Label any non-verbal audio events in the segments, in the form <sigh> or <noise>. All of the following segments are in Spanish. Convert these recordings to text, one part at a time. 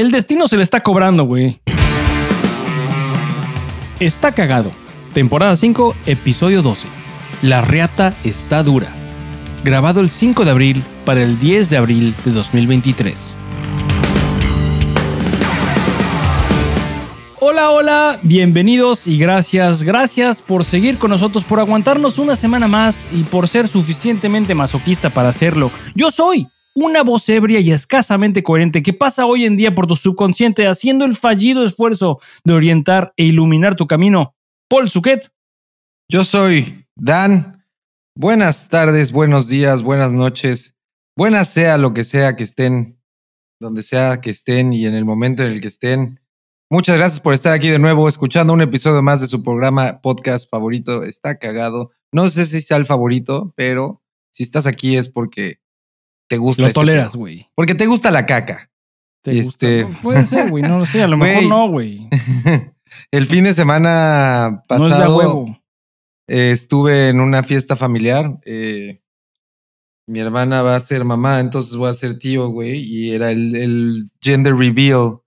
El destino se le está cobrando, güey. Está cagado. Temporada 5, episodio 12. La reata está dura. Grabado el 5 de abril para el 10 de abril de 2023. Hola, hola, bienvenidos y gracias, gracias por seguir con nosotros, por aguantarnos una semana más y por ser suficientemente masoquista para hacerlo. Yo soy una voz ebria y escasamente coherente que pasa hoy en día por tu subconsciente haciendo el fallido esfuerzo de orientar e iluminar tu camino. Paul Suquet. Yo soy Dan. Buenas tardes, buenos días, buenas noches. Buenas sea lo que sea que estén, donde sea que estén y en el momento en el que estén. Muchas gracias por estar aquí de nuevo escuchando un episodio más de su programa podcast favorito. Está cagado. No sé si sea el favorito, pero si estás aquí es porque te gusta. Lo este toleras, güey. Porque te gusta la caca. ¿Te gusta? Este- No, puede ser, güey, no lo sé, a lo mejor <laughs> no, güey. <laughs> el fin de semana No es de pasado huevo. eh, estuve en una fiesta familiar. eh, mi hermana va a ser mamá, entonces voy a ser tío, güey. Y era el, el gender reveal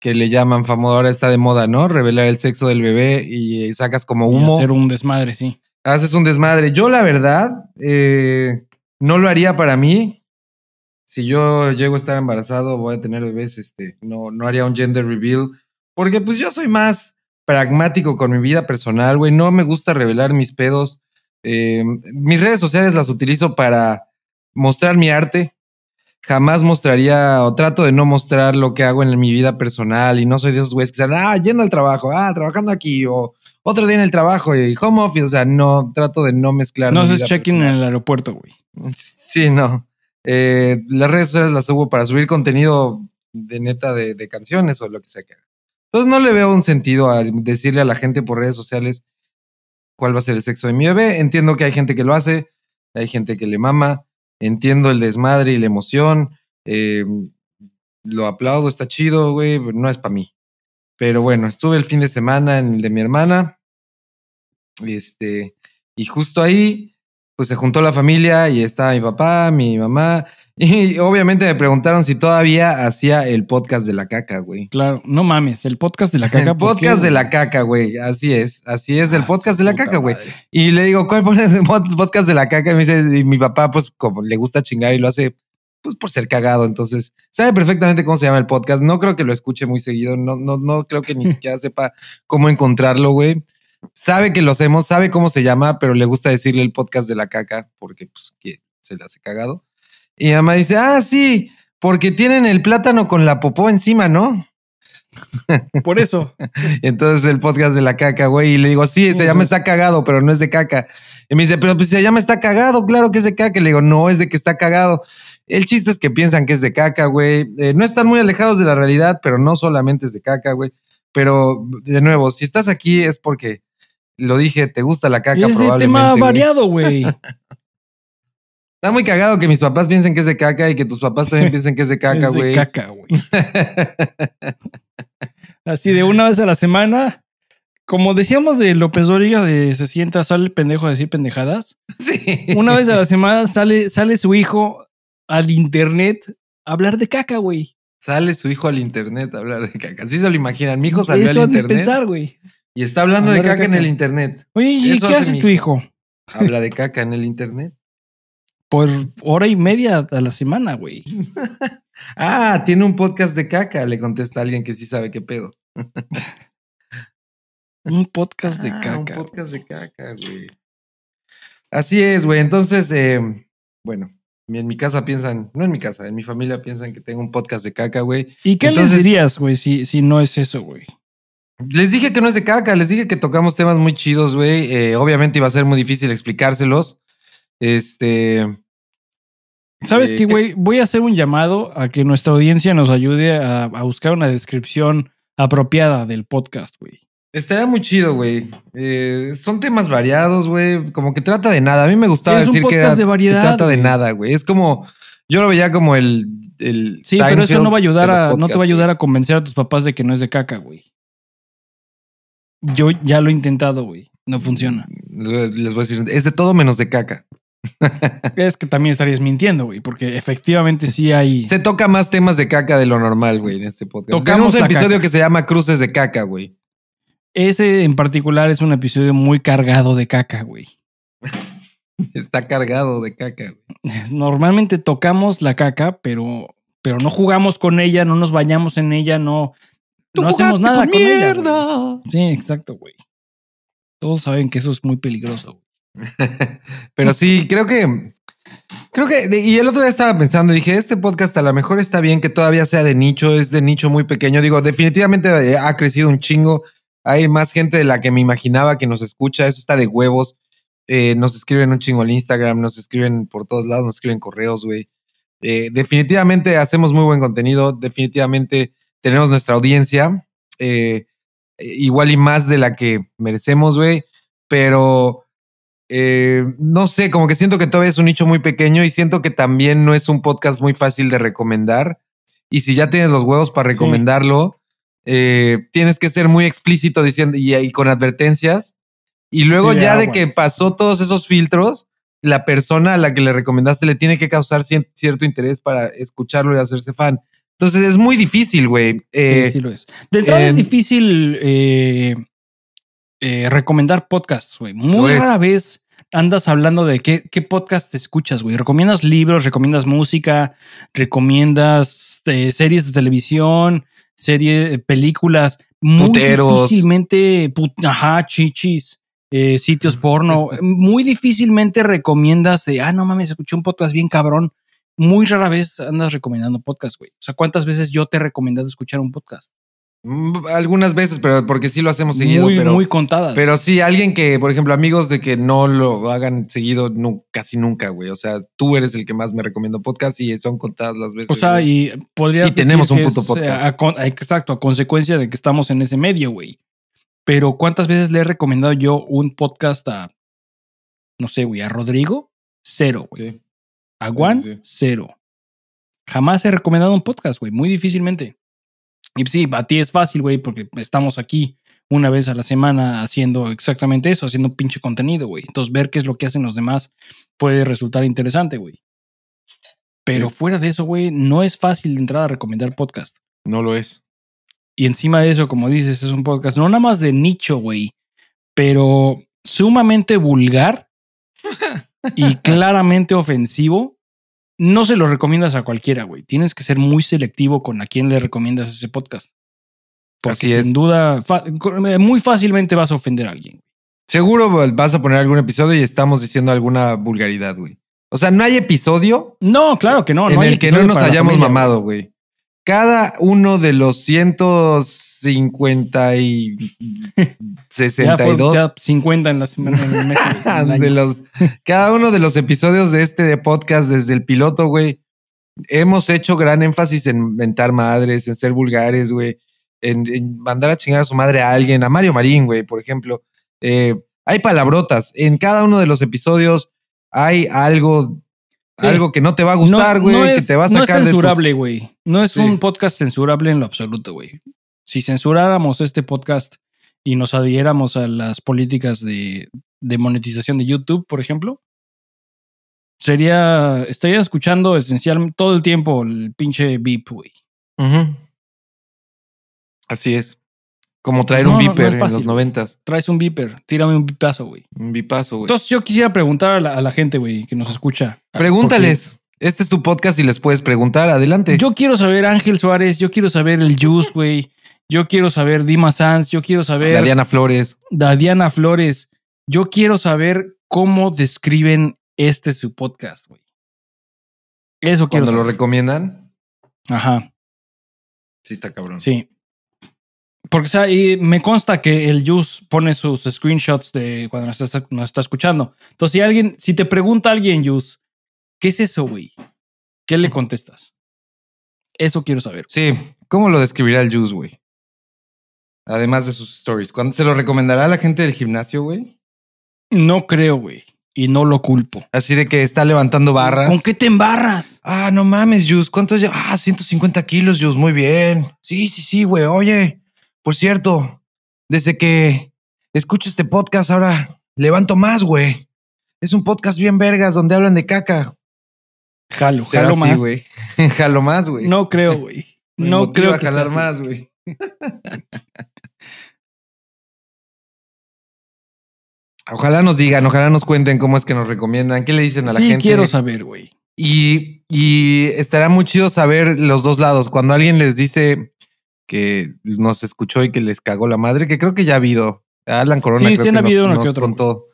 que le llaman famoso. Ahora está de moda, ¿no? Revelar el sexo del bebé y eh, sacas como Y humo. hacer un desmadre, sí. Haces un desmadre. Yo, la verdad, eh, no lo haría para mí. Si yo llego a estar embarazado, voy a tener bebés, este, no, no haría un gender reveal. Porque pues yo soy más pragmático con mi vida personal, güey. No me gusta revelar mis pedos. Eh, mis redes sociales las utilizo para mostrar mi arte. Jamás mostraría o trato de no mostrar lo que hago en mi vida personal y no soy de esos güeyes que están, ah, yendo al trabajo, ah, trabajando aquí o otro día en el trabajo y home office. O sea, no, trato de no mezclar. No haces check-in en el aeropuerto, güey. Sí, no. Eh, las redes sociales las subo para subir contenido de neta de, canciones o lo que sea que haga. Entonces no le veo un sentido a decirle a la gente por redes sociales cuál va a ser el sexo de mi bebé. Entiendo que hay gente que lo hace, hay gente que le mama, entiendo el desmadre y la emoción, eh, lo aplaudo, está chido, güey, no es para mí. Pero bueno, estuve el fin de semana en el de mi hermana, este, y justo ahí, pues se juntó la familia y estaba mi papá, mi mamá, <laughs> y obviamente me preguntaron si todavía hacía el podcast de la caca, güey. Claro, no mames, el podcast de la <laughs> caca. El ¿por qué, podcast de la caca, güey. Así es, así es, el Ah, podcast de la caca, güey. Y le digo, ¿cuál pones el pod- podcast de la caca? Y me dice, y mi papá, pues, como le gusta chingar y lo hace, pues, por ser cagado. Entonces, sabe perfectamente cómo se llama el podcast. No creo que lo escuche muy seguido. No, no, no creo que ni <laughs> siquiera sepa cómo encontrarlo, güey. Sabe que lo hacemos, sabe cómo se llama, pero le gusta decirle el podcast de la caca porque, pues, que se le hace cagado. Y mi mamá dice, ah, sí, porque tienen el plátano con la popó encima, ¿no? <laughs> Por eso. Entonces el podcast de la caca, güey. Y le digo, sí, se llama. Está Cagado, pero no es de caca. Y me dice, pero pues se llama Está Cagado, claro que es de caca. Y le digo, no, es de que está cagado. El chiste es que piensan que es de caca, güey. Eh, no están muy alejados de la realidad, pero no solamente es de caca, güey. Pero de nuevo, si estás aquí es porque lo dije, te gusta la caca, es probablemente. tema variado, <laughs> güey. Está muy cagado que mis papás piensen que es de caca y que tus papás también <laughs> piensen que es de caca, Es de güey. caca, güey. <laughs> Así de una vez a la semana. Como decíamos de López Dóriga, de se sienta, sale el pendejo a decir pendejadas. sí. Una vez a la semana sale, sale su hijo al internet a hablar de caca, güey. Sale su hijo al internet a hablar de caca. Así se lo imaginan. Mi hijo salió Eso al han de internet. pensar, güey. Y está hablando de caca, en el internet. Oye, ¿y Eso qué hace mi tu hijo. hijo? Habla de caca en el internet. Por hora y media a la semana, güey. <laughs> Ah, tiene un podcast de caca, le contesta alguien que sí sabe qué pedo. <laughs> Un podcast de Ah, caca. Un podcast de caca, güey. Así es, güey. Entonces, eh, bueno, en mi casa piensan, no en mi casa, en mi familia piensan que tengo un podcast de caca, güey. ¿Y qué Entonces- les dirías, güey, si, si no es eso, güey? Les dije que no es de caca, les dije que tocamos temas muy chidos, güey. Eh, obviamente iba a ser muy difícil explicárselos. Este. ¿Sabes Eh, qué, güey? Voy a hacer un llamado a que nuestra audiencia nos ayude a, a buscar una descripción apropiada del podcast, güey. Estaría muy chido, güey. Eh, son temas variados, güey. Como que trata de nada. A mí me gustaba Es un decir que, podcast era- de que variedad, trata de nada, güey. Es como. Yo lo veía como el. el Sí, pero eso no va a ayudar a, no te va a ayudar a convencer a tus papás de que no es de caca, güey. Yo ya lo he intentado, güey. No funciona. Les voy a decir, es de todo menos de caca. <laughs> es que también estarías mintiendo, güey, porque efectivamente sí hay. Se toca más temas de caca de lo normal, güey, en este podcast. Tocamos un episodio caca. que se llama Cruces de caca, güey. Ese en particular es un episodio muy cargado de caca, güey. <laughs> Está cargado de caca, güey. <laughs> Normalmente tocamos la caca, pero, pero no jugamos con ella, no nos bañamos en ella, no, no hacemos nada con, ella. güey. Sí, exacto, güey. Todos saben que eso es muy peligroso. güey. <laughs> Pero sí, creo que. Creo que. Y el otro día estaba pensando, dije, este podcast a lo mejor está bien que todavía sea de nicho, es de nicho muy pequeño. Digo, definitivamente eh, ha crecido un chingo. Hay más gente de la que me imaginaba que nos escucha. Eso está de huevos. Eh, nos escriben un chingo al Instagram, nos escriben por todos lados, nos escriben correos, güey. Eh, definitivamente hacemos muy buen contenido. Definitivamente tenemos nuestra audiencia. eh, igual y más de la que merecemos, güey. Pero eh, no sé, como que siento que todavía es un nicho muy pequeño y siento que también no es un podcast muy fácil de recomendar. Y si ya tienes los huevos para Sí. recomendarlo, eh, tienes que ser muy explícito diciendo y, y con advertencias. Y luego Sí, ya de que pasó todos esos filtros, la persona a la que le recomendaste le tiene que causar cierto interés para escucharlo y hacerse fan. Entonces es muy difícil, güey. Eh, sí, sí lo es. De entrada es en- difícil eh, eh, recomendar podcasts, güey. Muy es. rara vez andas hablando de qué, qué podcast escuchas, güey. ¿Recomiendas libros? ¿Recomiendas música? ¿Recomiendas eh, series de televisión? Series, películas? Muy Puteros. difícilmente, put- ajá, chichis, eh, sitios porno. Muy difícilmente recomiendas de, ah, no mames, escuché un podcast bien cabrón. Muy rara vez andas recomendando podcast, güey. O sea, ¿cuántas veces yo te he recomendado escuchar un podcast? mm, algunas veces, pero porque sí lo hacemos seguido. muy, pero, muy contadas. Pero sí, alguien que, por ejemplo, amigos de que no lo hagan seguido, casi nunca, güey. O sea, tú eres el que más me recomiendo podcast y son contadas las veces. o sea, güey. y podrías Y tenemos decir un que puto es, podcast. eh, a con- exacto, a consecuencia de que estamos en ese medio, güey. Pero ¿cuántas veces le he recomendado yo un podcast a, no sé, güey, a Rodrigo? Cero, güey. Sí. A Juan, sí, sí. cero. Jamás he recomendado un podcast, güey, muy difícilmente. Y sí, a ti es fácil, güey, porque estamos aquí una vez a la semana haciendo exactamente eso, haciendo pinche contenido, güey. Entonces, ver qué es lo que hacen los demás puede resultar interesante, güey. Pero Sí. fuera de eso, güey, no es fácil de entrada recomendar podcast. No lo es. Y encima de eso, como dices, es un podcast no nada más de nicho, güey, pero sumamente vulgar <laughs> y claramente ofensivo. No se lo recomiendas a cualquiera, güey. Tienes que ser muy selectivo con a quién le recomiendas ese podcast. Porque Así sin duda, fa- muy fácilmente vas a ofender a alguien. Seguro vas a poner algún episodio y estamos diciendo alguna vulgaridad, güey. O sea, no hay episodio No, claro que no. en no hay el que no nos hayamos mamado, güey. Cada uno de los 150 y Ya, fue- 62 ya 50 en la semana. en el mes, en <laughs> de los, cada uno de los episodios de este de podcast desde el piloto, güey, hemos hecho gran énfasis en mentar madres, en ser vulgares, güey, en, en mandar a chingar a su madre a alguien, a Mario Marín, güey, por ejemplo. Eh, hay palabrotas. En cada uno de los episodios hay algo, Sí. algo que no te va a gustar, No- güey, no que es- te va a No es sacar de tus- censurable, güey. No es Sí. un podcast censurable en lo absoluto, güey. Si censuráramos este podcast y nos adhiéramos a las políticas de, de monetización de YouTube, por ejemplo, sería. Estaría escuchando esencialmente todo el tiempo el pinche beep, güey. Así es. Como traer No, un no, no beeper es en los noventas. Traes un beeper, tírame un beepazo, güey. Un bipazo, güey. Entonces, yo quisiera preguntar a la, a la gente, güey, que nos escucha. Pregúntales. Este es tu podcast y les puedes preguntar. Adelante. Yo quiero saber Ángel Suárez, yo quiero saber el Juice, <laughs> güey. Yo quiero saber Dima Sanz, yo quiero saber La Diana Flores. Diana Flores. Yo quiero saber cómo describen este su podcast, güey. Eso quiero Cuando lo recomiendan. Ajá, Sí, está cabrón. sí. Porque, o sea, y me consta que el Juice pone sus screenshots de cuando nos está, nos está escuchando. Entonces, si alguien, si te pregunta alguien, Juice, ¿qué es eso, güey? ¿Qué le contestas? Eso quiero saber. Sí. ¿Cómo lo describirá el Juice, güey? Además de sus stories. ¿Cuándo se lo recomendará a la gente del gimnasio, güey? No creo, güey. Y no lo culpo. Así de que está levantando barras. ¿Con qué te embarras? Ah, no mames, Juice. ¿Cuánto ya? Ah, 150 kilos, Juice. Muy bien. Sí, sí, sí, güey. Oye, por cierto, desde que escucho este podcast ahora levanto más, güey. es un podcast bien vergas donde hablan de caca. Jalo, jalo más. güey. <laughs> jalo más, güey. No creo, güey. <laughs> No creo a que jalar más, güey. <laughs> Ojalá nos digan, ojalá nos cuenten cómo es que nos recomiendan, qué le dicen a la Sí, gente. quiero saber, güey. Y, y estará muy chido saber los dos lados. Cuando alguien les dice que nos escuchó y que les cagó la madre, que creo que ya ha habido. Alan Corona Sí, creo sí han nos, habido uno nos que otro. contó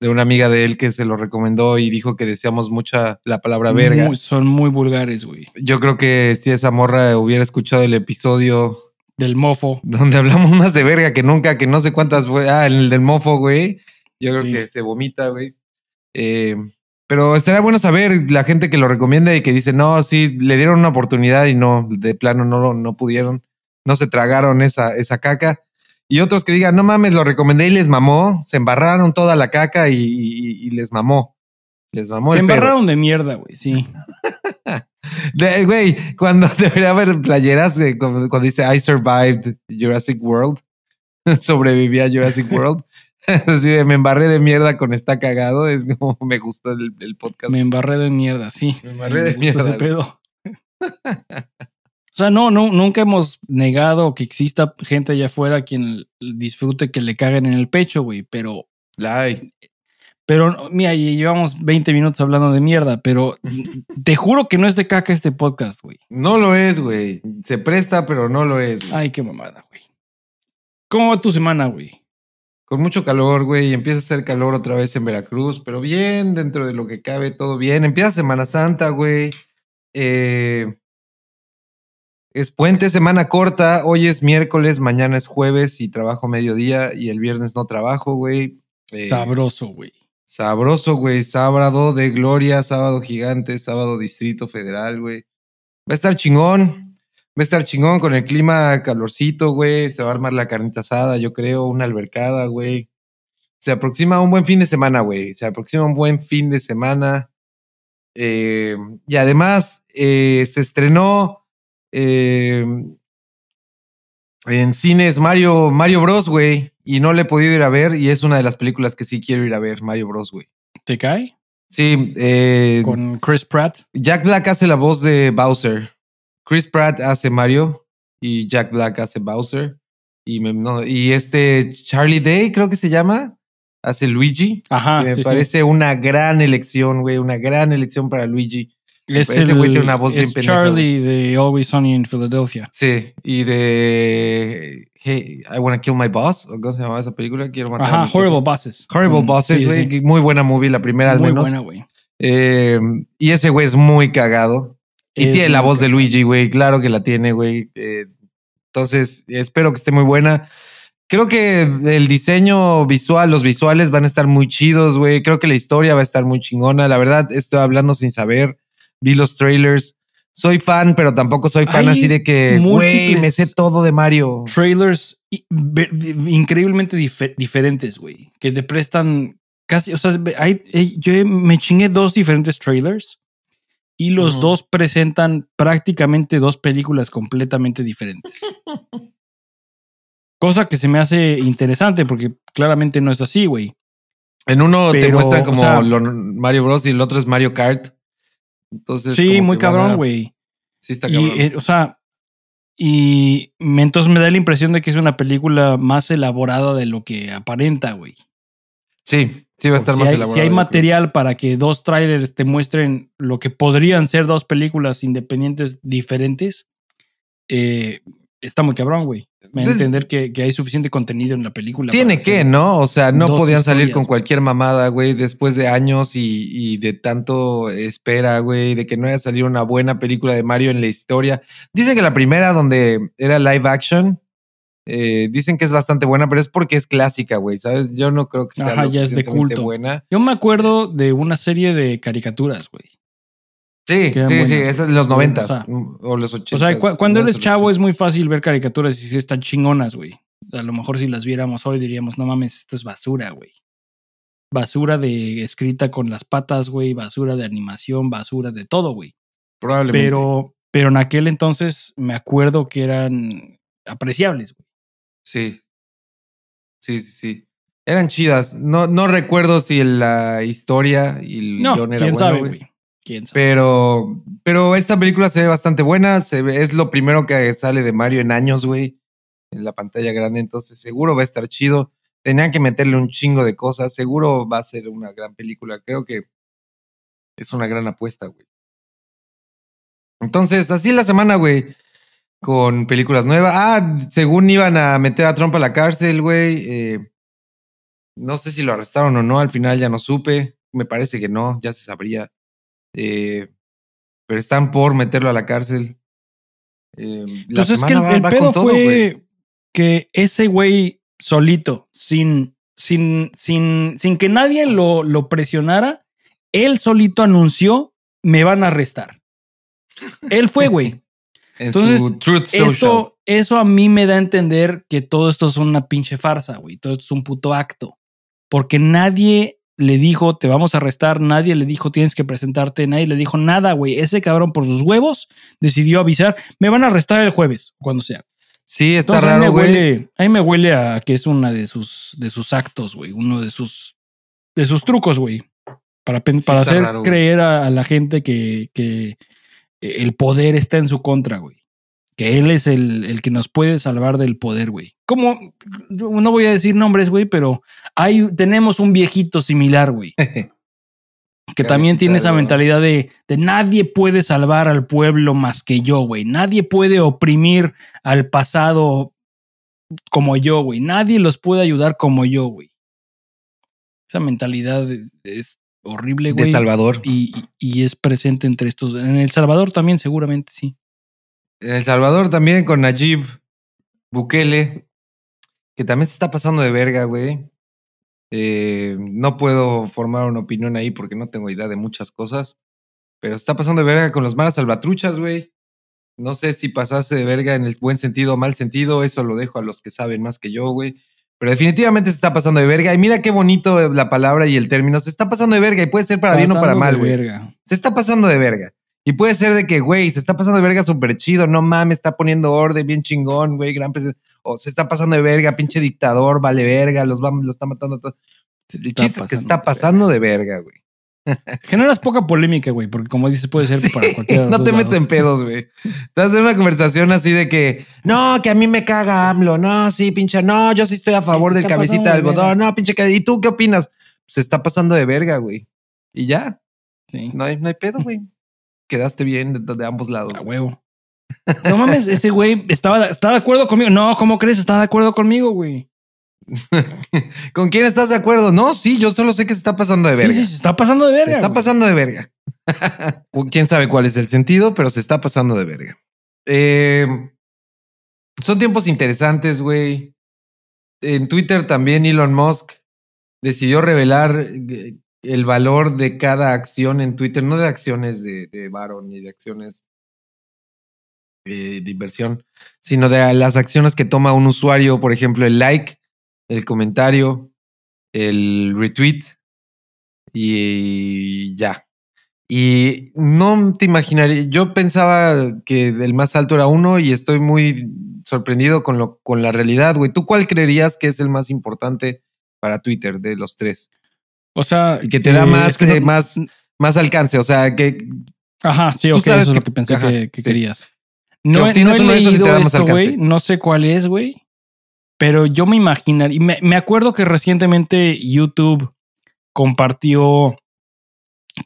de una amiga de él que se lo recomendó y dijo que decíamos mucha la palabra verga. Muy- son muy vulgares, güey. Yo creo que si esa morra hubiera escuchado el episodio Del mofo. donde hablamos más de verga que nunca, que no sé cuántas fue. Ah, el del mofo, güey. Yo creo Sí. que se vomita, güey. Eh, pero estaría bueno saber la gente que lo recomienda y que dice, no, sí, le dieron una oportunidad y no, de plano no, no pudieron, no se tragaron esa, esa caca. Y otros que digan, no mames, lo recomendé y les mamó, se embarraron toda la caca y, y- y les mamó. Les mamó Se el pedo. embarraron de mierda, güey. Sí. <laughs> De- Güey, cuando <laughs> debería haber playeras, de- cuando, cuando dice I survived Jurassic World, <laughs> sobreviví a Jurassic World. Así de me embarré de mierda con está cagado. Es como me gustó el, el podcast. Me embarré de mierda, sí. Me embarré Sí, de mierda, ese pedo. O sea, no, no, nunca hemos negado que exista gente allá afuera quien disfrute que le caguen en el pecho, güey. Pero, Ay, pero, mira, llevamos 20 minutos hablando de mierda, pero <laughs> te juro que no es de caca este podcast, güey. no lo es, güey. Se presta, pero no lo es. güey. Ay, qué mamada, güey. ¿Cómo va tu semana, güey? Con mucho calor, güey. Empieza a hacer calor otra vez en Veracruz, pero bien, dentro de lo que cabe, todo bien. Empieza Semana Santa, güey. Eh, es puente, semana corta. Hoy es miércoles, mañana es jueves y trabajo mediodía y el viernes no trabajo, güey. Eh, Sabroso, güey. Sabroso, güey. Sábado de gloria, sábado gigante, sábado distrito federal, güey. Va a estar chingón. Va a estar chingón con el clima calorcito, güey. Se va a armar la carnita asada, yo creo, una albercada, güey. Se aproxima un buen fin de semana, güey. Se aproxima un buen fin de semana. Eh, y además, eh, se estrenó eh, en cines Mario, Mario Bros, güey. Y no le he podido ir a ver. Y es una de las películas que sí quiero ir a ver, Mario Bros, güey. ¿Te cae? Sí, eh, Con Chris Pratt. Jack Black hace la voz de Bowser. Chris Pratt hace Mario y Jack Black hace Bowser. Y, me- no, y este Charlie Day, creo que se llama, hace Luigi. Ajá. me sí, sí. parece una gran elección, güey, una gran elección para Luigi. Es ese güey tiene una voz bien es pendeja, Charlie de Always Sunny in Philadelphia. Sí, y de Hey, I Wanna Kill My Boss, ¿o cómo se llamaba esa película? Quiero matar a Ajá, jefe. Horrible Bosses. Horrible Mm, Bosses, sí, güey. sí. Muy buena movie, la primera al Muy menos. buena, güey. Eh, y ese güey es muy cagado. Y Es tiene la muy voz de. Luigi, güey. Claro que la tiene, güey. Eh, entonces, espero que esté muy buena. Creo que el diseño visual, los visuales van a estar muy chidos, güey. Creo que la historia va a estar muy chingona. La verdad, estoy hablando sin saber. Vi los trailers. Soy fan, pero tampoco soy fan Hay así de que, güey, me sé todo de Mario. Trailers increíblemente dife- diferentes, güey. Que te prestan casi, o sea, hay- yo me chingué dos diferentes trailers y los dos presentan prácticamente dos películas completamente diferentes. <laughs> Cosa que se me hace interesante porque claramente no es así, güey. En uno te muestran o como sea- Mario Bros. y el otro es Mario Kart. Entonces, Sí, muy cabrón, güey. Sí, está Y, cabrón. eh, o sea, y me- entonces me da la impresión de que es una película más elaborada de lo que aparenta, güey. sí, sí va a estar si más hay, elaborado. si hay creo. material para que dos trailers te muestren lo que podrían ser dos películas independientes diferentes, eh, está muy cabrón, güey. Me da a entender que, que hay suficiente contenido en la película. Tiene que, ¿no? O sea, no podían salir con cualquier mamada, güey, después de años y, y de tanto espera, güey, de que no haya salido una buena película de Mario en la historia. Dicen que la primera, donde era live action, eh, dicen que es bastante buena, pero es porque es clásica, güey, ¿sabes? Yo no creo que sea Ajá, ya es de culto. buena. Yo me acuerdo de una serie de caricaturas, güey. Sí, sí, sí, buenas, esa es los O noventas sea, mm, o los O ochentas. sea, cu- cuando eres chavo es muy fácil ver caricaturas y si están chingonas, güey. A lo mejor si las viéramos hoy diríamos, no mames, esto es basura, güey. Basura de escrita con las patas, güey. Basura de animación, basura de todo, güey. Probablemente. Pero, pero en aquel entonces me acuerdo que eran apreciables, güey. Sí. Sí, sí, sí. Eran chidas. No, no recuerdo si la historia y el No, guion era quién bueno, sabe, güey. Pero, pero esta película se ve bastante buena. Se ve, es lo primero que sale de Mario en años, güey. En la pantalla grande. Entonces, seguro va a estar chido. Tenían que meterle un chingo de cosas. Seguro va a ser una gran película. Creo que es una gran apuesta, güey. Entonces, así la semana, güey. Con películas nuevas. Ah, según iban a meter a Trump a la cárcel, güey. eh, no sé si lo arrestaron o no. Al final ya no supe. Me parece que no. Ya se sabría. Eh, pero están por meterlo a la cárcel. Eh, la Pues es que el, va- el va pedo todo, fue que ese güey solito, sin, sin, sin, sin que nadie lo, lo presionara, él solito anunció, me van a arrestar. Él fue, güey. <laughs> En entonces. Esto, eso a mí me da a entender que todo esto es una pinche farsa, güey. Todo esto es un puto acto. Porque nadie le dijo, te vamos a arrestar, nadie le dijo, tienes que presentarte, nadie le dijo nada, güey. Ese cabrón por sus huevos decidió avisar, me van a arrestar el jueves, cuando sea. Sí, está Entonces, raro, me güey. huele, a mí me huele a que es una de sus, de sus actos, güey. Uno de sus, de sus trucos, güey. Para, Sí hacer raro, creer a, a la gente que, que el poder está en su contra, güey. Que él es el, el que nos puede salvar del poder, güey. Como, no voy a decir nombres, güey, pero hay, tenemos un viejito similar, güey. <laughs> Que también tiene esa de- mentalidad de, de nadie puede salvar al pueblo más que yo, güey. Nadie puede oprimir al pasado como yo, güey. Nadie los puede ayudar como yo, güey. Esa mentalidad es horrible, de güey. Salvador. Y, y es presente entre estos. En El Salvador también, seguramente sí. En El Salvador también con Nayib Bukele, que también se está pasando de verga, güey. Eh, no puedo formar una opinión ahí porque no tengo idea de muchas cosas, pero se está pasando de verga con los malas salvatruchas, güey. No sé si pasase de verga en el buen sentido o mal sentido, eso lo dejo a los que saben más que yo, güey. Pero definitivamente se está pasando de verga. Y mira qué bonito la palabra y el término. Se está pasando de verga y puede ser para bien o para mal, güey verga. se está pasando de verga. Y puede ser de que, güey, se está pasando de verga súper chido, no mames, está poniendo orden bien chingón, güey, gran presidente. O se está pasando de verga, pinche dictador, vale verga, los va, lo está matando a todos. El chiste es que se pasando está de pasando de verga, güey. <laughs> Generas poca polémica, güey, porque como dices, puede ser Sí, para los no te metes lados. en pedos, güey. Estás en una conversación así de que, no, que a mí me caga AMLO, no, sí, pinche, no, yo sí estoy a favor se del cabecita de algodón, no, pinche, ¿y tú qué opinas? Se está pasando de verga, güey. Y ya, Sí, no hay, no hay pedo, güey. Quedaste bien de, de ambos lados. a huevo. No mames, ese güey estaba, estaba de acuerdo conmigo. No, ¿cómo crees? Está de acuerdo conmigo, güey. <laughs> ¿Con quién estás de acuerdo? No, sí, yo solo sé que se está pasando de Sí, verga. sí, se está pasando de verga. se está güey. pasando de verga. <laughs> quién sabe cuál es el sentido, pero se está pasando de verga. Eh, son tiempos interesantes, güey. En Twitter también Elon Musk decidió revelar eh, el valor de cada acción en Twitter, no de acciones de, de varo ni de acciones eh, de inversión, sino de las acciones que toma un usuario, por ejemplo, el like, el comentario, el retweet y ya. Y no te imaginaría, yo pensaba que el más alto era uno y estoy muy sorprendido con, lo, con la realidad, güey. ¿Tú cuál creerías que es el más importante para Twitter de los tres? O sea, que te da eh, más, que no- eh, más, más alcance, o sea, que Ajá, sí, ok, eso es lo que- que pensé ajá, que, que sí. querías. No, obtienes no he leído da más esto, güey. No sé cuál es, güey. Pero yo me imaginaría. y Me, me acuerdo que recientemente YouTube compartió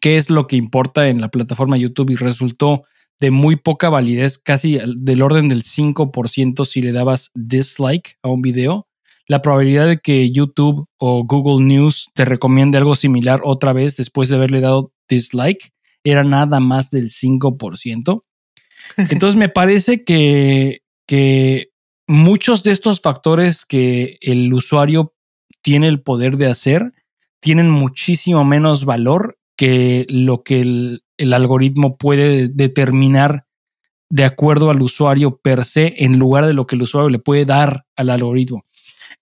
qué es lo que importa en la plataforma YouTube y resultó de muy poca validez, casi del orden del 5% si le dabas dislike a un video. La probabilidad de que YouTube o Google News te recomiende algo similar otra vez después de haberle dado dislike era nada más del 5%. <laughs> Entonces me parece que, que muchos de estos factores que el usuario tiene el poder de hacer tienen muchísimo menos valor que lo que el, el algoritmo puede determinar de acuerdo al usuario per se en lugar de lo que el usuario le puede dar al algoritmo.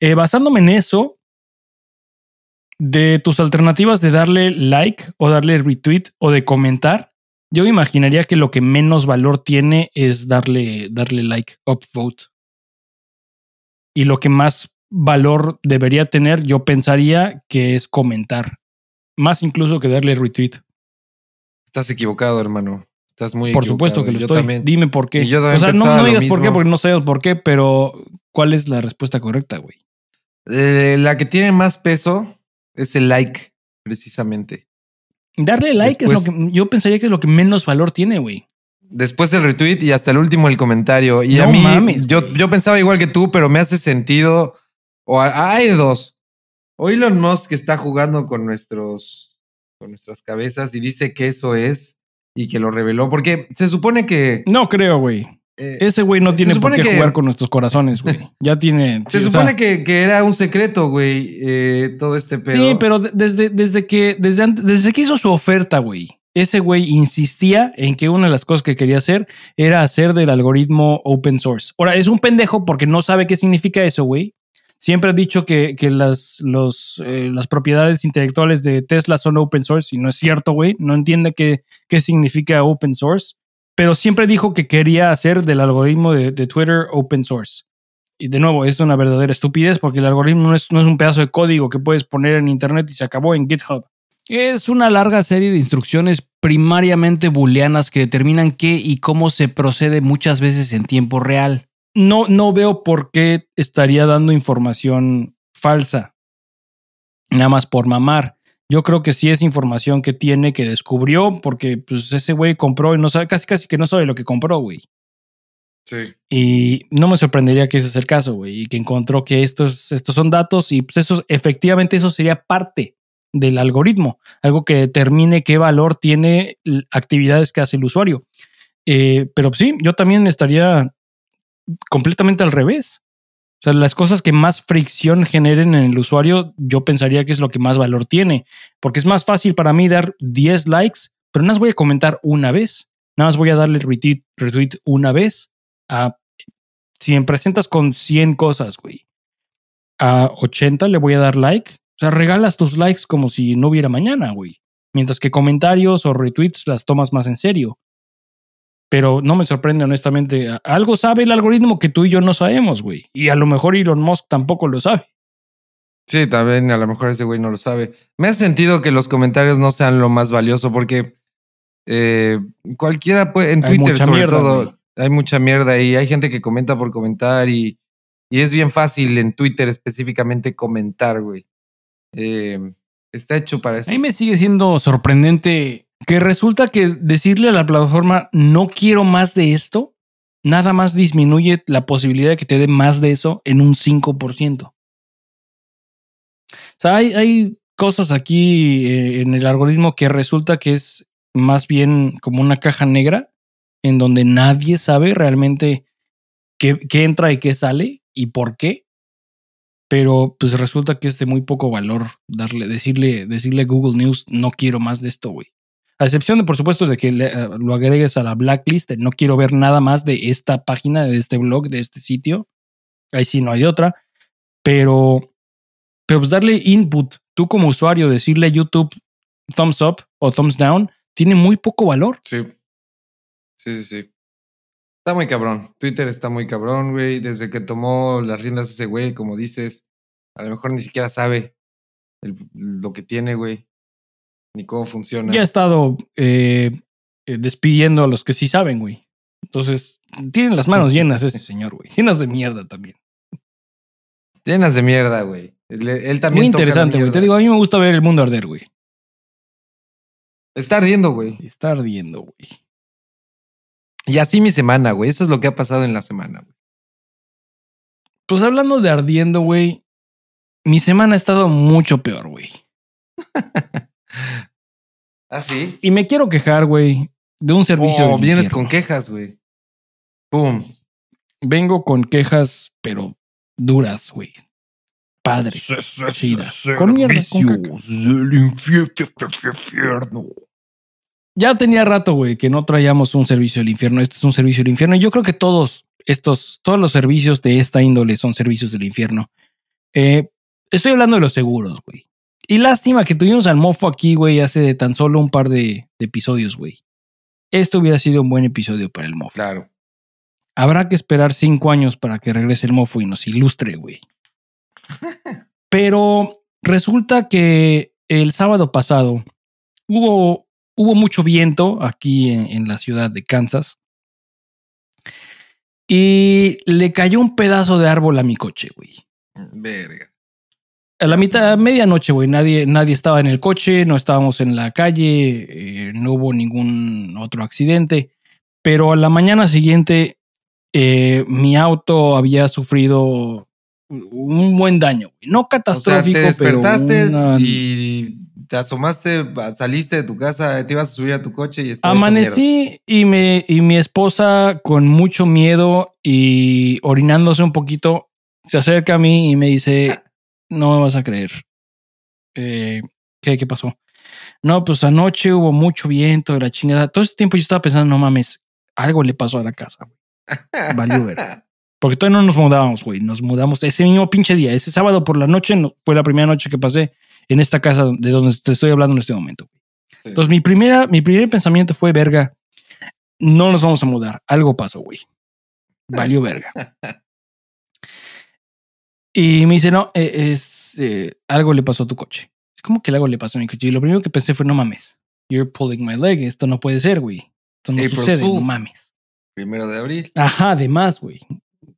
Eh, basándome en eso, de tus alternativas de darle like o darle retweet o de comentar, yo imaginaría que lo que menos valor tiene es darle, darle like, upvote. Y lo que más valor debería tener, yo pensaría que es comentar. Más incluso que darle retweet. Estás equivocado, hermano. Estás muy Por supuesto que lo Yo estoy. también. Dime por qué. Yo o sea, no, no digas por qué, porque no sabemos por qué, pero ¿cuál es la respuesta correcta, güey? Eh, la que tiene más peso es el like, precisamente. Darle like es lo que yo pensaría que es lo que menos valor tiene, güey. Después el retweet y hasta el último el comentario. Y a No mí, mames, yo, yo pensaba igual que tú, pero me hace sentido. O a- hay dos. O Elon Musk está jugando con nuestros, con nuestras cabezas y dice que eso es y que lo reveló. Porque se supone que. No creo, güey. eh, Ese güey no tiene por qué que- jugar con nuestros corazones, güey. Ya tiene. <laughs> se sí, o supone sea, que, que era un secreto, güey, eh, todo este pedo. Sí, pero de- desde, desde que desde, antes- desde que hizo su oferta, güey, ese güey insistía en que una de las cosas que quería hacer era hacer del algoritmo open source. Ahora, es un pendejo porque no sabe qué significa eso, güey. Siempre ha dicho que, que las, eh, las propiedades intelectuales de Tesla son open source y no es cierto, güey. No entiende qué, qué significa open source, pero siempre dijo que quería hacer del algoritmo de, de Twitter open source. Y de nuevo, es una verdadera estupidez porque el algoritmo no es, no es un pedazo de código que puedes poner en Internet y se acabó en GitHub. Es una larga serie de instrucciones primariamente booleanas que determinan qué y cómo se procede muchas veces en tiempo real. No, no veo por qué estaría dando información falsa. Nada más por mamar. Yo creo que sí es información que tiene, que descubrió, porque pues ese güey compró y no sabe, casi casi que no sabe lo que compró, güey. Sí. Y no me sorprendería que ese es el caso, güey, y que encontró que estos, estos son datos y pues eso, efectivamente eso sería parte del algoritmo, algo que determine qué valor tiene actividades que hace el usuario. Eh, pero sí, yo también estaría completamente al revés. O sea, las cosas que más fricción generen en el usuario, yo pensaría que es lo que más valor tiene, porque es más fácil para mí dar 10 likes, pero nada más voy a comentar una vez, nada más voy a darle retweet, retweet una vez. A, si me presentas con 100 cosas, güey, a 80 le voy a dar like. O sea, regalas tus likes como si no hubiera mañana, güey. Mientras que comentarios o retweets las tomas más en serio. Pero no me sorprende, honestamente. Algo sabe el algoritmo que tú y yo no sabemos, güey. Y a lo mejor Elon Musk tampoco lo sabe. Sí, también a lo mejor ese güey no lo sabe. Me hace sentido que los comentarios no sean lo más valioso porque eh, cualquiera puede, en Hay Twitter sobre mierda, todo, güey. hay mucha mierda y hay gente que comenta por comentar y, y es bien fácil en Twitter específicamente comentar, güey. Eh, está hecho para eso. A mí me sigue siendo sorprendente que resulta que decirle a la plataforma no quiero más de esto, nada más disminuye la posibilidad de que te dé más de eso en un 5%. O sea, hay, cosas aquí eh, en el algoritmo que resulta que es más bien como una caja negra en donde nadie sabe realmente qué, qué entra y qué sale y por qué. Pero pues resulta que es de muy poco valor darle, decirle, decirle a Google News, no quiero más de esto, güey. A excepción de, por supuesto, de que le- eh, lo agregues a la blacklist, no quiero ver nada más de esta página, de este blog, de este sitio. Ahí sí no hay otra. Pero, pero pues darle input, tú como usuario, decirle a YouTube thumbs up o thumbs down, tiene muy poco valor. Sí. Sí, sí, sí. Está muy cabrón. Twitter está muy cabrón, güey. Desde que tomó las riendas ese güey, como dices, a lo mejor ni siquiera sabe lo que tiene, güey. Ni cómo funciona. Ya ha estado eh, eh, despidiendo a los que sí saben, güey. Entonces, tienen las manos llenas ese señor, güey. Llenas de mierda también. Llenas de mierda, güey. Él, él también. Muy interesante, güey. Te digo, a mí me gusta ver el mundo arder, güey. Está ardiendo, güey. Está ardiendo, güey. Y así mi semana, güey. Eso es lo que ha pasado en la semana, güey. Pues hablando de ardiendo, güey. Mi semana ha estado mucho peor, güey. <laughs> ¿Ah, sí? Y me quiero quejar, güey, de un servicio. Oh, vienes infierno. con quejas, güey. Pum. Vengo con quejas, pero duras, güey. Padre. chida. Con mierda, con caca. del infierno. Ya tenía rato, güey, que no traíamos un servicio del infierno. Este es un servicio del infierno. Y yo creo que todos estos, todos los servicios de esta índole son servicios del infierno. Eh, estoy hablando de los seguros, güey. Y lástima que tuvimos al mofo aquí, güey, hace tan solo un par de, de episodios, güey. Esto hubiera sido un buen episodio para el mofo. Claro. Habrá que esperar cinco años para que regrese el mofo y nos ilustre, güey. <laughs> Pero resulta que el sábado pasado hubo, hubo mucho viento aquí en, en la ciudad de Kansas. Y le cayó un pedazo de árbol a mi coche, güey. Verga. A la mitad, a medianoche, güey, nadie, nadie estaba en el coche, no estábamos en la calle, eh, no hubo ningún otro accidente, pero a la mañana siguiente eh, mi auto había sufrido un buen daño, güey. no O sea, catastrófico, te despertaste pero una- y te asomaste, saliste de tu casa, te ibas a subir a tu coche y. Amanecí y, me, y mi esposa con mucho miedo y orinándose un poquito, se acerca a mí y me dice, <laughs> no me vas a creer. Eh, ¿qué, ¿Qué pasó? No, pues anoche hubo mucho viento, de la chingada. Todo ese tiempo yo estaba pensando, no mames, algo le pasó a la casa. güey. Valió ver. <laughs> Porque todavía no nos mudábamos, güey. Nos mudamos ese mismo pinche día. Ese sábado por la noche no- fue la primera noche que pasé en esta casa de donde te estoy hablando en este momento. Sí. Entonces, mi, primera, mi primer pensamiento fue, verga, no nos vamos a mudar. Algo pasó, güey. <laughs> Valió verga. <laughs> Y me dice, no, eh, es eh, algo le pasó a tu coche. Es como que algo le pasó a mi coche. Y lo primero que pensé fue, no mames, you're pulling my leg. Esto no puede ser, güey. Esto no April sucede, no mames. Primero de abril. Ajá, además, güey.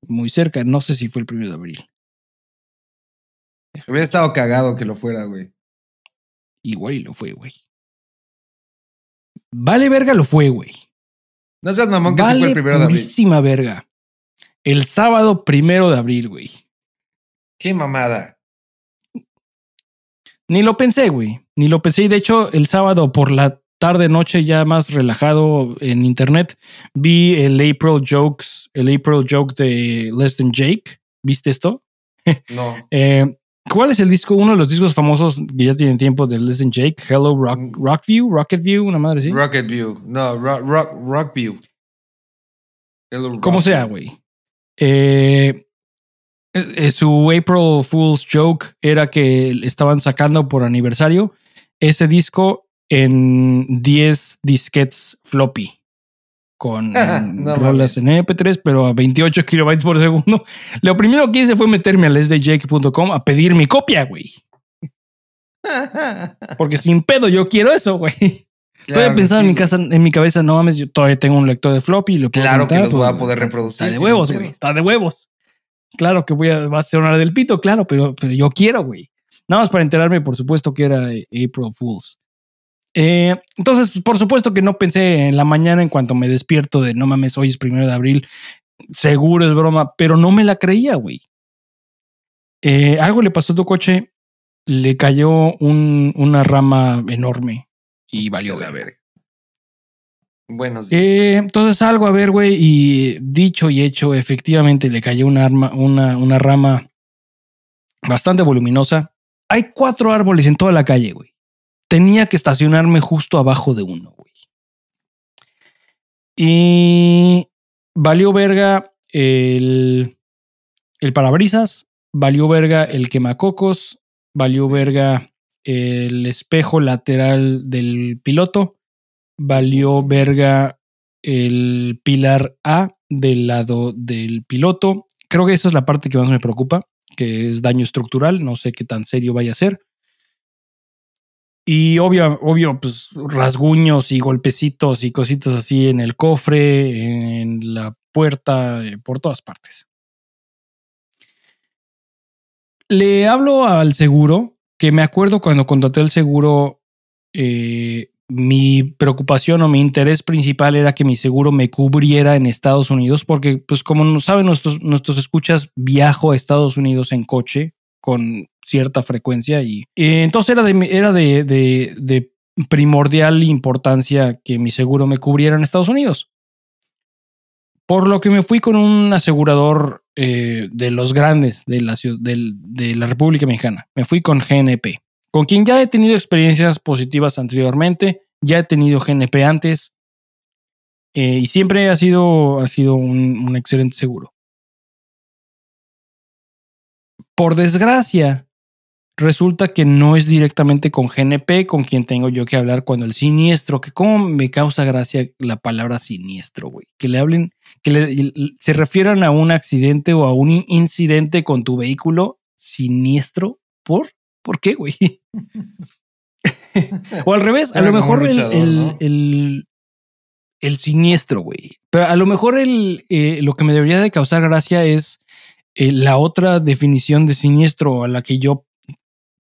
Muy cerca. No sé si fue el primero de abril. Hubiera estado cagado que lo fuera, güey. Y güey, lo fue, güey. Vale verga lo fue, güey. No seas mamón que sí fue Vale el primero de abril. verga. El sábado primero de abril, güey. Qué mamada. Ni lo pensé, güey. Ni lo pensé. Y de hecho, el sábado por la tarde, noche, ya más relajado en internet, vi el April Jokes, el April Joke de Less Than Jake. ¿Viste esto? <laughs> No. Eh, ¿Cuál es el disco? Uno de los discos famosos que ya tienen tiempo de Less Than Jake. Hello Rock, Rockview, Rocket View, una madre así. Rocket View. No, Rock, rock, rock View. Hello, Como Rock sea, View. güey. Eh, su April Fool's Joke era que estaban sacando por aniversario ese disco en 10 disquets floppy con <laughs> No rolas en MP3, pero a 28 kilobytes por segundo. <laughs> Lo primero que hice fue meterme a lesdjake.com a pedir mi copia, güey. Porque <laughs> sin pedo yo quiero eso, güey. Claro Todavía pensaba sí, en mi casa, en mi cabeza, no mames, yo todavía tengo un lector de floppy y lo puedo Claro que los voy a pues, poder reproducir Está de huevos, güey. Está de huevos. Claro que voy a, va a ser una del pito, claro, pero, pero yo quiero, güey. Nada más para enterarme, por supuesto, que era eh, April Fools. Eh, entonces, pues, por supuesto que no pensé en la mañana en cuanto me despierto de no mames, hoy es primero de abril. Seguro es broma, pero no me la creía, güey. Eh, algo le pasó a tu coche, le cayó un- una rama enorme y valió verga. verga. Buenos días. Eh, entonces salgo a ver, güey, y dicho y hecho, efectivamente le cayó una, arma, una, una rama bastante voluminosa. Hay cuatro árboles en toda la calle, güey. Tenía que estacionarme justo abajo de uno, güey. Y valió verga el, el parabrisas, valió verga el quemacocos, valió verga el espejo lateral del piloto valió verga el pilar A del lado del piloto. Creo que esa es la parte que más me preocupa, que es daño estructural. No sé qué tan serio vaya a ser. Y obvio, obvio, pues rasguños y golpecitos y cositas así en el cofre, en la puerta, eh, por todas partes. Le hablo al seguro, que me acuerdo cuando contraté el seguro, eh, mi preocupación o mi interés principal era que mi seguro me cubriera en Estados Unidos, porque pues como saben nuestros, nuestros escuchas, viajo a Estados Unidos en coche con cierta frecuencia y, entonces era, de, era de, de, primordial importancia que mi seguro me cubriera en Estados Unidos. Por lo que me fui con un asegurador eh, de los grandes de la, de la República Mexicana. Me fui con GNP con quien ya he tenido experiencias positivas anteriormente, ya he tenido GNP antes eh, y siempre ha sido, ha sido un, un excelente seguro. Por desgracia, resulta que no es directamente con GNP con quien tengo yo que hablar cuando el siniestro, que como me causa gracia la palabra siniestro, güey, que le hablen, que le- se refieran a un accidente o a un incidente con tu vehículo siniestro. ¿Por? ¿Por qué, güey? <laughs> o al revés, a Era lo mejor el, el, ¿no? el- el siniestro, güey. Pero a lo mejor el, eh, lo que me debería de causar gracia es eh, la otra definición de siniestro a la que yo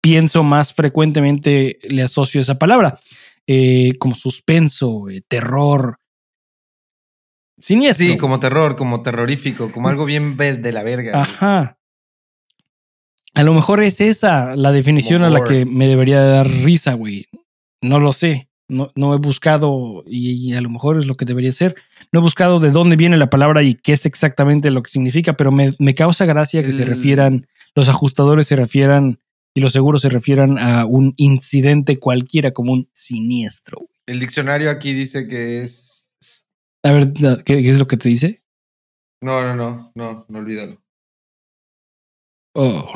pienso más frecuentemente le asocio esa palabra, eh, como suspenso, terror. Siniestro. Sí, como terror, como terrorífico, como algo bien de la verga. Ajá. A lo mejor es esa la definición a la que me debería de dar risa, güey. No lo sé. No, no he buscado y, y a lo mejor es lo que debería ser. No he buscado de dónde viene la palabra y qué es exactamente lo que significa, pero me, me causa gracia que se refieran, los ajustadores se refieran y los seguros se refieran a un incidente cualquiera como un siniestro. El diccionario aquí dice que es. A ver, ¿qué, qué es lo que te dice? No, no, no, no, no olvídalo. Oh.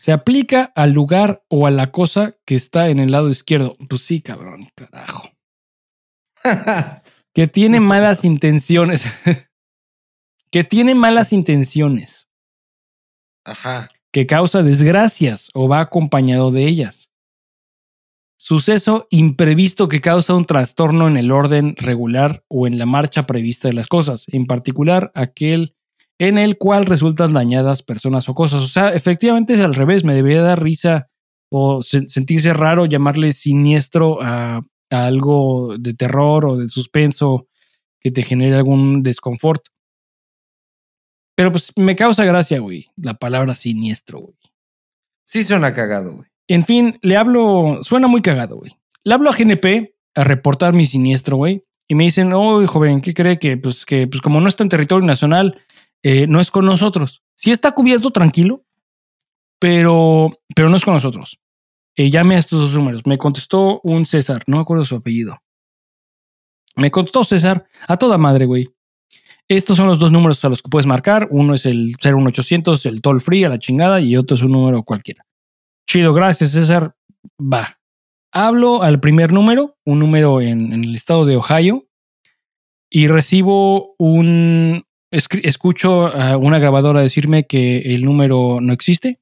Se aplica al lugar o a la cosa que está en el lado izquierdo. Pues sí, cabrón, carajo. <laughs> Que tiene malas intenciones. <laughs> que tiene malas intenciones. Ajá. Que causa desgracias o va acompañado de ellas. Suceso imprevisto que causa un trastorno en el orden regular o en la marcha prevista de las cosas, en particular aquel en el cual resultan dañadas personas o cosas. O sea, efectivamente es al revés, me debería dar risa o se- sentirse raro llamarle siniestro a, a algo de terror o de suspenso que te genere algún desconfort. Pero pues me causa gracia, güey, la palabra siniestro, güey. Sí suena cagado, güey. En fin, le hablo, suena muy cagado, güey. Le hablo a GNP a reportar mi siniestro, güey. Y me dicen, oh, joven, ¿qué cree que, pues, que, pues, como no está en territorio nacional, eh, no es con nosotros? Sí está cubierto, tranquilo, pero, pero no es con nosotros. Eh, llame a estos dos números. Me contestó un César, no me acuerdo su apellido. Me contestó César a toda madre, güey. Estos son los dos números a los que puedes marcar. Uno es el 01800, el toll free a la chingada, y otro es un número cualquiera. Chido, gracias, César. Va. Hablo al primer número, un número en, en el estado de Ohio, y recibo un. Escucho a una grabadora decirme que el número no existe.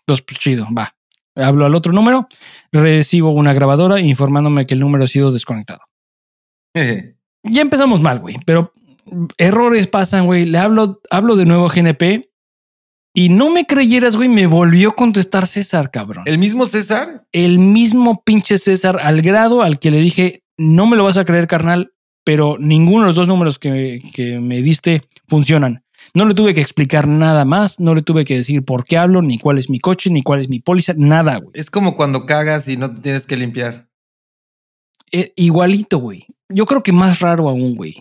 Entonces, pues chido, va. Hablo al otro número, recibo una grabadora informándome que el número ha sido desconectado. Ya empezamos mal, güey, pero errores pasan, güey. Le hablo, hablo de nuevo a GNP y no me creyeras, güey, me volvió a contestar César, cabrón. ¿El mismo César? El mismo pinche César, al grado al que le dije, no me lo vas a creer, carnal, pero ninguno de los dos números que, que me diste funcionan. No le tuve que explicar nada más, no le tuve que decir por qué hablo, ni cuál es mi coche, ni cuál es mi póliza, nada, güey. Es como cuando cagas y no te tienes que limpiar. Eh, igualito, güey. Yo creo que más raro aún, güey.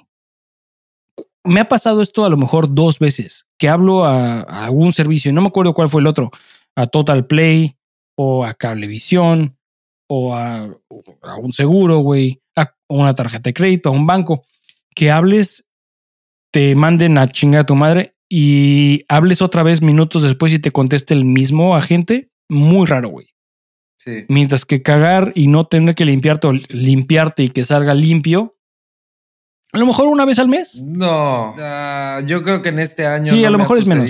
Me ha pasado esto a lo mejor dos veces, que hablo a, a algún servicio, y no me acuerdo cuál fue el otro, a Total Play o a Cablevisión o a, a un seguro, güey, a una tarjeta de crédito, a un banco, que hables, te manden a chingar a tu madre y hables otra vez minutos después y te conteste el mismo agente. Muy raro, güey. Sí. Mientras que cagar y no tener que limpiarte o limpiarte y que salga limpio, a lo mejor una vez al mes. No. Ah, yo creo que en este año. Sí, a lo me ha mejor es menos.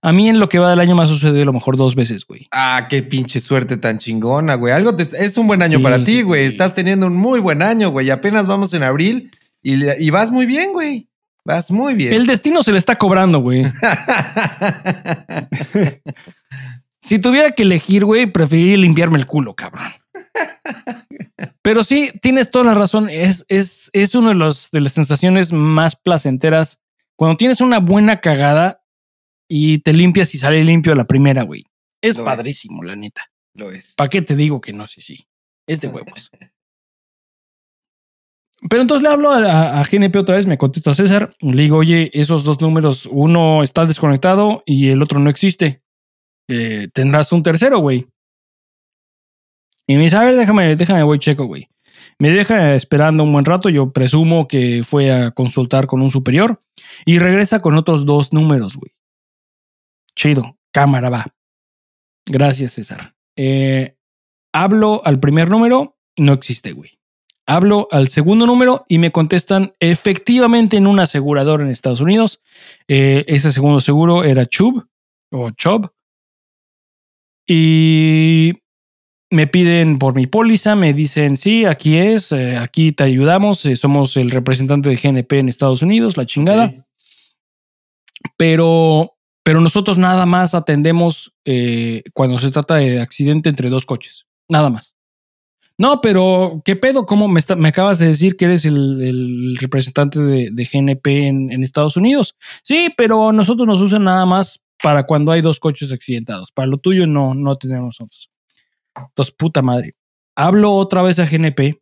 A mí en lo que va del año me ha sucedido a lo mejor dos veces, güey. Ah, qué pinche suerte tan chingona, güey. Algo te- es un buen año Sí, para ti, güey. sí. Estás teniendo un muy buen año, güey. Apenas vamos en abril y, y vas muy bien, güey. Vas muy bien. El destino se le está cobrando, güey. <laughs> Si tuviera que elegir, güey, preferiría limpiarme el culo, cabrón. Pero sí, tienes toda la razón. Es, es, es una de, los, de las sensaciones más placenteras cuando tienes una buena cagada y te limpias y sale limpio a la primera, güey. Es Lo es. padrísimo, la neta. Lo es. ¿Para qué te digo que no? Sí, sí. Es de huevos. <laughs> Pero entonces le hablo a, a GNP otra vez, me contesta César, le digo, oye, esos dos números, uno está desconectado y el otro no existe. Eh, tendrás un tercero, güey. Y me dice, a ver, déjame, déjame, voy checo, güey. Me deja esperando un buen rato, yo presumo que fue a consultar con un superior y regresa con otros dos números, güey. Chido, cámara va. Gracias, César. Eh, hablo al primer número, no existe, güey. Hablo al segundo número y me contestan efectivamente en un asegurador en Estados Unidos. Eh, ese segundo seguro era Chubb o Chubb. Y me piden por mi póliza, me dicen, sí, aquí es, eh, aquí te ayudamos, eh, somos el representante de GNP en Estados Unidos, la chingada. Pero, pero nosotros nada más atendemos eh, cuando se trata de accidente entre dos coches, nada más. No, pero ¿qué pedo? ¿Cómo me, está- me acabas de decir que eres el, el representante de, de GNP en, en Estados Unidos? Sí, pero nosotros nos usan nada más para cuando hay dos coches accidentados. Para lo tuyo no, no tenemos nosotros. Entonces, puta madre. Hablo otra vez a GNP.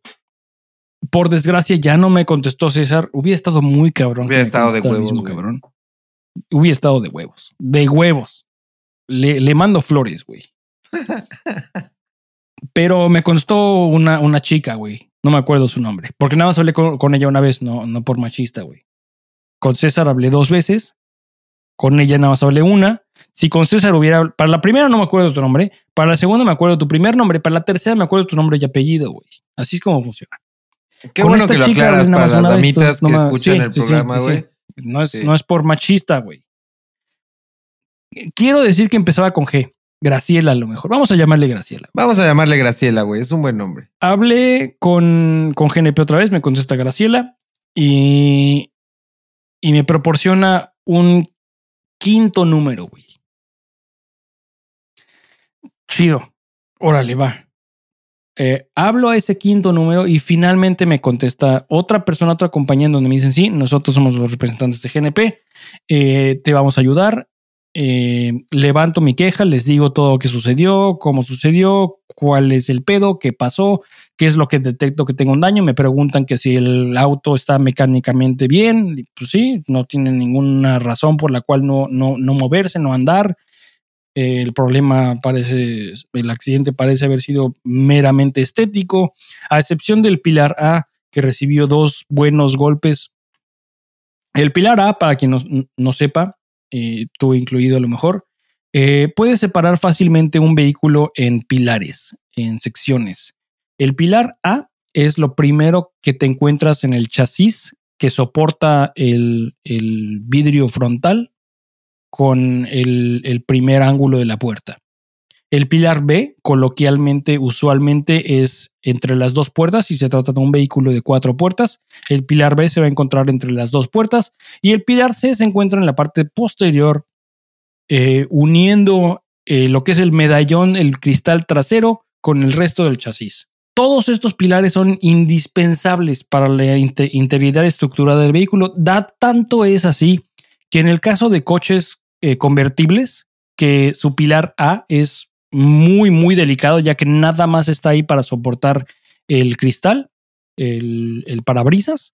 Por desgracia, ya no me contestó César. Hubiera estado muy cabrón. Hubiera estado de huevos, mismo cabrón. Hubiera estado de huevos. De huevos. Le, le mando flores, güey. <laughs> Pero me contestó una, una chica, güey. No me acuerdo su nombre. Porque nada más hablé con, con ella una vez, no, no por machista, güey. Con César hablé dos veces. Con ella nada más hablé una. Si con César hubiera. Para la primera no me acuerdo tu nombre. Para la segunda me acuerdo tu primer nombre. Para la tercera me acuerdo tu nombre y apellido, güey. Así es como funciona. Qué Con bueno esta que lo chica, aclaras güey, para las damitas que no escuchan sí, el sí, programa, sí, sí. No es, Sí. no es por machista, güey. Quiero decir que empezaba con G. Graciela, a lo mejor. Vamos a llamarle Graciela. Vamos a llamarle Graciela, güey. Es un buen nombre. Hablé con, con GNP otra vez, me contesta Graciela y, y me proporciona un quinto número, güey. Chido. Órale, va. Eh, hablo a ese quinto número y finalmente me contesta otra persona, otra compañía donde me dicen, sí, nosotros somos los representantes de GNP, eh, te vamos a ayudar. Eh, levanto mi queja, les digo todo lo que sucedió, cómo sucedió, cuál es el pedo, qué pasó, qué es lo que detecto que tengo un daño. Me preguntan que si el auto está mecánicamente bien. Pues sí, no tiene ninguna razón por la cual no, no, no moverse, no andar. El problema parece, el accidente parece haber sido meramente estético, a excepción del pilar A, que recibió dos buenos golpes. El pilar A, para quien no, no sepa, eh, tú incluido a lo mejor, eh, puede separar fácilmente un vehículo en pilares, en secciones. El pilar A es lo primero que te encuentras en el chasis que soporta el, el vidrio frontal con el, primer ángulo de la puerta. El pilar B, coloquialmente, usualmente es entre las dos puertas, si se trata de un vehículo de cuatro puertas. El pilar B se va a encontrar entre las dos puertas y el pilar C se encuentra en la parte posterior, eh, uniendo eh, lo que es el medallón, el cristal trasero, con el resto del chasis. Todos estos pilares son indispensables para la inte- integridad estructural del vehículo. Da tanto es así que en el caso de coches eh, convertibles, que su pilar A es muy, muy delicado, ya que nada más está ahí para soportar el cristal, el, el parabrisas.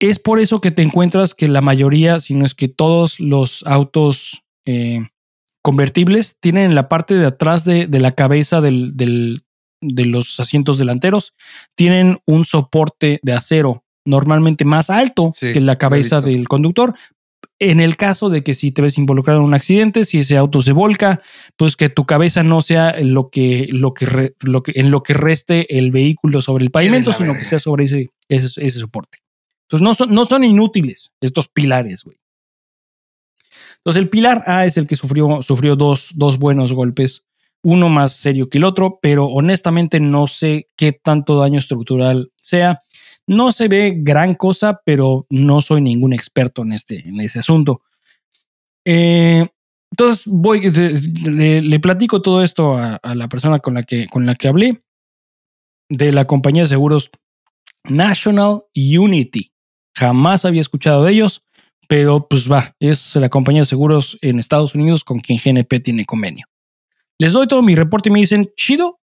Es por eso que te encuentras que la mayoría, si no es que todos los autos eh, convertibles tienen en la parte de atrás de, de la cabeza del, del- de los asientos delanteros, tienen un soporte de acero normalmente más alto Sí, que la cabeza del conductor. En el caso de que si te ves involucrado en un accidente, si ese auto se volca, pues que tu cabeza no sea lo que, lo que, re- lo que en lo que reste el vehículo sobre el pavimento, sino verga. que sea sobre ese, ese, ese soporte. Entonces no son, no son inútiles estos pilares, güey. Entonces el pilar A es el que sufrió, sufrió dos, dos buenos golpes, uno más serio que el otro, pero honestamente no sé qué tanto daño estructural sea. No se ve gran cosa, pero no soy ningún experto en, este, en ese asunto. Eh, entonces voy, le platico todo esto a, a la persona con la, que, con la que hablé de la compañía de seguros National Unity. Jamás había escuchado de ellos, pero pues va, es la compañía de seguros en Estados Unidos con quien GNP tiene convenio. Les doy todo mi reporte y me dicen, chido,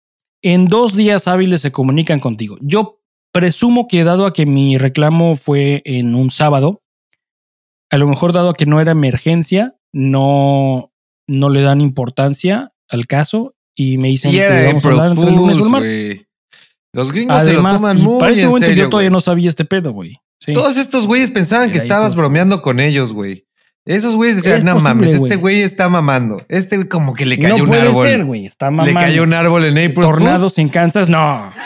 en dos días hábiles se comunican contigo. Yo presumo que dado a que mi reclamo fue en un sábado, a lo mejor dado a que no era emergencia, no, no le dan importancia al caso y me dicen Y que vamos a hablar entre el lunes o el martes. Los gringos se lo Además, toman muy para este en momento serio, yo todavía güey. no sabía este pedo, güey. Sí. Todos estos güeyes pensaban que Era estabas bromeando Fools. con ellos, güey. Esos güeyes decían, Es no posible, mames, este güey está mamando. Este güey como que le cayó no un puede árbol. ser, güey. Está mamando. le cayó un árbol en April Tornados en Kansas, no. <laughs>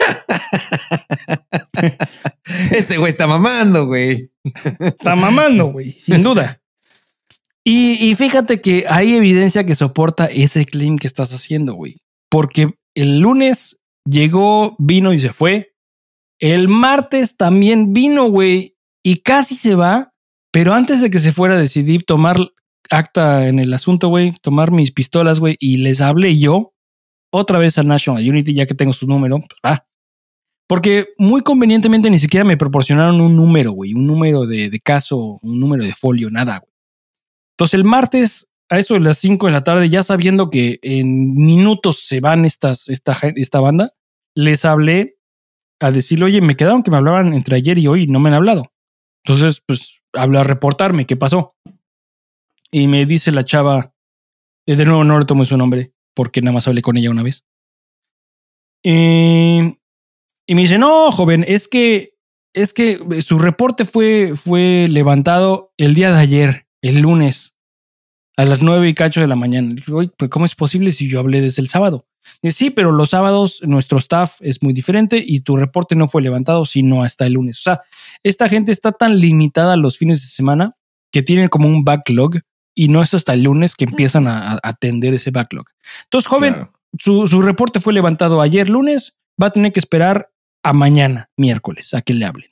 Este güey está mamando, güey. Está mamando, güey, sin duda. Y, y fíjate que hay evidencia que soporta ese claim que estás haciendo, güey. Porque el lunes llegó, vino y se fue. El martes también vino, güey, y casi se va. Pero antes de que se fuera, decidí tomar acta en el asunto, güey, tomar mis pistolas, güey, y les hablé yo otra vez a National Unity, ya que tengo su número, pues. Porque muy convenientemente ni siquiera me proporcionaron un número, güey, un número de, caso, un número de folio, nada, güey. Entonces el martes, a eso de las 5 de la tarde, ya sabiendo que en minutos se van estas, esta, esta banda, les hablé a decirle, oye, me quedaron que me hablaban entre ayer y hoy y no me han hablado. Entonces, pues, hablé a reportarme qué pasó. Y me dice la chava, eh, de nuevo no le tomo su nombre, porque nada más hablé con ella una vez. Eh, y me dice, no, joven, es que, es que su reporte fue, fue levantado el día de ayer, el lunes, a las nueve y cacho de la mañana. Le digo, "Oye, pues, ¿cómo es posible si yo hablé desde el sábado? Dice, sí, pero los sábados nuestro staff es muy diferente y tu reporte no fue levantado sino hasta el lunes. O sea, esta gente está tan limitada los fines de semana que tienen como un backlog y no es hasta el lunes que empiezan a, a atender ese backlog. Entonces, joven, Claro. su, su reporte fue levantado ayer lunes, va a tener que esperar a mañana, miércoles, a que le hablen.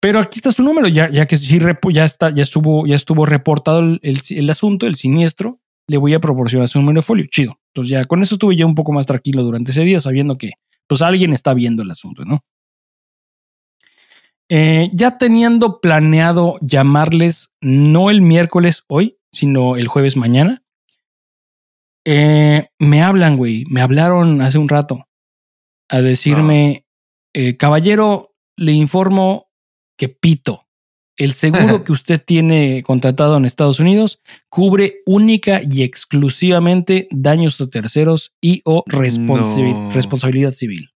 Pero aquí está su número, ya, ya que sí ya está, ya estuvo, ya estuvo reportado el, el- el asunto, el siniestro, le voy a proporcionar su número de folio. Chido. Entonces ya con eso estuve ya un poco más tranquilo durante ese día, sabiendo que pues alguien está viendo el asunto, ¿no? Eh, ya teniendo planeado llamarles no el miércoles hoy, sino el jueves mañana, eh, me hablan, güey, me hablaron hace un rato a decirme, eh, caballero, le informo que pito. El seguro <laughs> que usted tiene contratado en Estados cubre única y exclusivamente daños a terceros y o No. responsabilidad civil.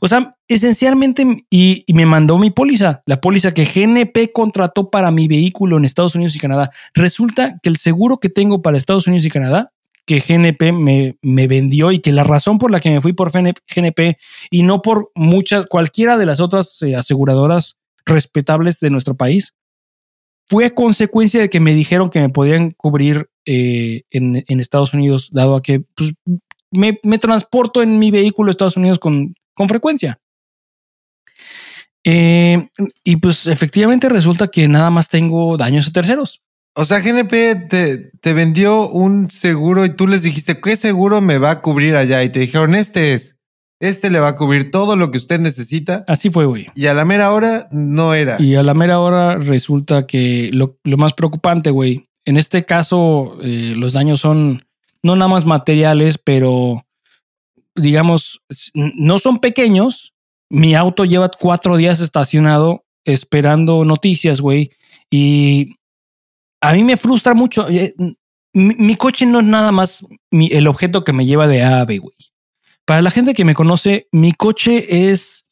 O sea, esencialmente, y, y me mandó mi póliza, la póliza que GNP contrató para mi vehículo en Estados Unidos y Canadá. Resulta que el seguro que tengo para Estados Unidos y Canadá, que GNP me, me vendió y que la razón por la que me fui por GNP y no por muchas, cualquiera de las otras eh, aseguradoras respetables de nuestro país, fue consecuencia de que me dijeron que me podían cubrir eh, en, en Estados Unidos, dado a que pues, me, me transporto en mi vehículo a Estados Unidos con, con frecuencia. Eh, y pues efectivamente resulta que nada más tengo daños a terceros. O sea, GNP te, te vendió un seguro y tú les dijiste, ¿qué seguro me va a cubrir allá? Y te dijeron, este es, este le va a cubrir todo lo que usted necesita. Así fue, güey. Y a la mera hora no era. Y a la mera hora resulta que lo, lo más preocupante, güey, en este caso eh, los daños son no nada más materiales, pero digamos, no son pequeños. Mi auto lleva cuatro días estacionado esperando noticias, güey. Y a mí me frustra mucho. eh, Mi, mi coche no es nada más mi- el objeto que me lleva de A a B, güey. Para la gente que me conoce, mi coche es,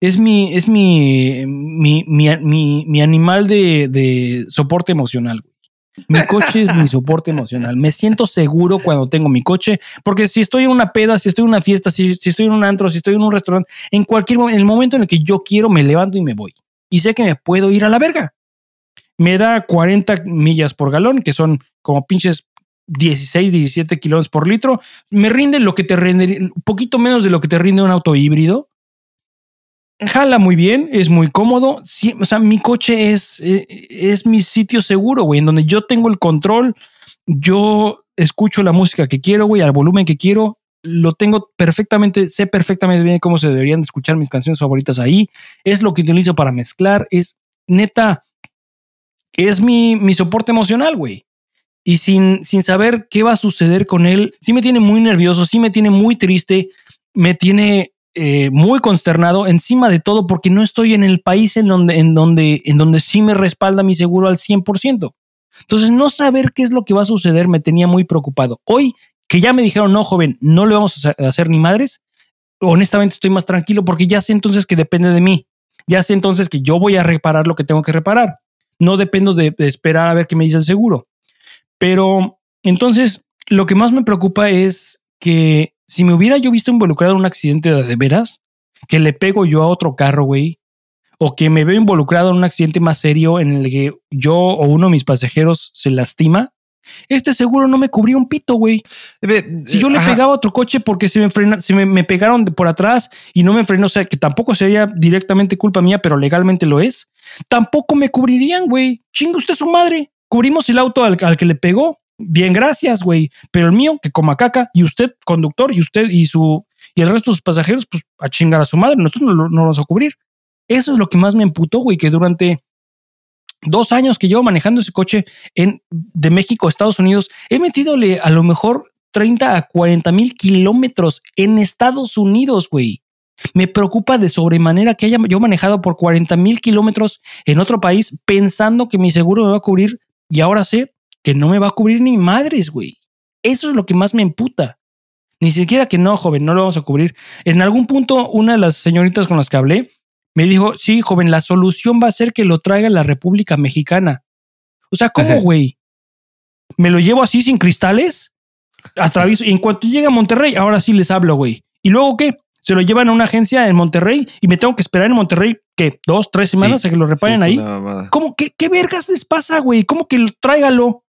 es mi, es mi, mi, mi, animal de, soporte emocional. Mi coche es mi soporte emocional. Me siento seguro cuando tengo mi coche, porque si estoy en una peda, si estoy en una fiesta, si, si estoy en un antro, si estoy en un restaurante, en cualquier momento, en el momento en el que yo quiero, me levanto y me voy. Y sé que me puedo ir a la verga. Me da 40 millas por galón, que son como pinches 16, 17 kilómetros por litro. Me rinde lo que te rinde, un poquito menos de lo que te rinde un auto híbrido. Jala muy bien, es muy cómodo. Sí, o sea, mi coche es, eh, es mi sitio seguro, güey, en donde yo tengo el control. Yo escucho la música que quiero, güey, al volumen que quiero. Lo tengo perfectamente, sé perfectamente bien cómo se deberían de escuchar mis canciones favoritas ahí. Es lo que utilizo para mezclar. Es neta, es mi, mi soporte emocional, güey. Y sin, sin saber qué va a suceder con él, sí me tiene muy nervioso, sí me tiene muy triste, me tiene eh, muy consternado encima de todo porque no estoy en el país en donde, en donde, en donde sí me respalda mi seguro al 100%. Entonces, no saber qué es lo que va a suceder me tenía muy preocupado. Hoy que ya me dijeron, no, joven, no le vamos a hacer ni madres, honestamente estoy más tranquilo porque ya sé entonces que depende de mí. Ya sé entonces que yo voy a reparar lo que tengo que reparar. no dependo de, de esperar a ver qué me dice el seguro. Pero entonces, lo que más me preocupa es que si me hubiera yo visto involucrado en un accidente de, veras, que le pego yo a otro carro, güey, o que me veo involucrado en un accidente más serio en el que yo o uno de mis pasajeros se lastima, este seguro no me cubría un pito, güey. Si yo le Ajá. pegaba a otro coche porque se me frena, se me, me pegaron por atrás y no me frenó, o sea, que tampoco sería directamente culpa mía, pero legalmente lo es, tampoco me cubrirían, güey. Chinga usted su madre. Cubrimos el auto al, que le pegó. Bien, gracias, güey. Pero el mío, que coma caca, y usted, conductor, y usted y su y el resto de sus pasajeros, pues a chingar a su madre. Nosotros no, no lo vamos a cubrir. Eso es lo que más me emputó, güey, que durante dos años que llevo manejando ese coche en, de México a Estados Unidos, he metidole a lo mejor 30 a 40 mil kilómetros en Estados Unidos, güey. Me preocupa de sobremanera que haya yo manejado por 40 mil kilómetros en otro país pensando que mi seguro me va a cubrir y ahora sé que no me va a cubrir ni madres, güey. Eso es lo que más me emputa. Ni siquiera que no, joven, no lo vamos a cubrir. En algún punto, una de las señoritas con las que hablé me dijo, sí, joven, la solución va a ser que lo traiga la República Mexicana. O sea, ¿cómo, güey? ¿Me lo llevo así sin cristales? Atravieso. Y en cuanto llegue a Monterrey, ahora sí les hablo, güey. ¿Y luego qué? Se lo llevan a una agencia en Monterrey y me tengo que esperar en Monterrey, ¿qué? ¿Dos, tres semanas Sí, a que lo reparen Sí, ahí? ¿Cómo? ¿Qué, ¿Qué vergas les pasa, güey? ¿Cómo que lo- tráigalo?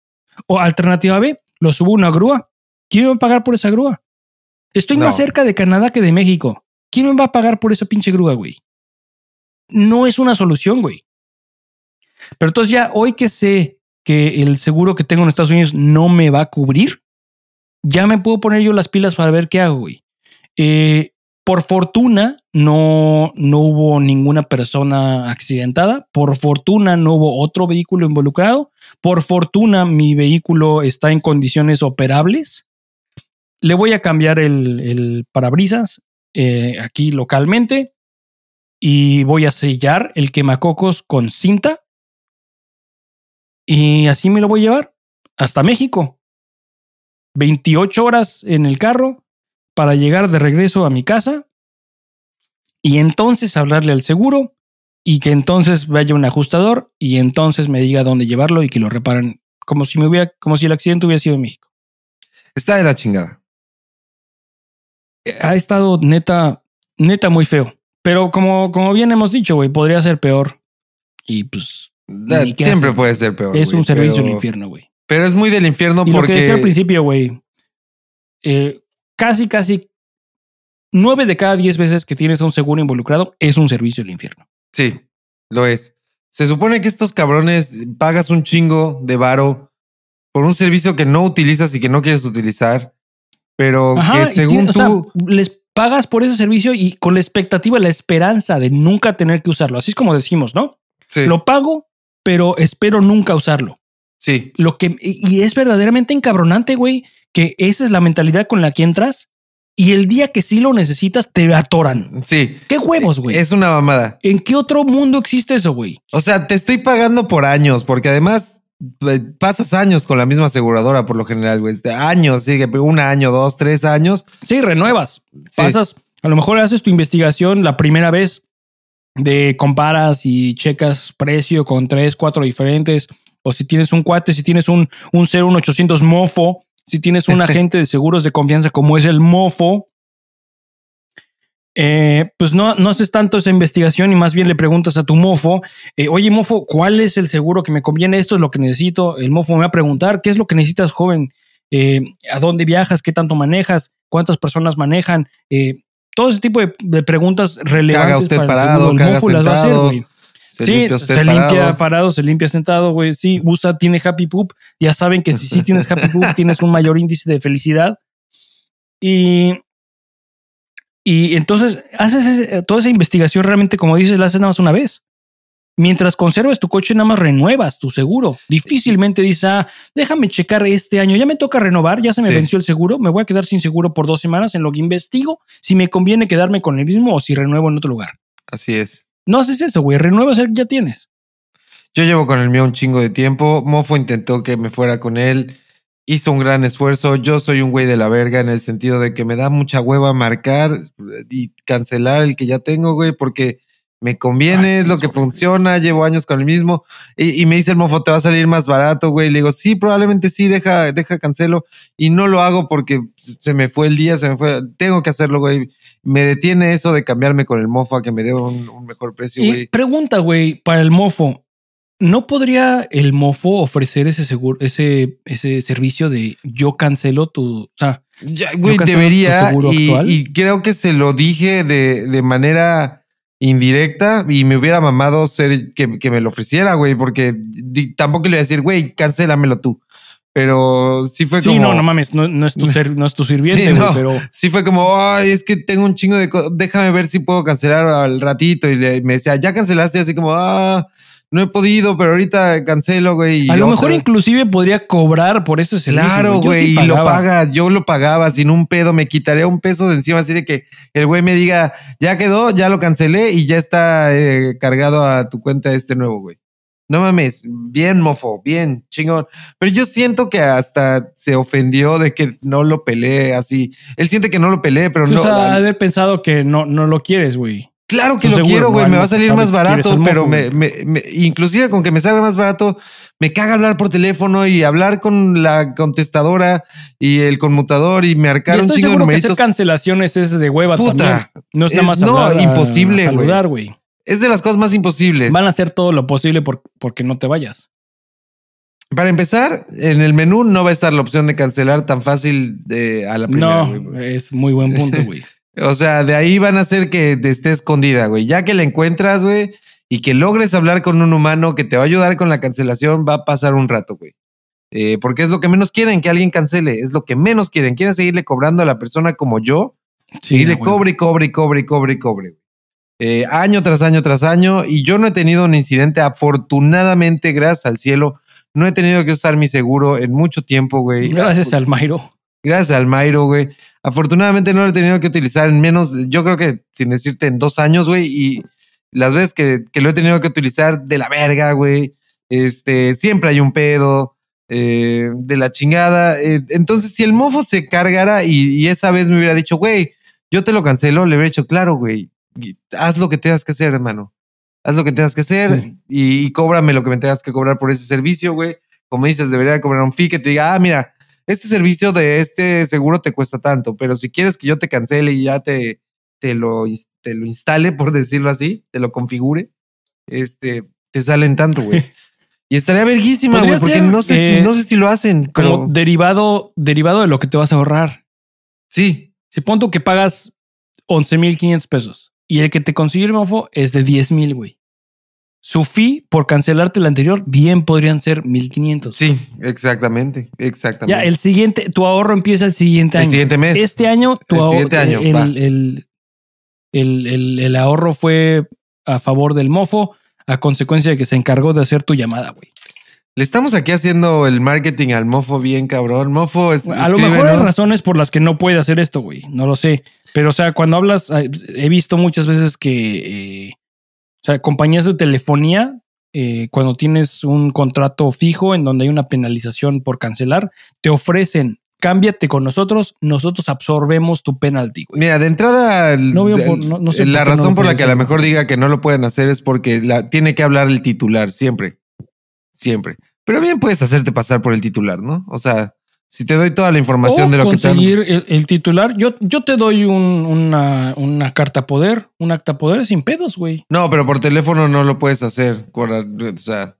O alternativa B, lo subo a una grúa. ¿Quién me va a pagar por esa grúa? Estoy más cerca de Canadá que de México. ¿Quién me va a pagar por esa pinche grúa, güey? No es una solución, güey. Pero entonces ya hoy que sé que el seguro que tengo en Estados Unidos no me va a cubrir, ya me puedo poner yo las pilas para ver qué hago, güey. Eh, por fortuna, no, no hubo ninguna persona accidentada. Por fortuna, no hubo otro vehículo involucrado. Por fortuna, mi vehículo está en condiciones operables. Le voy a cambiar el, parabrisas eh, aquí localmente y voy a sellar el quemacocos con cinta. Y así me lo voy a llevar hasta México. 28 horas en el carro para llegar de regreso a mi casa y entonces hablarle al seguro y que entonces vaya un ajustador y entonces me diga dónde llevarlo y que lo reparan como si me hubiera, como si el accidente hubiera sido en México. Está de la chingada. Ha estado neta, neta muy feo. Pero como, como bien hemos dicho, güey, podría ser peor. Y pues Da- Siempre puede ser peor. es un servicio del infierno, güey. Pero es muy del infierno Y lo que porque. decía al principio, güey, eh, casi, casi nueve de cada diez veces que tienes a un seguro involucrado es un servicio del infierno. Sí, lo es. Se supone que estos cabrones pagas un chingo de varo por un servicio que no utilizas y que no quieres utilizar, pero Ajá, que según tiene- o sea, tú, les pagas por ese servicio y con la expectativa, la esperanza de nunca tener que usarlo. Así es como decimos, ¿no? sí, Lo pago, pero espero nunca usarlo. Sí, Lo que, y es verdaderamente encabronante, güey, que esa es la mentalidad con la que entras y el día que sí lo necesitas te atoran. sí. ¿Qué huevos, güey? Es una mamada. ¿En qué otro mundo existe eso, güey? O sea, te estoy pagando por años, porque además eh, pasas años con la misma aseguradora por lo general, güey. Este, Años, sí, que un año, dos, tres años. Sí, renuevas. Sí. Pasas, a lo mejor haces tu investigación la primera vez de comparas y checas precio con tres, cuatro diferentes. O si tienes un cuate, si tienes un, un 01800 mofo, si tienes un <laughs> agente de seguros de confianza como es el mofo, eh, pues no, no haces tanto esa investigación y más bien le preguntas a tu mofo, eh, oye mofo, ¿cuál es el seguro que me conviene? Esto es lo que necesito. El mofo me va a preguntar, ¿qué es lo que necesitas, joven? Eh, ¿A dónde viajas? ¿Qué tanto manejas? ¿Cuántas personas manejan? Todo ese tipo de, de preguntas relevantes usted para el parado, seguro. El mofo las va a hacer, güey. Se sí, limpia usted se limpia parado. parado, se limpia sentado, güey. Sí, usa, tiene happy poop. Ya saben que si sí tienes happy poop, <laughs> tienes un mayor índice de felicidad. Y, y entonces haces ese- toda esa investigación realmente, como dices, la haces nada más una vez. Mientras conservas tu coche, nada más renuevas tu seguro. Difícilmente dices, ah, déjame checar este año. Ya me toca renovar, ya se me Sí. venció el seguro. Me voy a quedar sin seguro por dos semanas en lo que investigo si me conviene quedarme con el mismo o si renuevo en otro lugar. Así es. No haces eso, güey. Renuevas el que ya tienes. Yo llevo con el mío un chingo de tiempo. Mofo intentó que me fuera con él. Hizo un gran esfuerzo. Yo soy un güey de la verga en el sentido de que me da mucha hueva marcar y cancelar el que ya tengo, güey, porque Me conviene, es lo que funciona, llevo años con el mismo. Y, y me dice el mofo, te va a salir más barato, güey. Le digo, sí, probablemente sí, deja, deja cancelo. Y no lo hago porque se me fue el día, se me fue. Tengo que hacerlo, güey. Me detiene eso de cambiarme con el mofo a que me dé un, un mejor precio, Y güey. pregunta, güey, para el mofo. ¿No podría el mofo ofrecer ese seguro, ese, ese servicio de yo cancelo tu. O sea, Ya, güey, debería. seguro Y, actual. y creo que se lo dije de, de manera indirecta y me hubiera mamado ser que, que me lo ofreciera, güey, porque tampoco le iba a decir, güey, cancélamelo tú. Pero sí fue sí, como. no, no mames, no, no es tu ser, no es tu sirviente, Sí, güey, no. pero. Sí fue como, ay, es que tengo un chingo de cosas, déjame ver si puedo cancelar al ratito. Y le- me decía, ya cancelaste, así como, ah, no he podido, pero ahorita cancelo, güey. A lo otra mejor inclusive podría cobrar por ese servicio. Claro, güey, sí y lo paga, yo lo pagaba sin un pedo, me quitaría un peso de encima, así de que el güey me diga, ya quedó, ya lo cancelé y ya está eh, cargado a tu cuenta este nuevo, güey. No mames, bien mofo, bien chingón. Pero yo siento que hasta se ofendió de que no lo peleé así. Él siente que no lo peleé, pero Sí, no. o sea, haber pensado que no, no lo quieres, güey. Claro que lo seguro, quiero, güey. no, Me va a no salir sabe más barato, pero me, me- me- inclusive con que me salga más barato, me caga hablar por teléfono y hablar con la contestadora y el conmutador y Y marcar un estoy chingo de seguro que hacer cancelaciones es de hueva también. Puta, No es nada es- más no, imposible, a saludar, güey. es de las cosas más imposibles. Van a hacer todo lo posible por, porque no te vayas. Para empezar, en el menú no va a estar la opción de cancelar tan fácil de, a la primera. No, es muy buen punto, <laughs> güey. O sea, de ahí van a hacer que te esté escondida, güey. Ya que la encuentras, güey, y que logres hablar con un humano que te va a ayudar con la cancelación, va a pasar un rato, güey. Eh, porque es lo que menos quieren, que alguien cancele. Es lo que menos quieren. Quieren seguirle cobrando a la persona como yo. Sí, seguirle güey. cobre y cobre y cobre y cobre y cobre. Eh, año tras año tras año. Y yo no he tenido un incidente, afortunadamente, gracias al cielo. No he tenido que usar mi seguro en mucho tiempo, güey. Gracias al Mayro. Gracias al Mayro, güey. Afortunadamente no lo he tenido que utilizar en menos, yo creo que sin decirte en dos años, güey. Y las veces que, que lo he tenido que utilizar de la verga, güey. Este, siempre hay un pedo eh, de la chingada. Eh, entonces, si el mofo se cargara y, y esa vez me hubiera dicho, güey, yo te lo cancelo, le hubiera dicho, claro, güey, haz lo que tengas que hacer, hermano. Haz lo que tengas que hacer Sí. y, y cóbrame lo que me tengas que cobrar por ese servicio, güey. Como dices, debería de cobrar un fee que te diga, ah, mira, este servicio de este seguro te cuesta tanto, pero si quieres que yo te cancele y ya te, te, lo, te lo instale, <laughs> por decirlo así, te lo configure, este, te salen tanto, güey. <laughs> Y estaría verguísima, güey, porque no sé, eh, no sé si lo hacen. Como Como, derivado, derivado de lo que te vas a ahorrar. sí, Si pon tú que pagas 11.500 pesos y el que te consigue el mofo es de 10.000, güey. Su fee por cancelarte el anterior bien podrían ser 1.500. sí, exactamente, exactamente. Ya el siguiente, tu ahorro empieza el siguiente El año. siguiente mes. Este año, tu El ahorro, siguiente año, el, el- el- el- el ahorro fue a favor del mofo a consecuencia de que se encargó de hacer tu llamada, güey. Le estamos aquí haciendo el marketing al mofo bien cabrón. Mofo es. A lo mejor hay razones por las que no puede hacer esto, güey. No lo sé. Pero, o sea, cuando hablas, he visto muchas veces que, eh, o sea, compañías de telefonía, eh, cuando tienes un contrato fijo en donde hay una penalización por cancelar, te ofrecen, cámbiate con nosotros, nosotros absorbemos tu penalty, güey. Mira, de entrada, No veo por- no- no sé la por qué no razón por la que a lo mejor diga que no lo pueden hacer es porque la, tiene que hablar el titular siempre. Siempre. Pero bien puedes hacerte pasar por el titular, ¿no? O sea, si te doy toda la información O de lo que están. conseguir el, el titular, yo, yo te doy un- una, una carta poder, un acta poder sin pedos, güey. No, pero por teléfono no lo puedes hacer. o sea,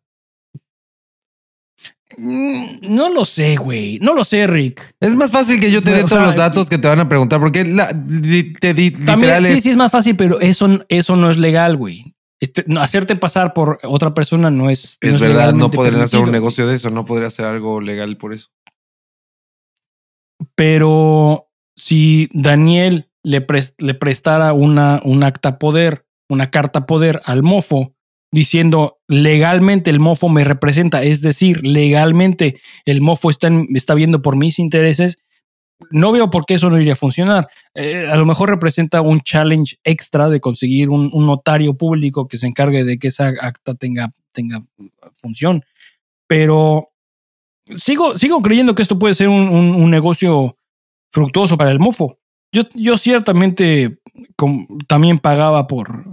Mm, No lo sé, güey. No lo sé, Rick. es más fácil que yo te dé todos sea, los datos que te van a preguntar, porque la, li- te di, También literal sí, es- sí es más fácil, pero eso, eso no es legal, güey. Este, no, hacerte pasar por otra persona no es. es no verdad, no podrían hacer un negocio de eso, no podría hacer algo legal por eso. Pero si Daniel le, le prestara una, un acta poder, una carta poder al mofo, diciendo legalmente el mofo me representa, es decir, legalmente el mofo está, está viendo por mis intereses, no veo por qué eso no iría a funcionar. Eh, a lo mejor representa un challenge extra de conseguir un, un notario público que se encargue de que esa acta tenga, tenga función. Pero sigo, sigo creyendo que esto puede ser un, un- un negocio fructuoso para el mofo. Yo, yo ciertamente com- también pagaba por,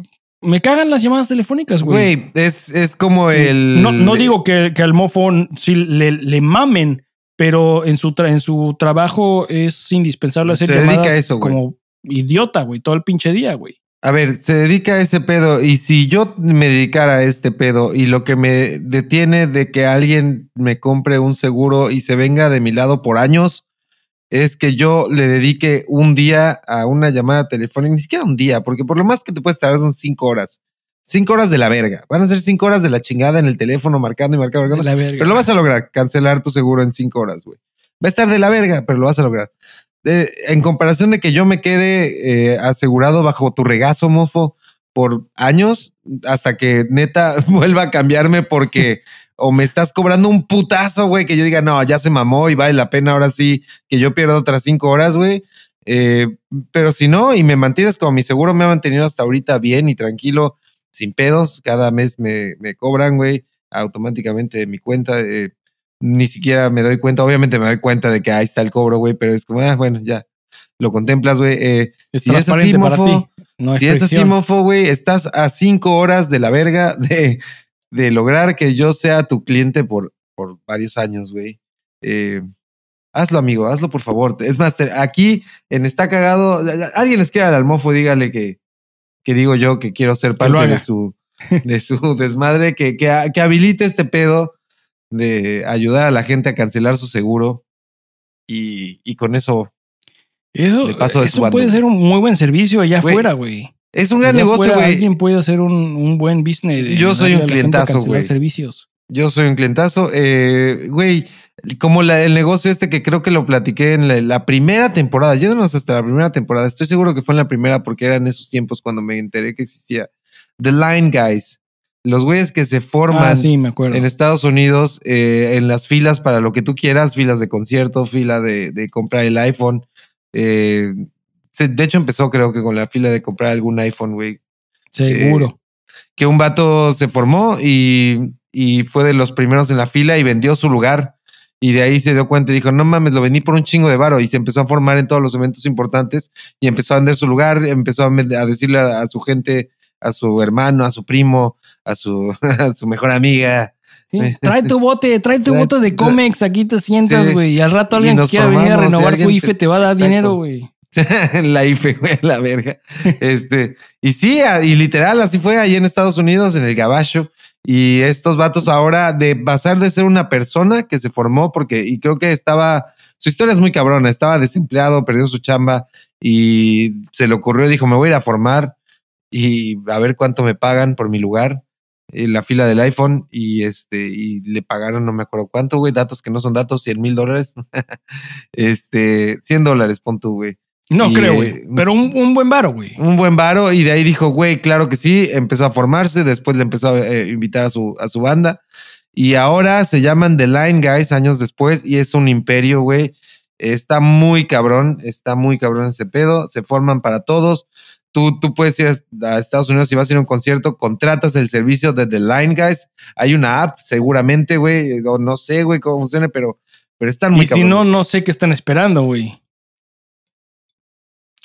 Me cagan las llamadas telefónicas, güey. Güey, es, es como el. No, no digo que, que al mofo sí le, le mamen, pero en su, tra- en su trabajo es indispensable hacer Se dedica llamadas a eso, como idiota, güey, todo el pinche día, güey. A ver, se dedica a ese pedo. Y si yo me dedicara a este pedo y lo que me detiene de que alguien me compre un seguro y se venga de mi lado por años, es que yo le dedique un día a una llamada telefónica, ni siquiera un día, porque por lo más que te puedes tardar son cinco horas. Cinco horas de la verga. Van a ser cinco horas de la chingada en el teléfono, marcando y marcando, marcando. La verga. Pero lo vas a lograr, cancelar tu seguro en cinco horas, güey. Va a estar de la verga, pero lo vas a lograr. En comparación de que yo me quede eh, asegurado bajo tu regazo, mofo, por años, hasta que neta <laughs> vuelva a cambiarme porque o me estás cobrando un putazo, güey, que yo diga, no, ya se mamó y vale la pena ahora sí que yo pierda otras cinco horas, güey. Eh, pero si no, y me mantienes como mi seguro me ha mantenido hasta ahorita bien y tranquilo, sin pedos, cada mes me, me cobran, güey, automáticamente de mi cuenta. eh, ni siquiera me doy cuenta, obviamente me doy cuenta de que ahí está el cobro, güey, pero es como, ah, bueno, ya, lo contemplas, güey. eh, es si es así, transparente para mofo, ti. No es si es así, mofo, güey, estás a cinco horas de la verga de, de lograr que yo sea tu cliente por, por varios años, güey. Eh, hazlo, amigo, hazlo, por favor. Es más, aquí en Está Cagado, alguien escriba al mofo, dígale que, que digo yo que quiero ser parte de su, de su <laughs> desmadre, que, que, que habilite este pedo de ayudar a la gente a cancelar su seguro. Y, y con eso Eso, Le paso de su eso bando, puede ser un muy buen servicio allá afuera, güey. es un gran Allá negocio, güey. Alguien puede hacer un, un buen business. de Yo soy un clientazo, güey. servicios. Yo soy un clientazo. Eh, güey, como la- el negocio este que creo que lo platiqué en la, la primera temporada, yéndonos hasta la primera temporada, estoy seguro que fue en la primera porque eran esos tiempos cuando me enteré que existía. The Line Guys, los güeyes que se forman Ah, sí, me acuerdo. en Estados Unidos eh, en las filas para lo que tú quieras, filas de concierto, fila de, de comprar el iPhone. Eh, de hecho empezó creo que con la fila de comprar algún iPhone, güey Seguro. que un vato se formó y, y fue de los primeros en la fila y vendió su lugar. Y de ahí se dio cuenta y dijo, no mames, lo vendí por un chingo de varo. Y se empezó a formar en todos los eventos importantes y empezó a vender su lugar, empezó a, decirle a, a su gente, a su hermano, a su primo, a su, <laughs> a su mejor amiga. Sí, <laughs> Trae tu bote, trae tu bote de Comex, aquí te sientas, Sí. güey. Y al rato alguien que quiera venir a renovar su alguien IFE te- va a dar Exacto. dinero, güey. <laughs> la IFE, güey, la verga. Este, y sí, y literal, así fue ahí en Estados Unidos, en el Gabacho. Y estos vatos ahora, de pasar de ser una persona que se formó, porque, y creo que estaba, su historia es muy cabrona, estaba desempleado, perdió su chamba y se le ocurrió, dijo, me voy a ir a formar y a ver cuánto me pagan por mi lugar en la fila del iPhone y este y le pagaron no me acuerdo cuánto güey datos que no son datos 100 mil dólares <laughs> este 100 dólares pon tú güey No Y, creo, eh, güey. Pero un, un buen varo, güey. un buen varo y de ahí dijo, güey, claro que sí, empezó a formarse, después le empezó a eh, invitar a su, a su banda y ahora se llaman The Line Guys años después y es un imperio, güey. Está muy cabrón, está muy cabrón ese pedo, se forman para todos. Tú, tú puedes ir a Estados Unidos y vas a ir a un concierto, contratas el servicio de The Line Guys. Hay una app, seguramente, güey, o no sé, güey, cómo funciona, pero, pero están muy Y si no, no sé qué están esperando, güey.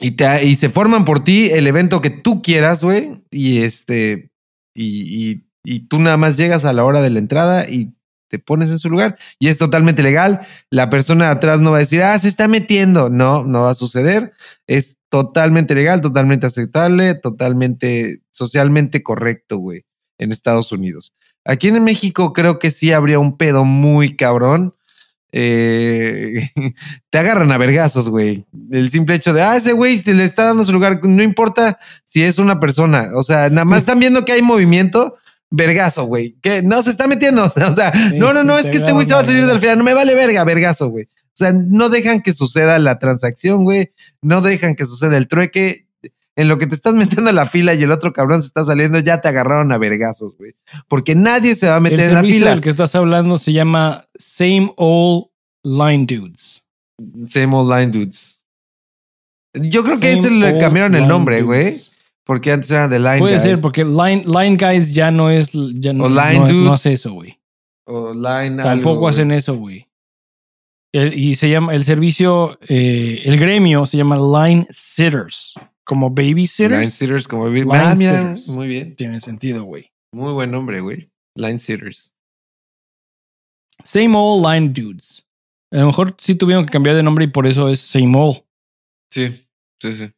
Y, te, y se forman por ti el evento que tú quieras, güey. Y este. Y, y, y tú nada más llegas a la hora de la entrada y te pones en su lugar. Y es totalmente legal. La persona de atrás no va a decir, ah, se está metiendo. No, no va a suceder. Es totalmente legal, totalmente aceptable, totalmente socialmente correcto, güey, en Estados Unidos. Aquí en México creo que sí habría un pedo muy cabrón. Eh, <laughs> te agarran a vergazos, güey. El simple hecho de, ah, ese güey se le está dando su lugar, no importa si es una persona, o sea, nada más están viendo que hay movimiento, vergazo, güey, que no se está metiendo, <laughs> o sea, no, no, no, es que este güey se va a salir del final, no me vale verga, vergazo, güey. O sea, no dejan que suceda la transacción, güey, no dejan que suceda el trueque. En lo que te estás <laughs> metiendo a la fila y el otro cabrón se está saliendo, ya te agarraron a vergazos, güey. Porque nadie se va a El meter en la fila. del que estás hablando se llama Same Old Line Dudes. Same old line dudes. Yo creo que Same ese le cambiaron el nombre, güey. Dudes. Porque antes eran de Line Puede Guys. ser, porque line, line Guys ya no es. Ya no, O Line no, es- no Dudes. hace eso, güey. O Line Tampoco algo, hacen eso, güey. Y se llama el servicio, eh, el gremio se llama Line Sitters. Como babysitters. Line sitters, como baby. Line Ah, mira, muy bien. Tiene sentido, güey. Muy buen nombre, güey. Line sitters. Same old line dudes. A lo mejor sí tuvieron que cambiar de nombre y por eso es same old. Sí, sí, sí.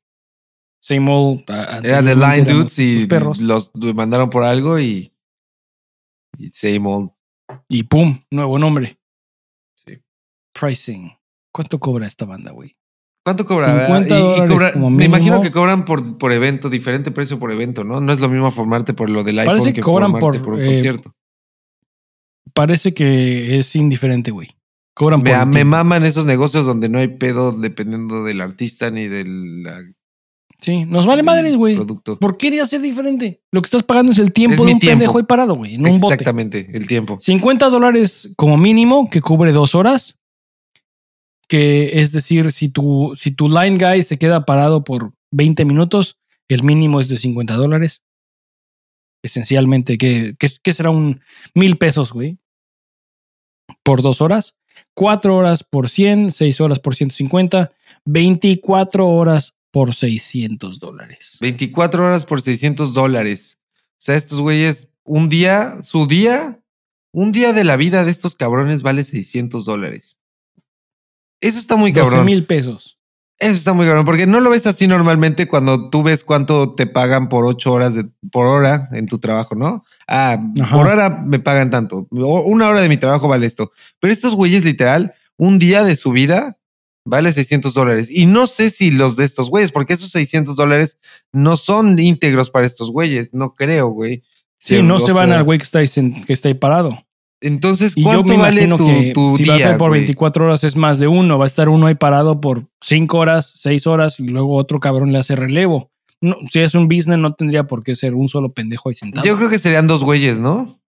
Same old. ah, Era de anteriormente Line Dudes y perros. los mandaron por algo y. Y same old. Y pum, nuevo nombre. Sí. Pricing. ¿Cuánto cobra esta banda, güey? ¿Cuánto cobra? 50 Y- y dólares cobra- como me imagino que cobran por, por evento, diferente precio por evento, ¿no? No es lo mismo formarte por lo del iPhone Parece que que cobran formarte por, por, un eh, concierto. Parece que es indiferente, güey. Cobran por Me, el me tiempo. maman esos negocios donde no hay pedo dependiendo del artista ni del la- Sí, nos vale madres, güey. ¿Por qué iría a ser diferente? Lo que estás pagando es el tiempo Es de un tiempo. pendejo ahí parado, güey, en un bote. Exactamente, el tiempo. 50 dólares como mínimo, que cubre dos horas. Que es decir, si tu, si tu line guy se queda parado por 20 minutos, el mínimo es de 50 dólares. Esencialmente, que, que, que será un mil pesos, güey. Por dos horas. Cuatro horas por 100, seis horas por 150, 24 horas por 600 dólares. 24 horas por 600 dólares. O sea, estos güeyes, un día, su día, un día de la vida de estos cabrones vale 600 dólares. Eso está muy 12 cabrón. mil pesos. Eso está muy cabrón, porque no lo ves así normalmente cuando tú ves cuánto te pagan por ocho horas de, por hora en tu trabajo, ¿no? Ah, Ajá. por hora me pagan tanto. Una hora de mi trabajo vale esto. Pero estos güeyes, literal, un día de su vida vale 600 dólares. Y no sé si los de estos güeyes, porque esos 600 dólares no son íntegros para estos güeyes. No creo, güey. Sí, no se van sea, al güey que está, ahí que está ahí parado. Entonces, Y yo ¿cuánto me vale imagino tu, que tu si día? va a ser por güey? 24 horas es más de uno. Va a estar uno ahí parado por 5 horas, 6 horas y luego otro cabrón le hace relevo. No, si es un business no tendría por qué ser un solo pendejo ahí sentado. Yo creo que serían dos güeyes, ¿no?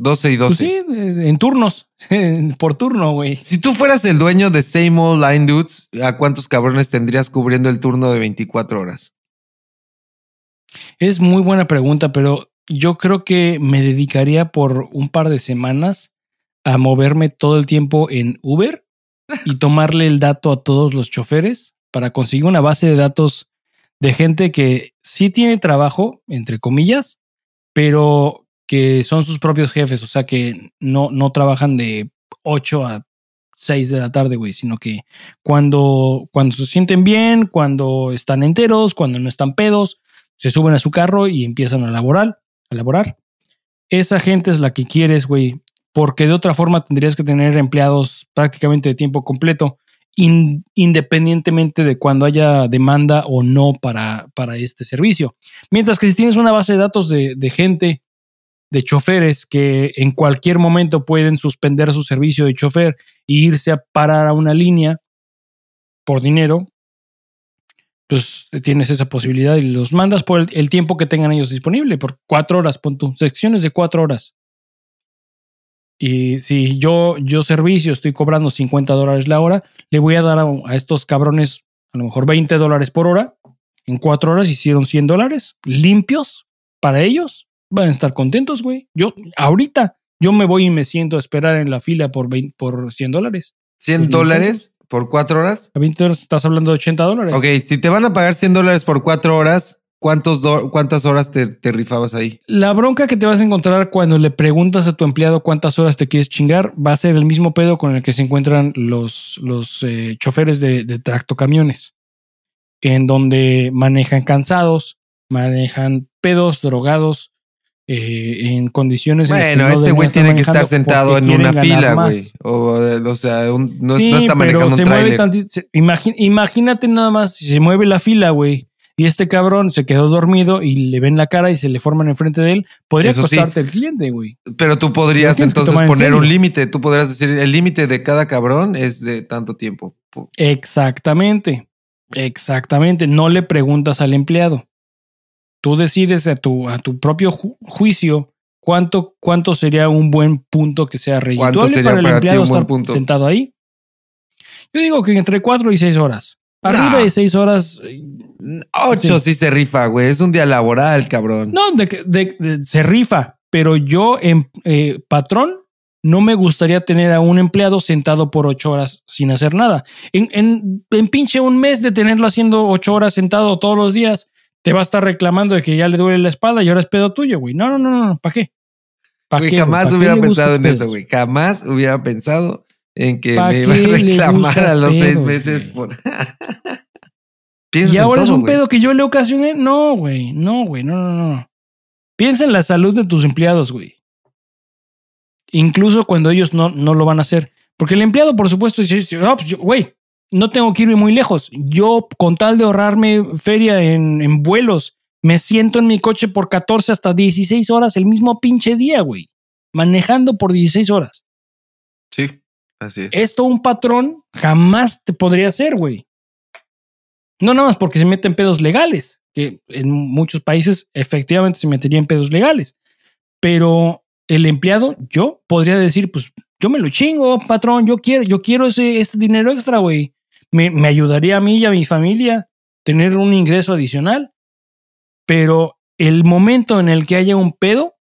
12 y 12. Pues sí, eh, en turnos, <laughs> por turno, güey. Si tú fueras el dueño de Same Old Line Dudes, ¿a cuántos cabrones tendrías cubriendo el turno de 24 horas? Es muy buena pregunta, pero yo creo que me dedicaría por un par de semanas a moverme todo el tiempo en Uber <laughs> y tomarle el dato a todos los choferes para conseguir una base de datos de gente que sí tiene trabajo, entre comillas, pero que son sus propios jefes, o sea que no, no trabajan de 8 a 6 de la tarde, güey, sino que cuando, cuando se sienten bien, cuando están enteros, cuando no están pedos, se suben a su carro y empiezan a laborar, a laborar. Esa gente es la que quieres, güey, porque de otra forma tendrías que tener empleados prácticamente de tiempo completo, in- independientemente de cuando haya demanda o no para, para este servicio. Mientras que si tienes una base de datos de gente, de choferes que en cualquier momento pueden suspender su servicio de chofer e irse a parar a una línea por dinero, pues tienes esa posibilidad y los mandas por el, tiempo que tengan ellos disponible, por cuatro horas, pon tú, secciones de cuatro horas. Y si yo, yo servicio estoy cobrando 50 dólares la hora, le voy a dar a, a estos cabrones a lo mejor 20 dólares por hora. En cuatro horas hicieron 100 dólares limpios para ellos. Van a estar contentos, güey. Yo, ahorita, yo me voy y me siento a esperar en la fila por, 20 por 100 dólares. ¿100 Pues, dólares por 4 horas? A 20 dólares estás hablando de 80 dólares. Ok, si te van a pagar 100 dólares por 4 horas, ¿cuántos do- ¿cuántas horas te, te rifabas ahí? La bronca que te vas a encontrar cuando le preguntas a tu empleado cuántas horas te quieres chingar va a ser el mismo pedo con el que se encuentran los, los eh, choferes de, de tractocamiones, en donde manejan cansados, manejan pedos, drogados, eh, en condiciones. en las que Bueno, no este güey tiene que estar sentado en una fila, güey. O, o sea, un- no, sí, no está manejando pero un se mueve tráiler. tantito. se- imagínate nada más si se mueve la fila, güey. Y este cabrón se quedó dormido y le ven la cara y se le forman enfrente de él. Podría Eso sí. el cliente, güey. Pero tú podrías entonces en poner un límite. Tú podrías decir, el límite de cada cabrón es de tanto tiempo. Exactamente. Exactamente. No le preguntas al empleado. Tú decides a tu, a tu propio ju- juicio cuánto, cuánto sería un buen punto que sea redituable para el para empleado estar punto? sentado ahí. Yo digo que entre cuatro y seis horas. Arriba Nah. de seis horas. eh, Ocho Sí. sí. se rifa, güey. Es un día laboral, cabrón. No, de, de- de- se rifa. Pero yo, en eh, patrón, no me gustaría tener a un empleado sentado por ocho horas sin hacer nada. En, en, en pinche un mes de tenerlo haciendo ocho horas sentado todos los días, te va a estar reclamando de que ya le duele la espalda y ahora es pedo tuyo, güey. No, no, no, no, ¿para qué? ¿Pa qué jamás hubiera pensado en eso, güey. Jamás hubiera pensado en que me iba a reclamar a los seis meses por. <laughs> y ahora es un pedo que yo le ocasioné. No, güey. No, güey. No, no, no. Piensa en la salud de tus empleados, güey. Incluso cuando ellos no, no lo van a hacer. Porque el empleado, por supuesto, dice, no, pues güey, no tengo que irme muy lejos. Yo, con tal de ahorrarme feria en, en vuelos, me siento en mi coche por 14 hasta 16 horas el mismo pinche día, güey. Manejando por 16 horas. Sí, así es. Esto un patrón jamás te podría hacer, güey. No nada más porque se meten pedos legales, que en muchos países efectivamente se metería en pedos legales. Pero el empleado, yo podría decir, pues yo me lo chingo, patrón, yo quiero, yo quiero ese, ese dinero extra, güey. Me, me ayudaría a mí y a mi familia tener un ingreso adicional. Pero el momento en el que haya un pedo,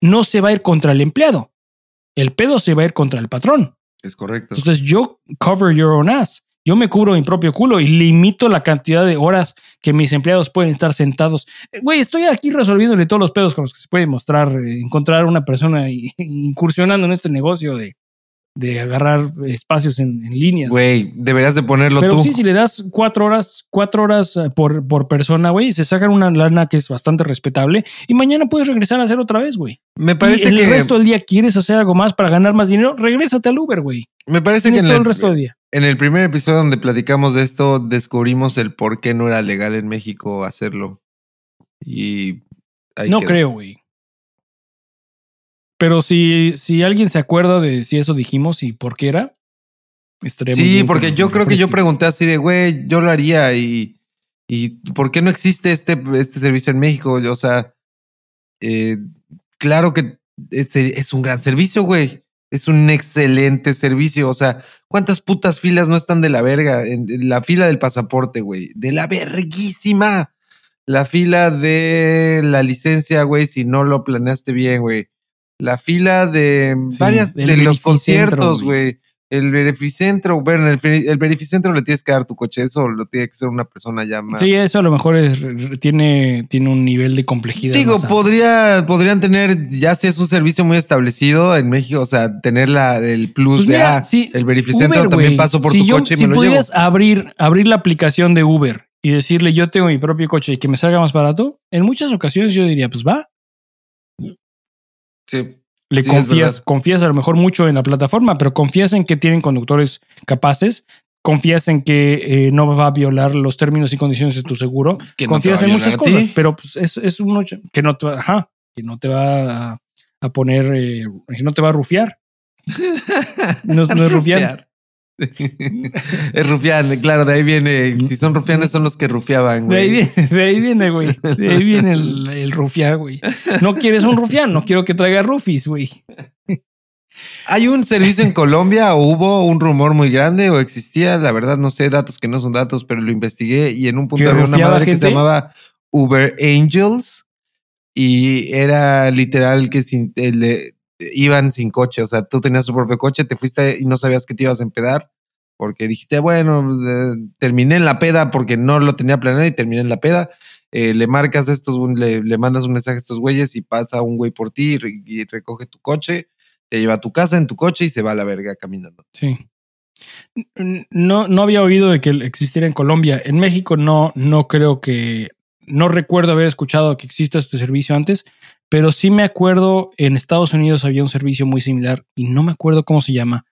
no se va a ir contra el empleado. El pedo se va a ir contra el patrón. Es correcto. Entonces yo cover your own ass. Yo me cubro mi propio culo y limito la cantidad de horas que mis empleados pueden estar sentados. Eh, güey, estoy aquí resolviéndole todos los pedos con los que se puede mostrar, eh, encontrar una persona <laughs> incursionando en este negocio de, de agarrar espacios en, en líneas. Güey, deberías de ponerlo Pero tú. sí, si le das cuatro horas, cuatro horas eh, por, por persona, güey, se sacan una lana que es bastante respetable y mañana puedes regresar a hacer otra vez, güey. Me parece y que el resto del día quieres hacer algo más para ganar más dinero, regrésate al Uber, güey. me parece que Tienes en todo el, el resto del día. en el primer episodio donde platicamos de esto descubrimos el por qué no era legal en México hacerlo. Y No quedó. creo, güey. Pero si, si alguien se acuerda de si eso dijimos y por qué era, estaría muy Sí, bien porque yo creo que yo pregunté así de, güey, yo lo haría y, y ¿por qué no existe este, este servicio en México? O sea, eh, claro que es, es un gran servicio, güey. Es un excelente servicio. O sea, ¿cuántas putas filas no están de la verga? En, en la fila del pasaporte, güey. De la verguísima. La fila de la licencia, güey, si no lo planeaste bien, güey. La fila de Sí, varias de los conciertos, güey. El verificentro, bueno, el, el verificentro le tienes que dar tu coche, eso lo tiene que ser una persona ya más. Sí, eso a lo mejor es- tiene, tiene un nivel de complejidad. Digo, alto. podría, podrían tener, ya si es un servicio muy establecido en México, o sea, tener la, el plus Pues de, ah, sí, el verificentro Uber, también güey, paso por si tu yo- coche y si me lo llevo. pudieras abrir, abrir la aplicación de Uber y decirle yo tengo mi propio coche y que me salga más barato, en muchas ocasiones yo diría, pues va, Sí. le Sí, confías, confías a lo mejor mucho en la plataforma, pero confías en que tienen conductores capaces, confías en que eh, no va a violar los términos y condiciones de tu seguro, Que confías en muchas cosas, pero pues es, es un que no te va, ajá, que no te va a, a poner, eh, que no te va a rufiar. No, <laughs> no es rufián. <laughs> <laughs> es rufián, claro, de ahí viene. Si son rufianes, son los que rufiaban, De ahí güey. viene, de ahí viene, güey. De ahí viene el, el rufián, güey. No quieres un rufián, no quiero que traiga rufis, güey. Hay un servicio en Colombia o hubo un rumor muy grande o existía, la verdad no sé, datos que no son datos, pero lo investigué y en un punto ¿Que había una madre que se llamaba Uber Angels y era literal que sin, el de- iban sin coche, o sea, tú tenías tu propio coche, te fuiste y no sabías que te ibas a empedar porque dijiste, bueno, terminé en la peda porque no lo tenía planeado y terminé en la peda. Eh, le marcas estos, le, le mandas un mensaje a estos güeyes y pasa un güey por ti y, y recoge tu coche te lleva a tu casa en tu coche y se va a la verga caminando. Sí. No, no había oído de que existiera en Colombia. En México no, no creo que. No recuerdo haber escuchado que exista este servicio antes, pero sí me acuerdo en Estados Unidos había un servicio muy similar y no me acuerdo cómo se llama.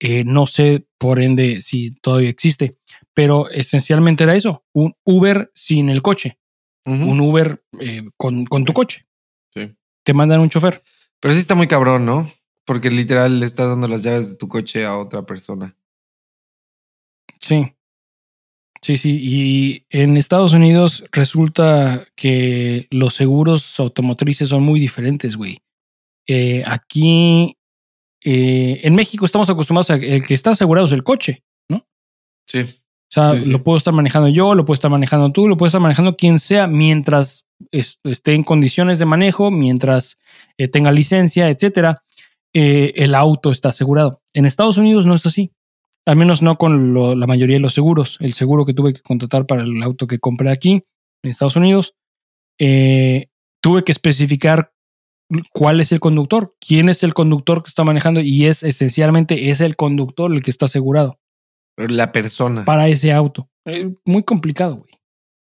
Eh, no sé, por ende, si todavía existe, pero esencialmente era eso: un Uber sin el coche, un Uber eh, con, con tu coche. Sí. Te mandan un chofer. Pero sí está muy cabrón, ¿no? Porque literal le estás dando las llaves de tu coche a otra persona. Sí. Sí, sí. Y en Estados Unidos resulta que los seguros automotrices son muy diferentes, güey. Eh, aquí, eh, en México estamos acostumbrados a que el que está asegurado es el coche. Sí. O sea, Sí, sí. lo puedo estar manejando yo, lo puedo estar manejando tú, lo puede estar manejando quien sea mientras es- esté en condiciones de manejo, mientras eh, tenga licencia, etcétera. el auto está asegurado. En Estados Unidos no es así. Al menos no con lo- la mayoría de los seguros. El seguro que tuve que contratar para el auto que compré aquí en Estados Unidos, eh, tuve que especificar cuál es el conductor, quién es el conductor que está manejando y es esencialmente es el conductor el que está asegurado La persona. para ese auto. Eh, muy complicado, güey.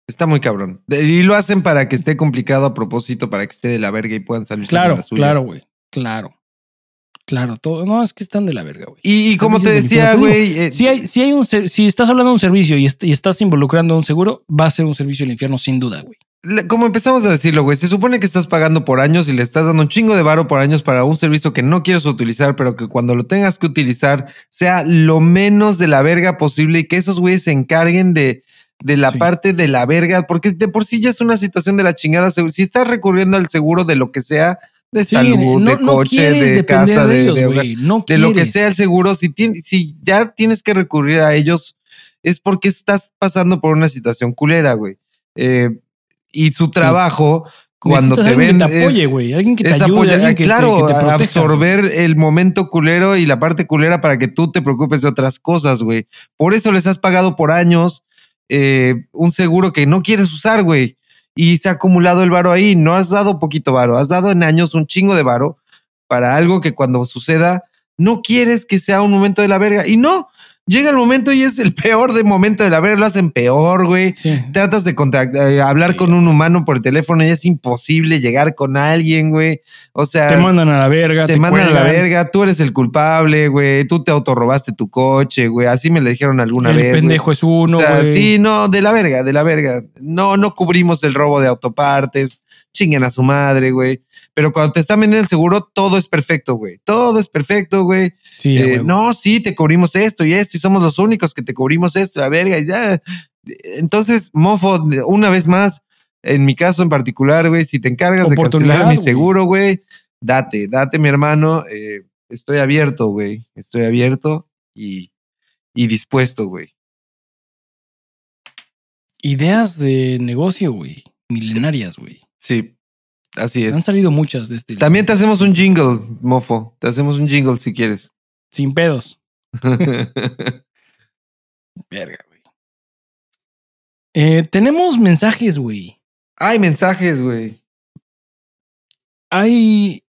Está muy cabrón. Y lo hacen para que esté complicado a propósito, para que esté de la verga y puedan salir Claro, la suya. claro, güey. Claro. Claro, todo. No, es que están de la verga, güey. Y, y como te decía, güey. eh, Si, hay, si, hay un, si estás hablando de un servicio y, est- y estás involucrando un seguro, va a ser un servicio del infierno sin duda, güey. como empezamos a decirlo, güey, se supone que estás pagando por años y le estás dando un chingo de varo por años para un servicio que no quieres utilizar, pero que cuando lo tengas que utilizar sea lo menos de la verga posible y que esos güeyes se encarguen de, de la Sí. parte de la verga, porque de por sí ya es una situación de la chingada. Si estás recurriendo al seguro de lo que sea, de Sí, salud, no, de no coche, quieres de casa, de, de, ellos, de hogar. No de lo que sea el seguro, si, tien- si ya tienes que recurrir a ellos, es porque estás pasando por una situación culera, güey. Eh, y su trabajo, cuando Necesitas te ven, que te apoye, güey. Alguien que te es ayude, alguien que claro, que te, proteja, absorber el momento culero y la parte culera para que tú te preocupes de otras cosas, güey. Por eso les has pagado por años eh, un seguro que no quieres usar, güey. Y se ha acumulado el varo ahí. No has dado poquito varo, has dado en años un chingo de varo para algo que cuando suceda no quieres que sea un momento de la verga. Y no, llega el momento y es el <laughs> peor de momento de la verga. Lo hacen peor, güey Sí. tratas de contactar, eh, hablar Sí. con un humano por teléfono y es imposible llegar con alguien, güey. O sea, Te mandan a la verga. te mandan a la verga, tú eres el culpable, güey. Tú te autorrobaste tu coche, güey. Así me lo dijeron alguna el vez. güey. pendejo es uno, o sea, güey. sí, no, de la verga, de la verga. No, no cubrimos el robo de autopartes. Chinguen a su madre, güey. Pero cuando te están vendiendo el seguro, todo es perfecto, güey. Todo es perfecto, güey. Sí, Eh, güey. no, sí, te cubrimos esto y esto y somos los únicos que te cubrimos esto, la verga, y ya. Entonces, mofo, una vez más, en mi caso en particular, güey, si te encargas de cancelar mi seguro, güey, date, date, mi hermano. eh, estoy abierto, güey. Estoy abierto y, y dispuesto, güey. Ideas de negocio, güey. Milenarias, güey. Sí, así Han es. salido muchas de este. También te hacemos un jingle, mofo. Te hacemos un jingle si quieres. Sin pedos. <laughs> Verga, güey. Eh, tenemos mensajes, güey. Hay mensajes, güey. Hay.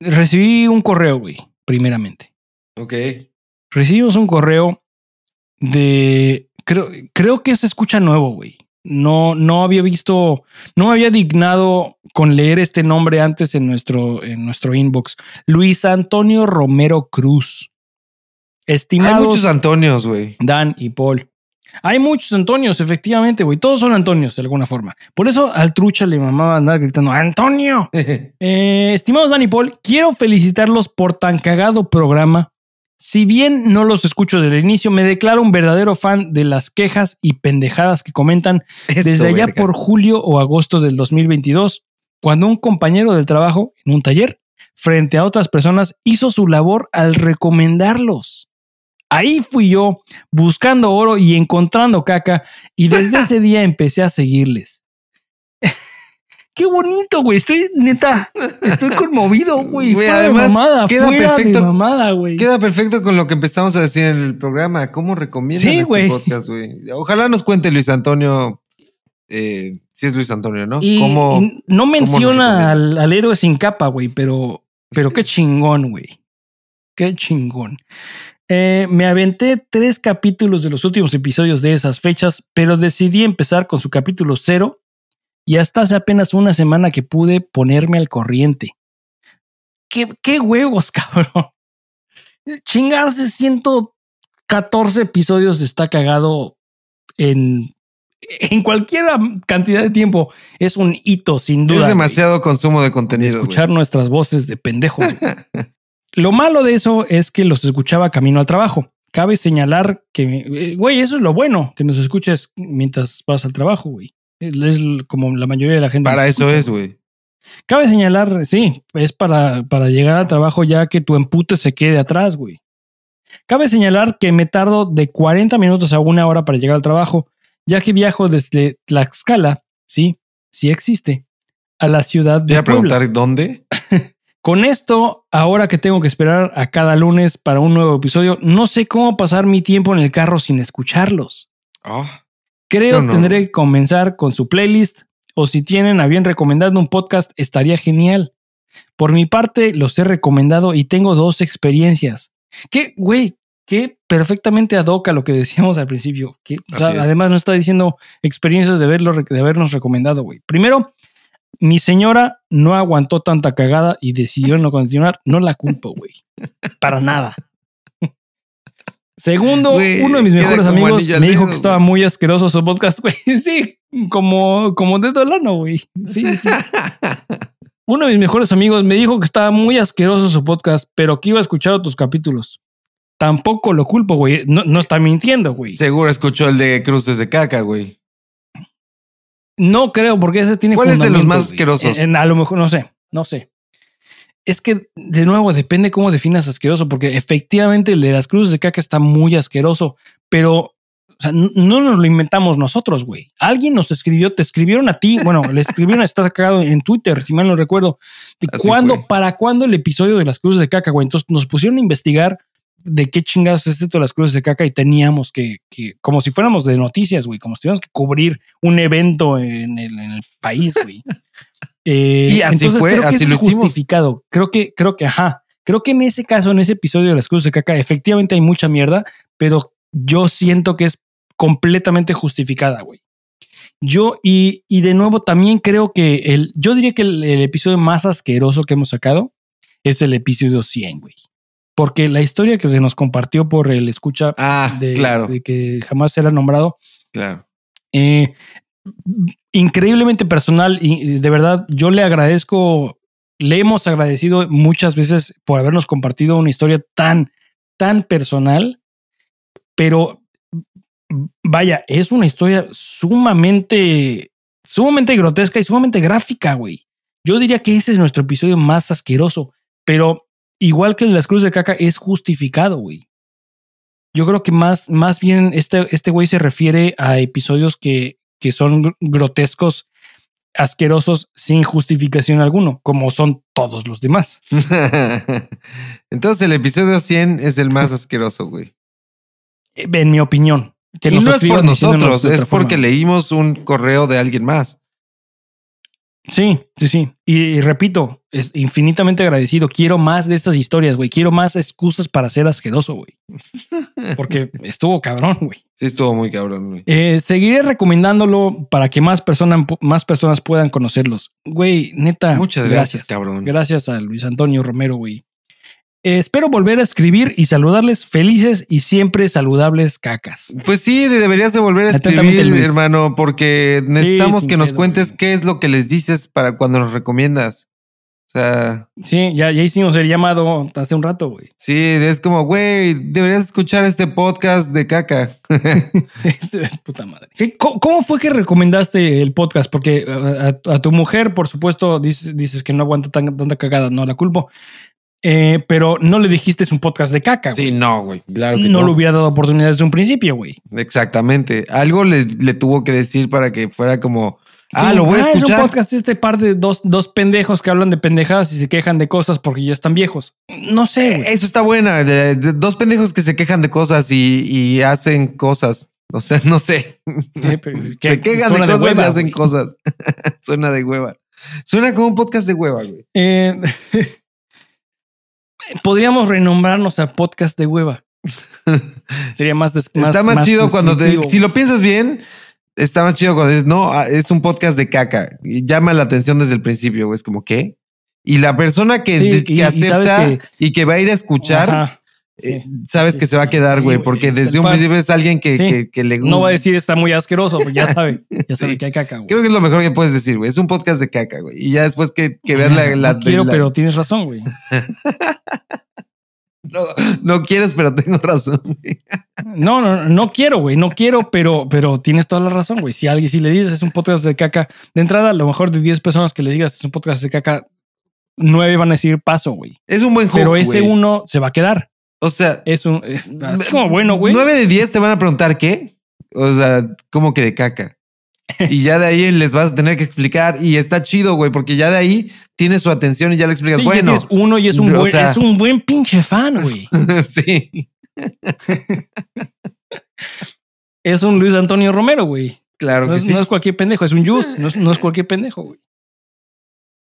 Recibí un correo, güey, primeramente. Ok. Recibimos un correo de. Creo, creo que se escucha nuevo, güey. No, no había visto, no me había dignado con leer este nombre antes en nuestro, en nuestro inbox. Luis Antonio Romero Cruz. Hay Estimados muchos Antonios, güey. Dan y Paul. Hay muchos Antonios, efectivamente, güey. Todos son Antonios de alguna forma. Por eso al trucha le mamaba andar gritando ¡Antonio! <laughs> Eh, estimados Dan y Paul, quiero felicitarlos por tan cagado programa. Si bien no los escucho desde el inicio, me declaro un verdadero fan de las quejas y pendejadas que comentan Eso, desde allá verga. por julio o agosto del 2022, cuando un compañero del trabajo en un taller, frente a otras personas, hizo su labor al recomendarlos. Ahí fui yo buscando oro y encontrando caca y desde <laughs> ese día empecé a seguirles. Qué bonito, güey. Estoy neta, estoy conmovido, <laughs> güey. Güey, Fuera de mamada, queda fuera perfecto- de mamada, güey. Queda perfecto con lo que empezamos a decir en el programa. ¿Cómo recomiendan Sí, este güey. podcast, güey? Ojalá nos cuente Luis Antonio. Eh, si es Luis Antonio, ¿no? Y, ¿Cómo? y no menciona al, al héroe sin capa, güey, pero, pero qué chingón, güey. Qué chingón. Eh, me aventé tres capítulos de los últimos episodios de esas fechas, pero decidí empezar con su capítulo cero y hasta hace apenas una semana que pude ponerme al corriente. ¿Qué, qué huevos, <laughs> cabrón? Chingarse 114 episodios está cagado en, en cualquier cantidad de tiempo. Es un hito, sin duda. es güey demasiado consumo de de contenido. escuchar nuestras voces de pendejos. güey. <laughs> Lo malo de eso es que los escuchaba camino al trabajo. Cabe señalar que, eh, güey, eso es lo bueno, que nos escuches mientras vas al trabajo, güey. Es, como la mayoría de la gente. Para eso es, güey. Cabe señalar, sí, es para, para llegar al trabajo ya que tu empute se quede atrás, güey. Cabe señalar que me tardo de 40 minutos a una hora para llegar al trabajo, ya que viajo desde Tlaxcala, sí, sí existe, a la ciudad de iba a Puebla. preguntar dónde. <laughs> Con esto, ahora que tengo que esperar a cada lunes para un nuevo episodio, no sé cómo pasar mi tiempo en el carro sin escucharlos. Oh, Creo No, no. tendré que comenzar con su playlist o si tienen a bien recomendando un podcast estaría genial. Por mi parte, los he recomendado y tengo dos experiencias. Que, güey, que perfectamente adoca lo que decíamos al principio. Que, o sea, Así es. además nos está diciendo experiencias de, verlo, de habernos recomendado, güey. Primero, mi señora no aguantó tanta cagada y decidió no continuar. No la culpo, güey. <laughs> Para nada. Segundo, uno de mis mejores amigos me dijo que estaba muy asqueroso su podcast, <laughs> güey. Sí, como, como dedo lano, güey. Sí, sí. <laughs> Uno de mis mejores amigos me dijo que estaba muy asqueroso su podcast, pero que iba a escuchar tus capítulos. Tampoco lo culpo, güey. No, no está mintiendo, güey. Seguro escuchó el de cruces de caca, güey. No creo, porque ese tiene ¿Cuál es de los más asquerosos? En- a lo mejor, no sé, no sé. Es que, de nuevo, depende cómo definas asqueroso, porque efectivamente el de las cruces de caca está muy asqueroso, pero o sea, n- no nos lo inventamos nosotros, güey. Alguien nos escribió, te escribieron a ti, bueno, le escribieron a estar cagado en Twitter, si mal no recuerdo, de Así cuándo, fue. para cuándo el episodio de las cruces de caca, güey. Entonces nos pusieron a investigar de qué chingados es esto de las cruces de caca y teníamos que, que como si fuéramos de noticias, güey, como si tuviéramos que cubrir un evento en el, en el país, güey. Eh, Y así fue, creo que así lo es hicimos. justificado. Creo que, creo que, ajá. Creo que en ese caso, en ese episodio de las cruces de caca, efectivamente hay mucha mierda, pero yo siento que es completamente justificada, güey. Yo, y, y de nuevo, también creo que el, yo diría que el, el episodio más asqueroso que hemos sacado es el episodio 100, güey. Porque la historia que se nos compartió por el escucha Ah, de, claro, de que jamás era nombrado, claro. eh, increíblemente personal y de verdad yo le agradezco, le hemos agradecido muchas veces por habernos compartido una historia tan, tan personal, pero vaya, es una historia sumamente, sumamente grotesca y sumamente gráfica, güey. Yo diría que ese es nuestro episodio más asqueroso, pero igual que el las cruces de caca es justificado, güey. Yo creo que más, más bien este, este güey se refiere a episodios que, que son gr- grotescos, asquerosos, sin justificación alguno, como son todos los demás. <laughs> Entonces el episodio 100 es el más asqueroso, güey. Eh, En mi opinión. Que y no es por nosotros, es forma. porque leímos un correo de alguien más. Sí, sí, sí. Y, y repito, es infinitamente agradecido. Quiero más de estas historias, güey. Quiero más excusas para ser asqueroso, güey. <laughs> Porque estuvo cabrón, güey. Sí, estuvo muy cabrón, güey. Eh, seguiré recomendándolo para que más, personas más personas puedan conocerlos. Güey, neta. Muchas gracias, cabrón. Gracias a Luis Antonio Romero, güey. Eh, espero volver a escribir y saludarles felices y siempre saludables cacas. Pues sí, de- deberías de volver a escribir, hermano, porque necesitamos que nos pedo, cuentes güey. qué es lo que les dices para cuando nos recomiendas. O sea, Sí, ya, ya hicimos el llamado hace un rato, güey. sí, es como, güey, deberías escuchar este podcast de caca. <laughs> Puta madre. ¿Qué- ¿Cómo, cómo fue que recomendaste el podcast? Porque a, a- a tu mujer, por supuesto, dices, dices que no aguanta tan- tanta cagada, no la culpo. Eh, pero no le dijiste es un podcast de caca, güey. Sí, no, güey, claro que no, no. le hubiera dado oportunidad desde un principio, güey. Exactamente. Algo le, le tuvo que decir para que fuera como, ah, lo voy a Es un escuchar. podcast este par de dos, dos pendejos que hablan de pendejadas y se quejan de cosas porque ya están viejos. No sé, güey. Eso está buena. de- de dos pendejos que se quejan de cosas y, y hacen cosas. O sea, <laughs> no sé. Eh, pero que se quejan de cosas hueva, y hacen cosas. <laughs> Suena de hueva. Suena como un podcast de hueva, güey. Eh, <laughs> podríamos renombrarnos a podcast de hueva. Sería más, des- está más, chido cuando te, si lo piensas bien, está más chido cuando dices, no, ah, es un podcast de caca. Y llama la atención desde el principio, güey. Es como, ¿qué? Y la persona que, Sí, que y- y sabes acepta que- y que va a ir a escuchar, Ajá, sí. eh, sabes Sí, que se va a quedar, güey, porque desde un principio es alguien que, que, le gusta. No va a decir está muy asqueroso, pues ya <laughs> sabe, ya sabe que hay caca. güey. Creo que es lo mejor que puedes decir, güey. Es un podcast de caca, güey. Y ya después que, que veas la, <laughs> la- no quiero, la- pero tienes razón, güey. <laughs> No, no quieres, pero tengo razón. güey. No, no, no quiero, güey. No quiero, pero, pero tienes toda la razón, güey. Si alguien, si le dices es un podcast de caca, de entrada, a lo mejor de 10 personas que le digas es un podcast de caca, nueve van a decir paso, güey. Es un buen hook, Pero ese güey. uno se va a quedar. O sea, Es un. Es como bueno, güey. 9 de 10 te van a preguntar qué. O sea, como que de caca. Y ya de ahí les vas a tener que explicar y está chido, güey, porque ya de ahí tienes su atención y ya le explicas, Sí, bueno. tienes uno y es un, buen, sea- es un buen pinche fan, <laughs> güey. sí, <laughs> Es un Luis Antonio Romero, güey. claro No que es, sí. no es cualquier pendejo, es un Jus, no es, no es cualquier pendejo, güey.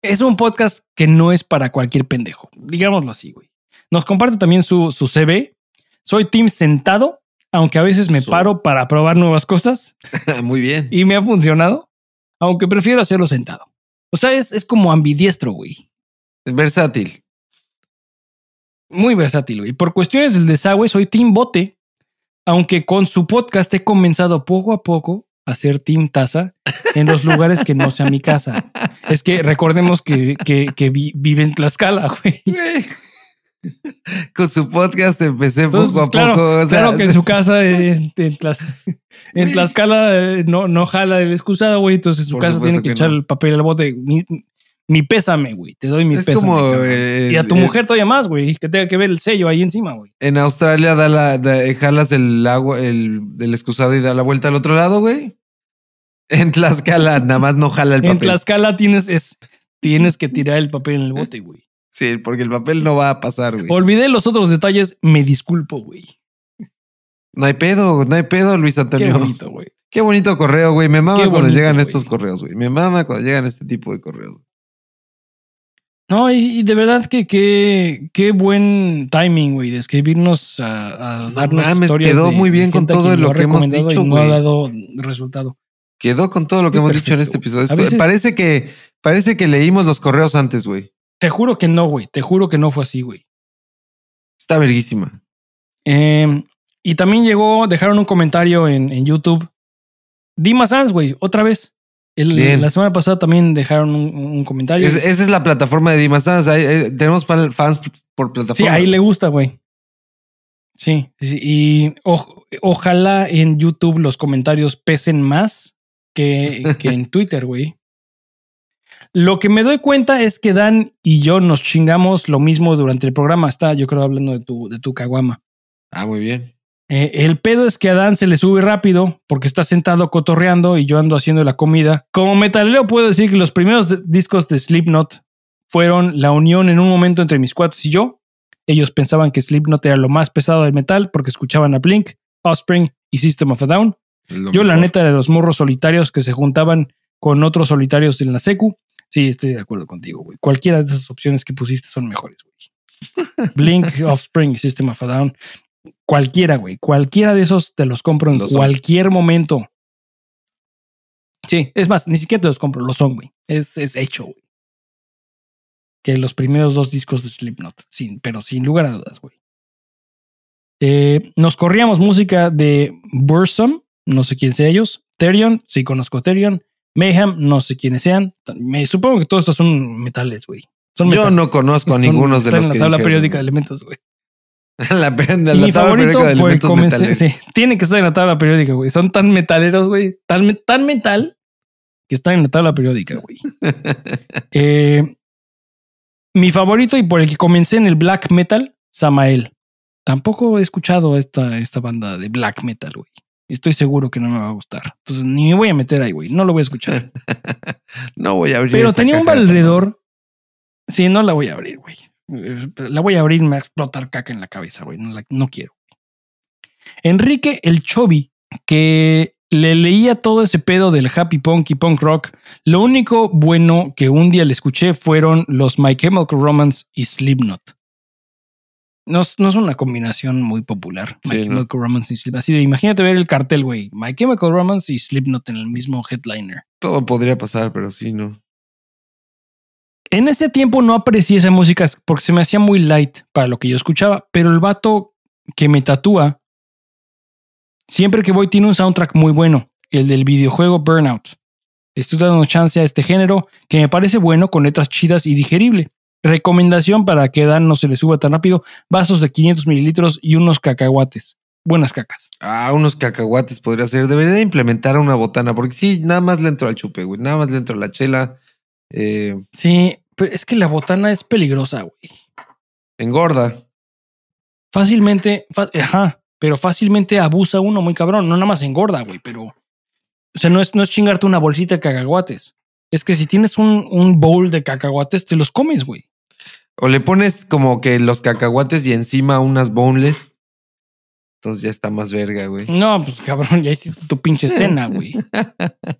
Es un podcast que no es para cualquier pendejo, digámoslo así, güey. Nos comparte también su, su CV. Soy team sentado, aunque a veces me paro para probar nuevas cosas <laughs> Muy bien. y me ha funcionado, aunque prefiero hacerlo sentado. O sea, es, es como ambidiestro, güey. Es versátil. Muy versátil, güey. Por cuestiones del desagüe, soy Team Bote, aunque con su podcast he comenzado poco a poco a ser Team Taza en los lugares que no sea mi casa. Es que recordemos que, que, que vi- vive en Tlaxcala, güey. <laughs> Con su podcast empecé Entonces, poco a claro, poco. o sea, claro que en su casa <laughs> eh, en, Tlax- en Tlaxcala eh, no, no jala el excusado, güey. Entonces en su casa tiene que, que echar no. el papel al bote. Mi, mi pésame, güey. Te doy mi es pésame. como eh, y a tu eh, mujer todavía más, güey. Que tenga que ver el sello ahí encima, güey. En Australia da la, da- jalas el agua, el, el excusado y da la vuelta al otro lado, güey. En Tlaxcala nada más no jala el En papel. Tlaxcala tienes, es, tienes que tirar el papel en el bote, güey. Sí, porque el papel no va a pasar, güey. Olvidé los otros detalles, me disculpo, güey. No hay pedo, no hay pedo, Luis Qué Antonio. bonito, güey. Qué bonito correo, güey. Me mama Qué cuando llegan güey. estos correos, güey. Me mama cuando llegan este tipo de correos. No, y, y de verdad que qué qué buen timing, güey, de escribirnos a, a No darnos mames, historias quedó de- muy bien de con todo lo que hemos dicho, y no ha güey. dado resultado. Quedó con todo lo que Sí, hemos dicho en este güey. episodio. Veces- Parece que, parece que leímos los correos antes, güey. Te juro que no, güey. Te juro que no fue así, güey. Está verguísima. Eh, y también llegó, dejaron un comentario en, en YouTube. Dima Sans, güey, otra vez. El- la semana pasada también dejaron un, un comentario. Es- esa es la plataforma de Dimas Sans. Ahí- ahí tenemos fan- fans por plataforma. Sí, ahí le gusta, güey. Sí, sí, y o- ojalá en YouTube los comentarios pesen más que, que en <laughs> Twitter, güey. Lo que me doy cuenta es que Dan y yo nos chingamos lo mismo durante el programa. Está, yo creo, hablando de tu, de tu caguama. Ah, muy bien. Eh, el pedo es que a Dan se le sube rápido porque está sentado cotorreando y yo ando haciendo la comida. Como metalero puedo decir que los primeros discos de Slipknot fueron la unión en un momento entre mis cuates y yo. Ellos pensaban que Slipknot era lo más pesado del metal porque escuchaban a Blink, Offspring y System of a Down. Yo la neta era de los morros solitarios que se juntaban con otros solitarios en la secu. Sí, estoy de acuerdo contigo, güey. Cualquiera de esas opciones que pusiste son mejores, güey. <laughs> Blink, Offspring System of a Down. Cualquiera, güey. Cualquiera de esos te los compro en son. cualquier momento. Sí, es más, ni siquiera te los compro, lo son, güey. Es, es hecho, güey. Que los primeros dos discos de Slipknot, sin, pero sin lugar a dudas, güey. Eh, nos corríamos música de Bursum, no sé quién sea ellos. Therion, sí conozco Therion. Mayhem, no sé quiénes sean. Me supongo que todos estos son metales, güey. Son Yo metales. no conozco a ninguno de están los en la que tabla dijeron, periódica de elementos, güey. <laughs> la, la mi tabla favorito, periódica de elementos metaleros. sí, tiene que estar en la tabla periódica, güey. Son tan metaleros, güey. Tan metal que están en la tabla periódica, güey. <laughs> Eh, mi favorito y por el que comencé en el black metal, Samael. Tampoco he escuchado esta, esta banda de black metal, güey. Estoy seguro que no me va a gustar. Entonces ni me voy a meter ahí, güey. No lo voy a escuchar. <laughs> no voy a abrir. Pero esa tenía un valedor. Sí, no la voy a abrir, güey. La voy a abrir y me va a explotar caca en la cabeza, güey. No, la- no quiero. Enrique el Chobi, que le leía todo ese pedo del happy punk y punk rock. Lo único bueno que un día le escuché fueron los My Chemical Romance y Slipknot. No, es- no es una combinación muy popular. My Sí, ¿no? Chemical Romance y Slipknot. Así de, imagínate ver el cartel, güey. My Chemical Romance y Slipknot en el mismo headliner. Todo podría pasar, pero sí, no. En ese tiempo no aprecié esa música porque se me hacía muy light para lo que yo escuchaba, pero el vato que me tatúa, siempre que voy tiene un soundtrack muy bueno, el del videojuego Burnout. Estoy dando chance a este género que me parece bueno con letras chidas y digerible. Recomendación para que Dan no se le suba tan rápido, vasos de 500 mililitros y unos cacahuates. Buenas cacas. Ah, unos cacahuates podría ser. Debería de implementar una botana, porque sí, nada más le entro al chupe, güey. Nada más le entro a la chela. Eh, Sí, pero es que la botana es peligrosa, güey. engorda. fácilmente, ajá, pero fácilmente abusa uno muy cabrón. No nada más engorda, güey, pero O sea, no es, no es chingarte una bolsita de cacahuates. Es que si tienes un, un bowl de cacahuates, te los comes, güey. O le pones como que los cacahuates y encima unas boneless. Entonces ya está más verga, güey. No, pues cabrón, ya hiciste tu pinche cena, güey. <laughs>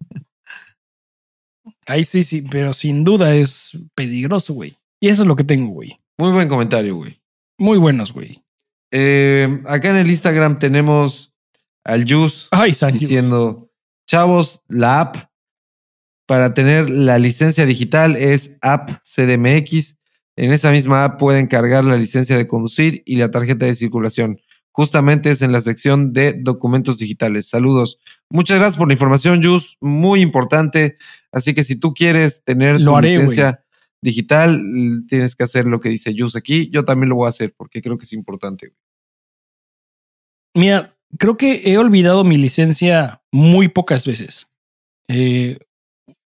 Ahí sí, sí, pero sin duda es peligroso, güey. Y eso es lo que tengo, güey. Muy buen comentario, güey. Muy buenos, güey. Eh, acá en el Instagram tenemos al Jus Ay, San Jus. diciendo, chavos, la app para tener la licencia digital es app CDMX. En esa misma app pueden cargar la licencia de conducir y la tarjeta de circulación. Justamente es en la sección de documentos digitales. Saludos. Muchas gracias por la información, Jus. Muy importante. Así que si tú quieres tener Lo tu haré, licencia digital, tienes que hacer lo que dice Jus aquí. Yo también lo voy a hacer porque creo que es importante. Mira, creo que he olvidado mi licencia muy pocas veces. Eh,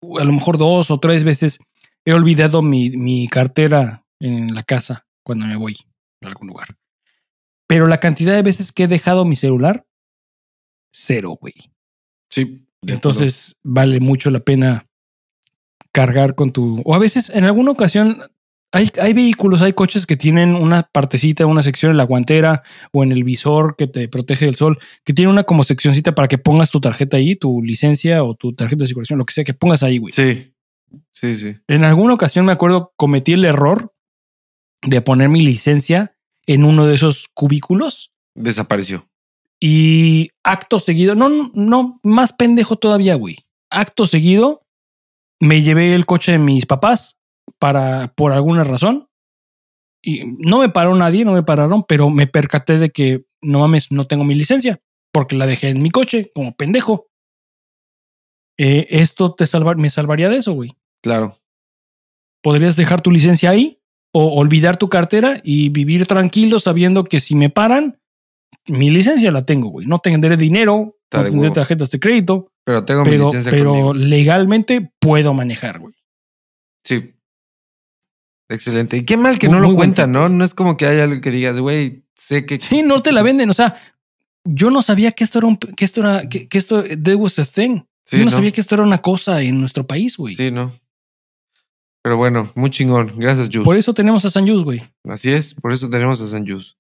a lo mejor dos o tres veces he olvidado mi, mi cartera en la casa cuando me voy a algún lugar. Pero la cantidad de veces que he dejado mi celular, cero, güey. Sí. Entonces vale mucho la pena cargar con tu... O a veces, en alguna ocasión, hay, hay vehículos, hay coches que tienen una partecita, una sección en la guantera o en el visor que te protege del sol, que tiene una como seccioncita para que pongas tu tarjeta ahí, tu licencia o tu tarjeta de circulación, lo que sea que pongas ahí, güey. Sí. Sí, sí. En alguna ocasión me acuerdo, cometí el error de poner mi licencia en uno de esos cubículos Desapareció. y acto seguido, no, no, más pendejo todavía, güey. Acto seguido, me llevé el coche de mis papás para, por alguna razón. Y no me paró nadie, no me pararon, pero me percaté de que no mames, no tengo mi licencia porque la dejé en mi coche como pendejo. Eh, esto te salva, me salvaría de eso, güey. Claro. Podrías dejar tu licencia ahí o olvidar tu cartera y vivir tranquilo sabiendo que si me paran, mi licencia la tengo, güey. No tendré dinero, Está no de tendré tarjetas de crédito, Pero tengo mi licencia pero conmigo. legalmente puedo manejar, güey. Sí. Excelente. Y qué mal que no lo muy cuentan, ¿no? No es como que haya algo que digas, güey, sé que. Sí, no te la venden. O sea, yo no sabía que esto era un, que esto era, que, que esto, there was a thing. Sí, yo no, ¿no? sabía que esto era una cosa en nuestro país, güey. Sí, no. Pero bueno, muy chingón. Gracias, Jus. Por eso tenemos a San Jus, güey. Así es, por eso tenemos a San Jus.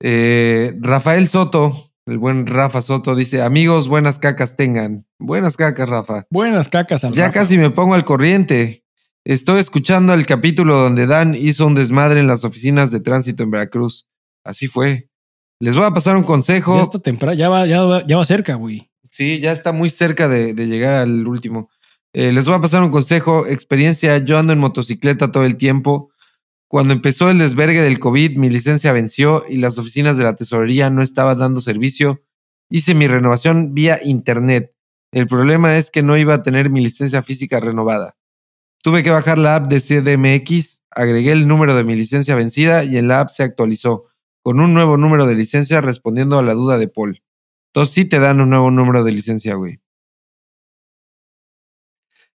Eh, Rafael Soto, el buen Rafa Soto, dice: Amigos, buenas cacas tengan. Buenas cacas, Rafa. Buenas cacas al Ya Rafa. casi me pongo al corriente. Estoy escuchando el capítulo donde Dan hizo un desmadre en las oficinas de tránsito en Veracruz. Así fue. Les voy a pasar un consejo. Ya está temprano, ya va, ya va, ya va cerca, güey. Sí, ya está muy cerca de, de llegar al último. Eh, les voy a pasar un consejo, experiencia. Yo ando en motocicleta todo el tiempo. Cuando empezó el desvergue del COVID, mi licencia venció y las oficinas de la tesorería no estaban dando servicio. Hice mi renovación vía internet. El problema es que no iba a tener mi licencia física renovada. Tuve que bajar la app de CDMX, agregué el número de mi licencia vencida y en la app se actualizó con un nuevo número de licencia respondiendo a la duda de Paul. Entonces sí te dan un nuevo número de licencia, güey.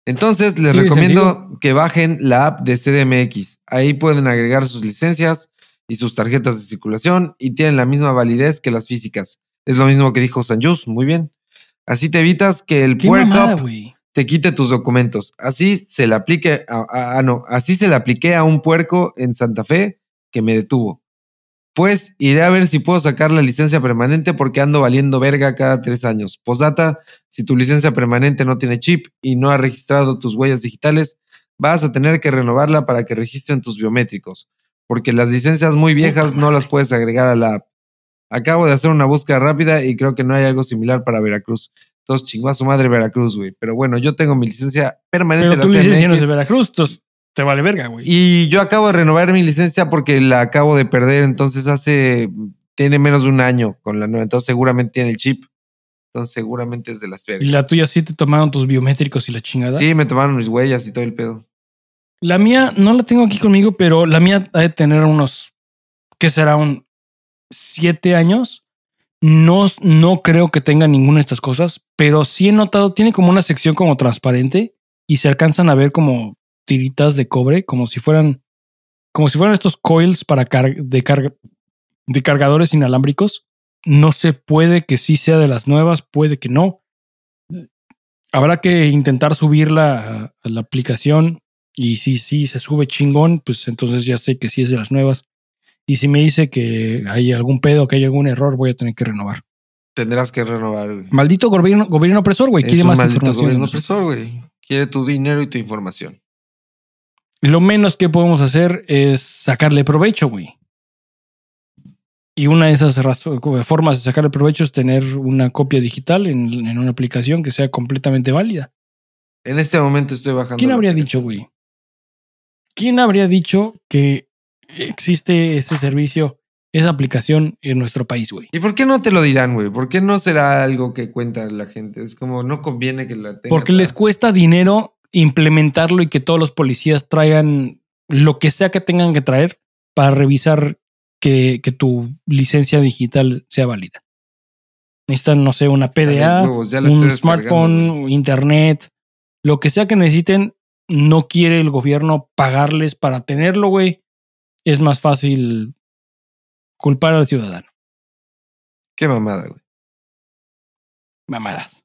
Entonces les recomiendo sentido. que bajen la app de CDMX. Ahí pueden agregar sus licencias y sus tarjetas de circulación y tienen la misma validez que las físicas. Es lo mismo que dijo Sanjus, muy bien. Así te evitas que el güey. Te quite tus documentos. Así se le aplique a, a- ah, no, así se le apliqué a un puerco en Santa Fe que me detuvo. Pues iré a ver si puedo sacar la licencia permanente porque ando valiendo verga cada tres años. Posdata, si tu licencia permanente no tiene chip y no ha registrado tus huellas digitales, vas a tener que renovarla para que registren tus biométricos, porque las licencias muy viejas no las puedes agregar a la app. Acabo de hacer una búsqueda rápida y creo que no hay algo similar para Veracruz. Entonces chingó a su madre Veracruz, güey. Pero bueno, yo tengo mi licencia permanente. Pero tu licencia no es de Veracruz, entonces te vale verga, güey. Y yo acabo de renovar mi licencia porque la acabo de perder, entonces hace, tiene menos de un año con la nueva, entonces seguramente tiene el chip, entonces seguramente es de las Y vergas. la tuya sí te tomaron tus biométricos y la chingada. Sí, me tomaron mis huellas y todo el pedo. La mía no la tengo aquí conmigo, pero la mía ha de tener unos, ¿qué será? Un siete años. No, no creo que tenga ninguna de estas cosas, pero sí he notado, tiene como una sección como transparente y se alcanzan a ver como tiritas de cobre, como si fueran, como si fueran estos coils para de, de cargadores inalámbricos. No se puede que sí sea de las nuevas, puede que no. Habrá que intentar subirla a, la aplicación y si sí se sube chingón, pues entonces ya sé que sí es de las nuevas. Y si me dice que hay algún pedo, que hay algún error, voy a tener que renovar. Tendrás que renovar, güey. Maldito gobierno, gobierno opresor, güey. Quiere más maldito información. gobierno opresor, güey. Quiere tu dinero y tu información. Lo menos que podemos hacer es sacarle provecho, güey. Y una de esas formas de sacarle provecho es tener una copia digital en, en una aplicación que sea completamente válida. En este momento estoy bajando. ¿Quién habría dicho, güey? ¿Quién habría dicho que existe ese servicio, esa aplicación en nuestro país, güey? ¿Y por qué no te lo dirán, güey? ¿Por qué no será algo que cuenta la gente? Es como no conviene que la tenga. Porque les cuesta dinero implementarlo y que todos los policías traigan lo que sea que tengan que traer para revisar que, que tu licencia digital sea válida. Necesitan, no sé, una PDA, huevos, un smartphone, internet, lo que sea que necesiten. No quiere el gobierno pagarles para tenerlo, güey. Es más fácil culpar al ciudadano. Qué mamada, güey. Mamadas.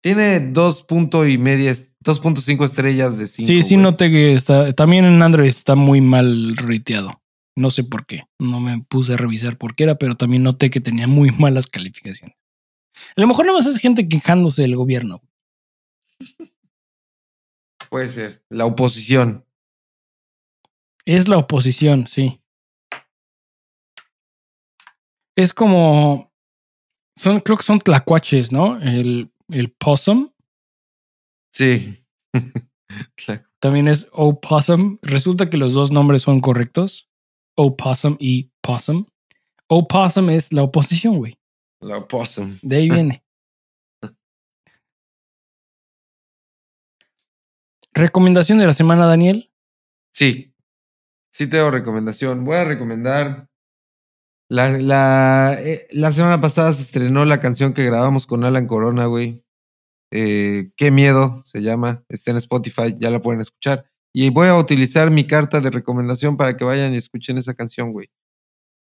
Tiene dos punto y media, 2.5 estrellas de 5. Sí, sí noté que está. También en Android está muy mal rateado. No sé por qué. No me puse a revisar por qué era, pero también noté que tenía muy malas calificaciones. A lo mejor no más es gente quejándose del gobierno. Puede ser. La oposición. Es la oposición, sí. Es como. Son, creo que son tlacuaches, ¿no? El, el possum. Sí. <laughs> También es opossum. Resulta que los dos nombres son correctos. Opossum y possum. Opossum es la oposición, güey. la opossum. De ahí viene. <laughs> Recomendación de la semana, Daniel. Sí. Sí tengo recomendación. Voy a recomendar. La, la, eh, la semana pasada se estrenó la canción que grabamos con Alan Corona, güey. Eh, Qué miedo se llama. Está en Spotify, ya la pueden escuchar. Y voy a utilizar mi carta de recomendación para que vayan y escuchen esa canción, güey.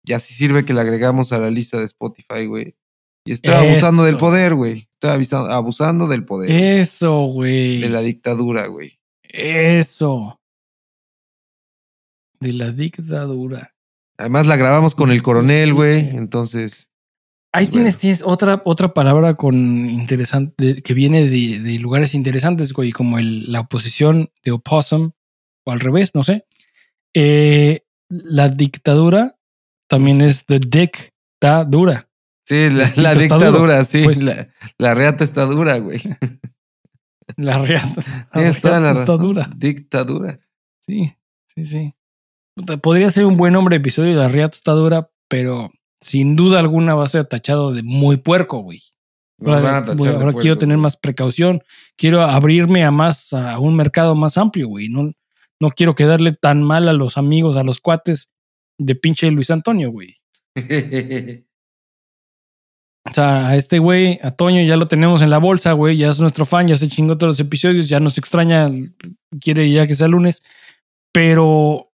Y así sirve que la agregamos a la lista de Spotify, güey. Y estoy abusando del poder, güey. Estoy avisa- abusando del poder. Eso, güey. De la dictadura, güey. Eso. De la dictadura. Además la grabamos con el coronel, güey. Entonces, Ahí Bueno. tienes, tienes otra, otra palabra con interesante que viene de, de lugares interesantes, güey, como el, la oposición de opossum, o al revés, no sé. Eh, la dictadura también es the dictadura. sí, la, duro, dictadura, sí. pues. La, la reata está dura, güey. <laughs> La reata, la Tienes toda la está dura. Dictadura. Sí, sí, sí. Podría ser un buen nombre de episodio, la reata está dura, pero sin duda alguna va a ser tachado de muy puerco, güey. Ahora, voy- de puerco, quiero tener más precaución. Quiero abrirme a más, a un mercado más amplio, güey. No, no quiero quedarle tan mal a los amigos, a los cuates de pinche Luis Antonio, güey. <laughs> O sea, a este güey, a Toño, ya lo tenemos en la bolsa, güey. Ya es nuestro fan, ya se chingó todos los episodios, ya nos extraña, quiere ya que sea lunes. Pero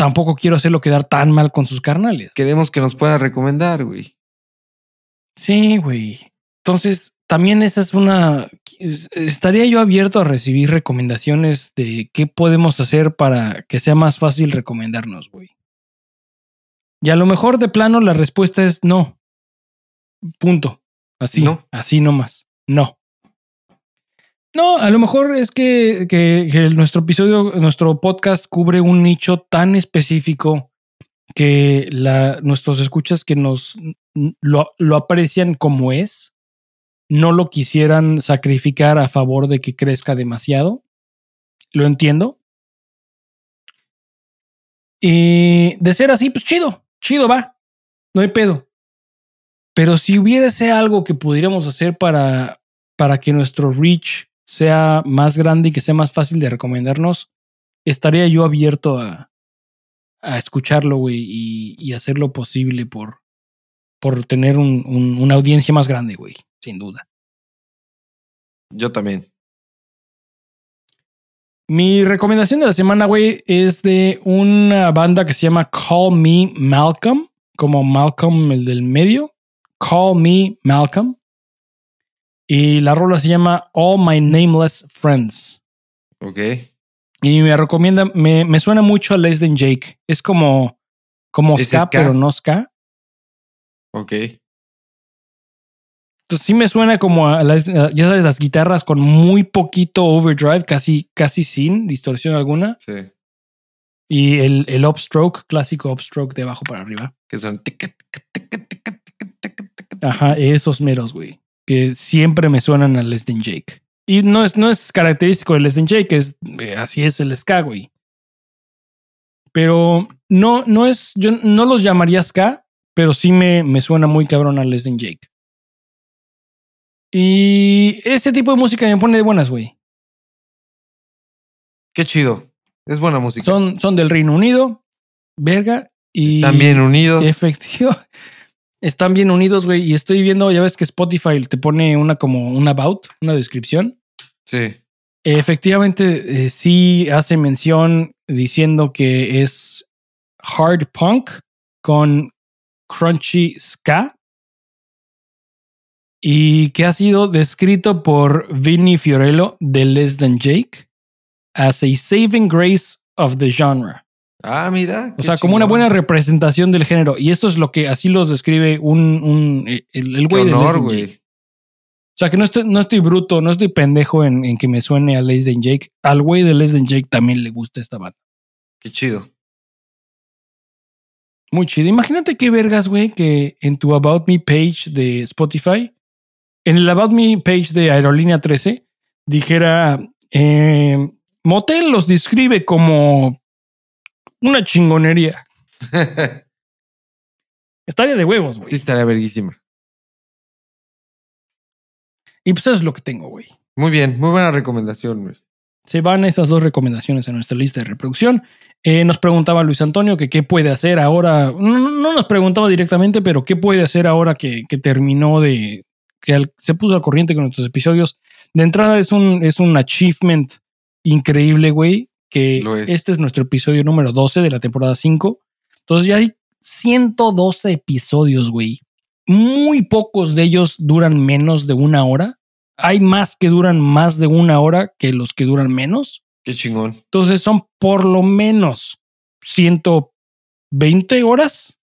tampoco quiero hacerlo quedar tan mal con sus carnales. Queremos que nos pueda recomendar, güey. Sí, güey. Entonces, también esa es una... Estaría yo abierto a recibir recomendaciones de qué podemos hacer para que sea más fácil recomendarnos, güey. Y a lo mejor de plano la respuesta es no. Punto. Así, No. así nomás. No. No, a lo mejor es que, que- nuestro episodio, nuestro podcast cubre un nicho tan específico que la, nuestros escuchas que nos lo, lo aprecian como es, no lo quisieran sacrificar a favor de que crezca demasiado. Lo entiendo. Y de ser así, pues chido, chido va. No hay pedo. Pero si hubiese algo que pudiéramos hacer para, para que nuestro reach sea más grande y que sea más fácil de recomendarnos, estaría yo abierto a, a escucharlo, güey, y, y hacer lo posible por, por tener un- un- una audiencia más grande, güey, sin duda. Yo también. Mi recomendación de la semana, güey, es de una banda que se llama Call Me Malcolm, como Malcolm el del medio. Call Me Malcolm. Y la rola se llama All My Nameless Friends. Ok. Y me recomienda, me, me suena mucho a Less Than Jake. Es como, como ¿Es ska, ska? pero no ska. Ok. Entonces sí me suena como a las, ya sabes, las guitarras con muy poquito overdrive, casi, casi sin distorsión alguna. Sí. Y el, el upstroke, clásico upstroke de abajo para arriba. Que son. Ajá, esos meros, güey. Que siempre me suenan a Less Than Jake. Y no es, no es característico de Less Than Jake, es, eh, así es el ska, güey. Pero no, no es, yo no los llamaría ska, pero sí me, me suena muy cabrón a Less Than Jake. Y este tipo de música me pone de buenas, güey. Qué chido. Es buena música. Son, son del Reino Unido, verga. Y Están bien unidos. <laughs> Efectivo. Están bien unidos, güey. Y estoy viendo, ya ves que Spotify te pone una como un about, una descripción. Sí. Efectivamente, eh, sí hace mención diciendo que es hard punk con crunchy ska y que ha sido descrito por Vinny Fiorello de Less Than Jake as a saving grace of the genre. Ah, mira. O sea, como una buena representación del género. Y esto es lo que así lo describe un, un eh, el, el güey de honor, güey. Jake. O sea, que no estoy, no estoy bruto, no estoy pendejo en, en que me suene a Than Jake. Al güey de Than Jake también le gusta esta banda. Qué chido. Muy chido. Imagínate qué vergas, güey, que en tu About Me page de Spotify, en el About Me page de Aerolínea 13, dijera, eh, Motel los describe como una chingonería. <laughs> Estaría de huevos, güey. sí, estaría verguísima. Y pues eso es lo que tengo, güey. Muy bien. Muy buena recomendación, güey. Se van esas dos recomendaciones a nuestra lista de reproducción. Eh, nos preguntaba Luis Antonio que qué puede hacer ahora. No, no nos preguntaba directamente, pero qué puede hacer ahora que, que terminó de. que al- se puso al corriente con nuestros episodios. De entrada es un, es un achievement increíble, güey. Que es. este es nuestro episodio número 12 de la temporada 5. Entonces ya hay 112 episodios, güey. Muy pocos de ellos duran menos de una hora. Hay más que duran más de una hora que los que duran menos. Qué chingón. Entonces son por lo menos 120 horas.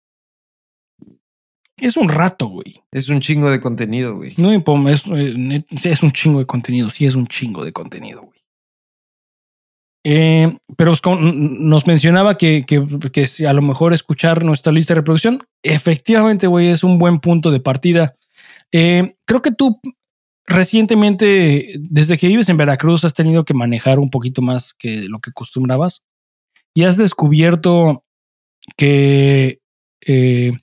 Es un rato, güey. Es un chingo de contenido, güey. No es, eh, es un chingo de contenido. Sí, es un chingo de contenido, güey. Eh, pero nos mencionaba que, a lo mejor escuchar nuestra lista de reproducción, efectivamente, güey, es un buen punto de partida. Eh, creo que tú recientemente, desde que vives en Veracruz, has tenido que manejar un poquito más que lo que acostumbrabas y has descubierto que eh,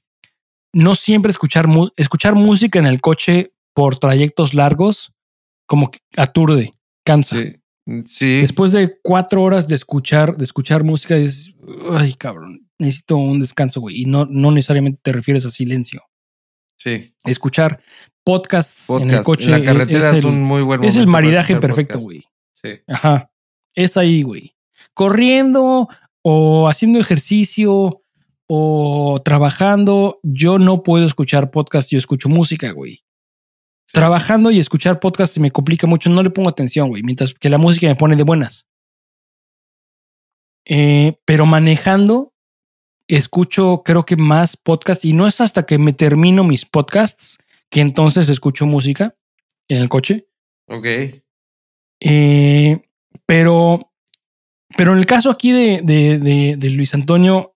no siempre escuchar, escuchar música en el coche por trayectos largos como que aturde, cansa. Sí. Después de cuatro horas de escuchar, de escuchar música, es, ay, cabrón, necesito un descanso, güey. Y no, no necesariamente te refieres a silencio. sí. Escuchar podcasts en el coche en la carretera es, es, el, un muy buen es el momento maridaje perfecto, podcast. güey. Sí. Ajá. Es ahí, güey. Corriendo o haciendo ejercicio o trabajando, yo no puedo escuchar podcast, yo escucho música, güey. Trabajando y escuchar podcast se me complica mucho, no le pongo atención, güey, mientras que la música me pone de buenas. Eh, pero manejando, escucho creo que más podcast y no es hasta que me termino mis podcasts que entonces escucho música en el coche. Ok. Eh, pero, pero en el caso aquí de, de, de- de Luis Antonio,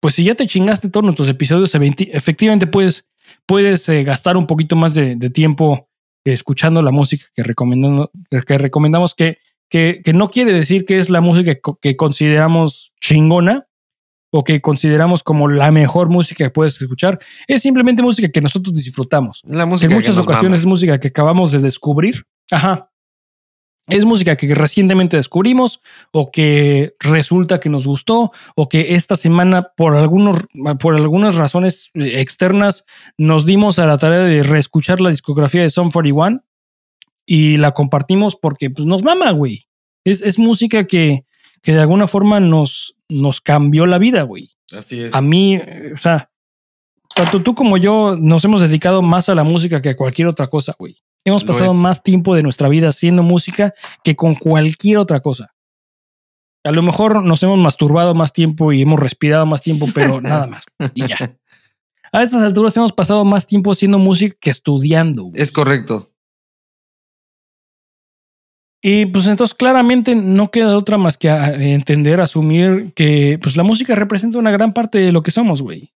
pues si ya te chingaste todos nuestros episodios, efectivamente puedes, puedes eh, gastar un poquito más de, de tiempo escuchando la música que, recomendando, que recomendamos, que, que, que no quiere decir que es la música que, co- que consideramos chingona o que consideramos como la mejor música que puedes escuchar. Es simplemente música que nosotros disfrutamos La que música. en muchas ocasiones es música que acabamos de descubrir. Ajá. Es música que recientemente descubrimos o que resulta que nos gustó o que esta semana por, algunos, por algunas razones eh, externas nos dimos a la tarea de reescuchar la discografía de Sum 41 y la compartimos porque pues, nos mama, güey. Es, es música que, que de alguna forma nos, nos cambió la vida, güey Así es. a mí, eh, o sea, tanto tú como yo nos hemos dedicado más a la música que a cualquier otra cosa, güey. Hemos Lo pasado es. más tiempo de nuestra vida haciendo música que con cualquier otra cosa. A lo mejor nos hemos masturbado más tiempo y hemos respirado más tiempo, pero <laughs> nada más. Y ya. A estas alturas hemos pasado más tiempo haciendo música que estudiando. güey. Es correcto. Y pues entonces claramente no queda otra más que a- entender, asumir que pues la música representa una gran parte de lo que somos, güey.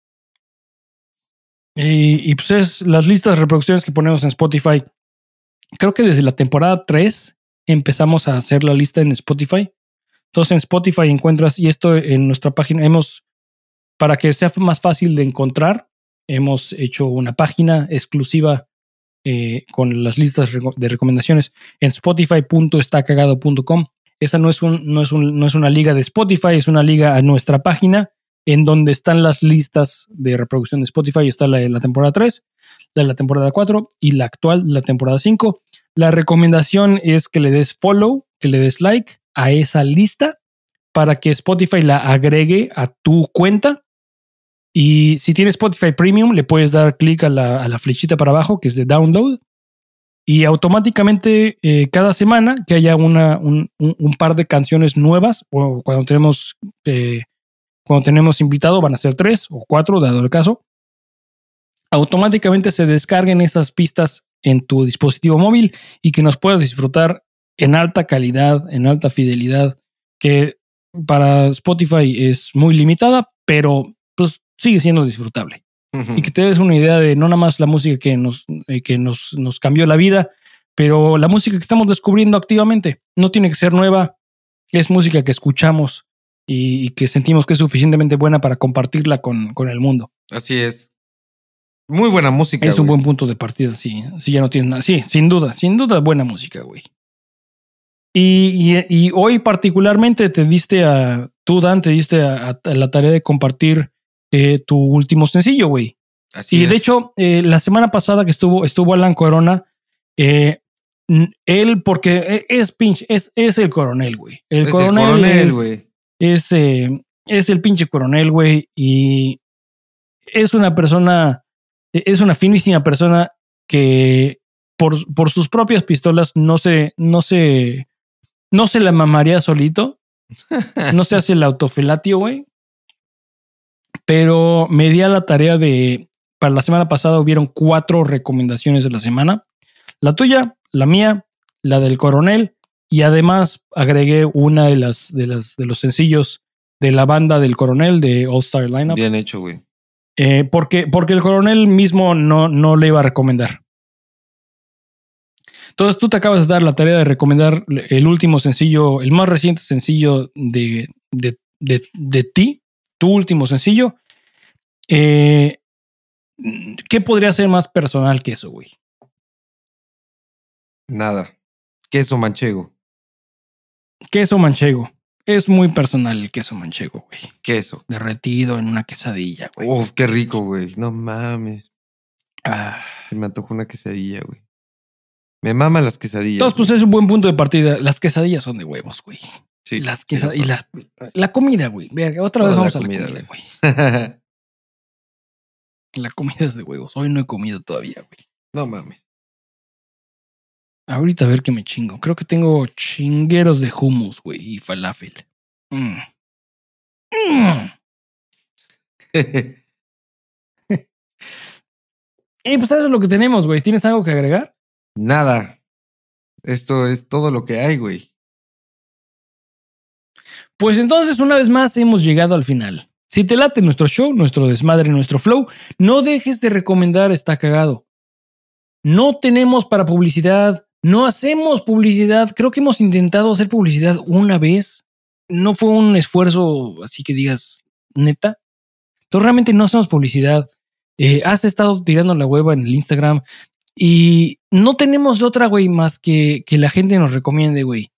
Y, y, pues es las listas de reproducciones que ponemos en Spotify. Creo que desde la temporada 3 empezamos a hacer la lista en Spotify. Entonces en Spotify encuentras, y esto en nuestra página, hemos, para que sea más fácil de encontrar, hemos hecho una página exclusiva eh, con las listas de recomendaciones en spotify.estacagado.com. Esa no es, un, no, es un- no es una liga de Spotify, es una liga a nuestra página en donde están las listas de reproducción de Spotify. Está la de la temporada 3, la de la temporada 4 y la actual, la temporada 5. La recomendación es que le des follow, que le des like a esa lista para que Spotify la agregue a tu cuenta. Y si tienes Spotify Premium, le puedes dar clic a la, flechita para abajo, que es de download, y automáticamente eh, cada semana que haya un par de canciones nuevas, o cuando tenemos, eh, cuando tenemos invitado, van a ser tres o cuatro, dado el caso, automáticamente se descarguen esas pistas en tu dispositivo móvil y que nos puedas disfrutar en alta calidad, en alta fidelidad, que para Spotify es muy limitada, pero pues sigue siendo disfrutable. Y que te des una idea de no nada más la música que nos, eh, que nos, nos cambió la vida, pero la música que estamos descubriendo activamente. No tiene que ser nueva, es música que escuchamos y, y que sentimos que es suficientemente buena para compartirla con, con el mundo. Así es. Muy buena música. es un buen punto de partida, sí. Sí, ya no tienes nada. Sí, sin duda, sin duda, buena música, güey. Y, y- y hoy particularmente te diste a, tú Dan, te diste a, a la tarea de compartir eh, tu último sencillo, güey. Así Y es. de hecho, eh, la semana pasada que estuvo, estuvo Alan Corona, eh, él, porque es pinche, es, es el coronel, güey. El Es coronel, el coronel, es, güey. Es, eh, es el pinche coronel, güey. Y es una persona, es una finísima persona que por, por sus propias pistolas no se, no se, no se la mamaría solito. <laughs> No se hace el autofelatio, güey. Pero me di a la tarea de. Para la semana pasada hubieron cuatro recomendaciones de la semana. La tuya, la mía, la del coronel. Y además agregué una de las de las de los sencillos de la banda del coronel de All Star Lineup. Bien hecho, güey. Eh, porque, porque el coronel mismo no, no le iba a recomendar. Entonces tú te acabas de dar la tarea de recomendar el último sencillo, el más reciente sencillo de, de, de, de ti, tu último sencillo. Eh, ¿Qué podría ser más personal que eso, güey? Nada. Queso manchego. Queso manchego. Es muy personal el queso manchego, güey. Queso. Derretido en una quesadilla, güey. Uf, qué rico, güey. No mames. Ah. Se me antojó una quesadilla, güey. Me maman las quesadillas. Entonces, pues güey. es un buen punto de partida. Las quesadillas son de huevos, güey. sí, las sí, quesa- lo y la, la comida, güey. Vea, Otra Toda vez la vamos a comida, la comida, güey. <laughs> La comida es de huevos. Hoy no he comido todavía, güey. no mames. Ahorita a ver qué me chingo. Creo que tengo chingueros de hummus, güey, y falafel. Mm. Mm. <laughs> Y pues eso es lo que tenemos, güey. ¿Tienes algo que agregar? Nada. Esto es todo lo que hay, güey. Pues entonces, una vez más, hemos llegado al final. Si te late nuestro show, nuestro desmadre, nuestro flow, no dejes de recomendar Está Cagado. No tenemos para publicidad, no hacemos publicidad. Creo que hemos intentado hacer publicidad una vez. No fue un esfuerzo así que digas neta. Entonces realmente no hacemos publicidad. Eh, has estado tirando la hueva en el Instagram y no tenemos otra, güey, más que que la gente nos recomiende, güey.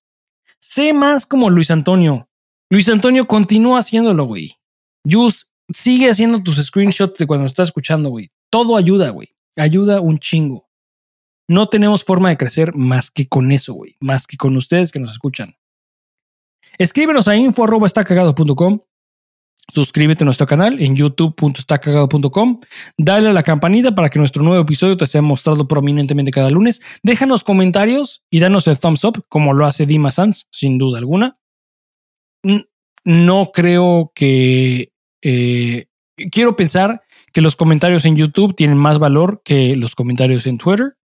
Sé más como Luis Antonio. Luis Antonio continúa haciéndolo, güey. Jus, sigue haciendo tus screenshots de cuando estás escuchando, güey. Todo ayuda, güey. Ayuda un chingo. No tenemos forma de crecer más que con eso, güey. Más que con ustedes que nos escuchan. Escríbenos a info.estacagado.com. Suscríbete a nuestro canal en youtube.estacagado.com. Dale a la campanita para que nuestro nuevo episodio te sea mostrado prominentemente cada lunes. Déjanos comentarios y danos el thumbs up, como lo hace Dima Sanz, sin duda alguna. No creo que. Eh, quiero pensar que los comentarios en YouTube tienen más valor que los comentarios en Twitter.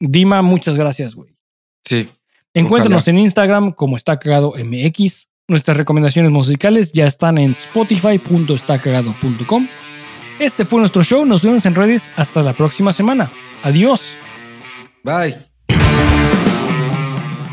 Dima, muchas gracias, güey. Sí. Encuéntranos en Instagram como está cagado MX. Nuestras recomendaciones musicales ya están en spotify.estacagado.com. Este fue nuestro show. Nos vemos en redes hasta la próxima semana. Adiós. Bye.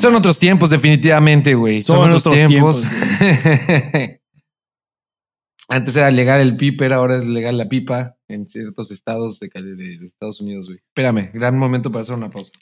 Son otros tiempos, definitivamente, güey. Son, Son otros otros tiempos. tiempos, <laughs> Antes era legal el piper, ahora es legal la pipa en ciertos estados de, Cali- de- de Estados Unidos, güey. Espérame, gran momento para hacer una pausa.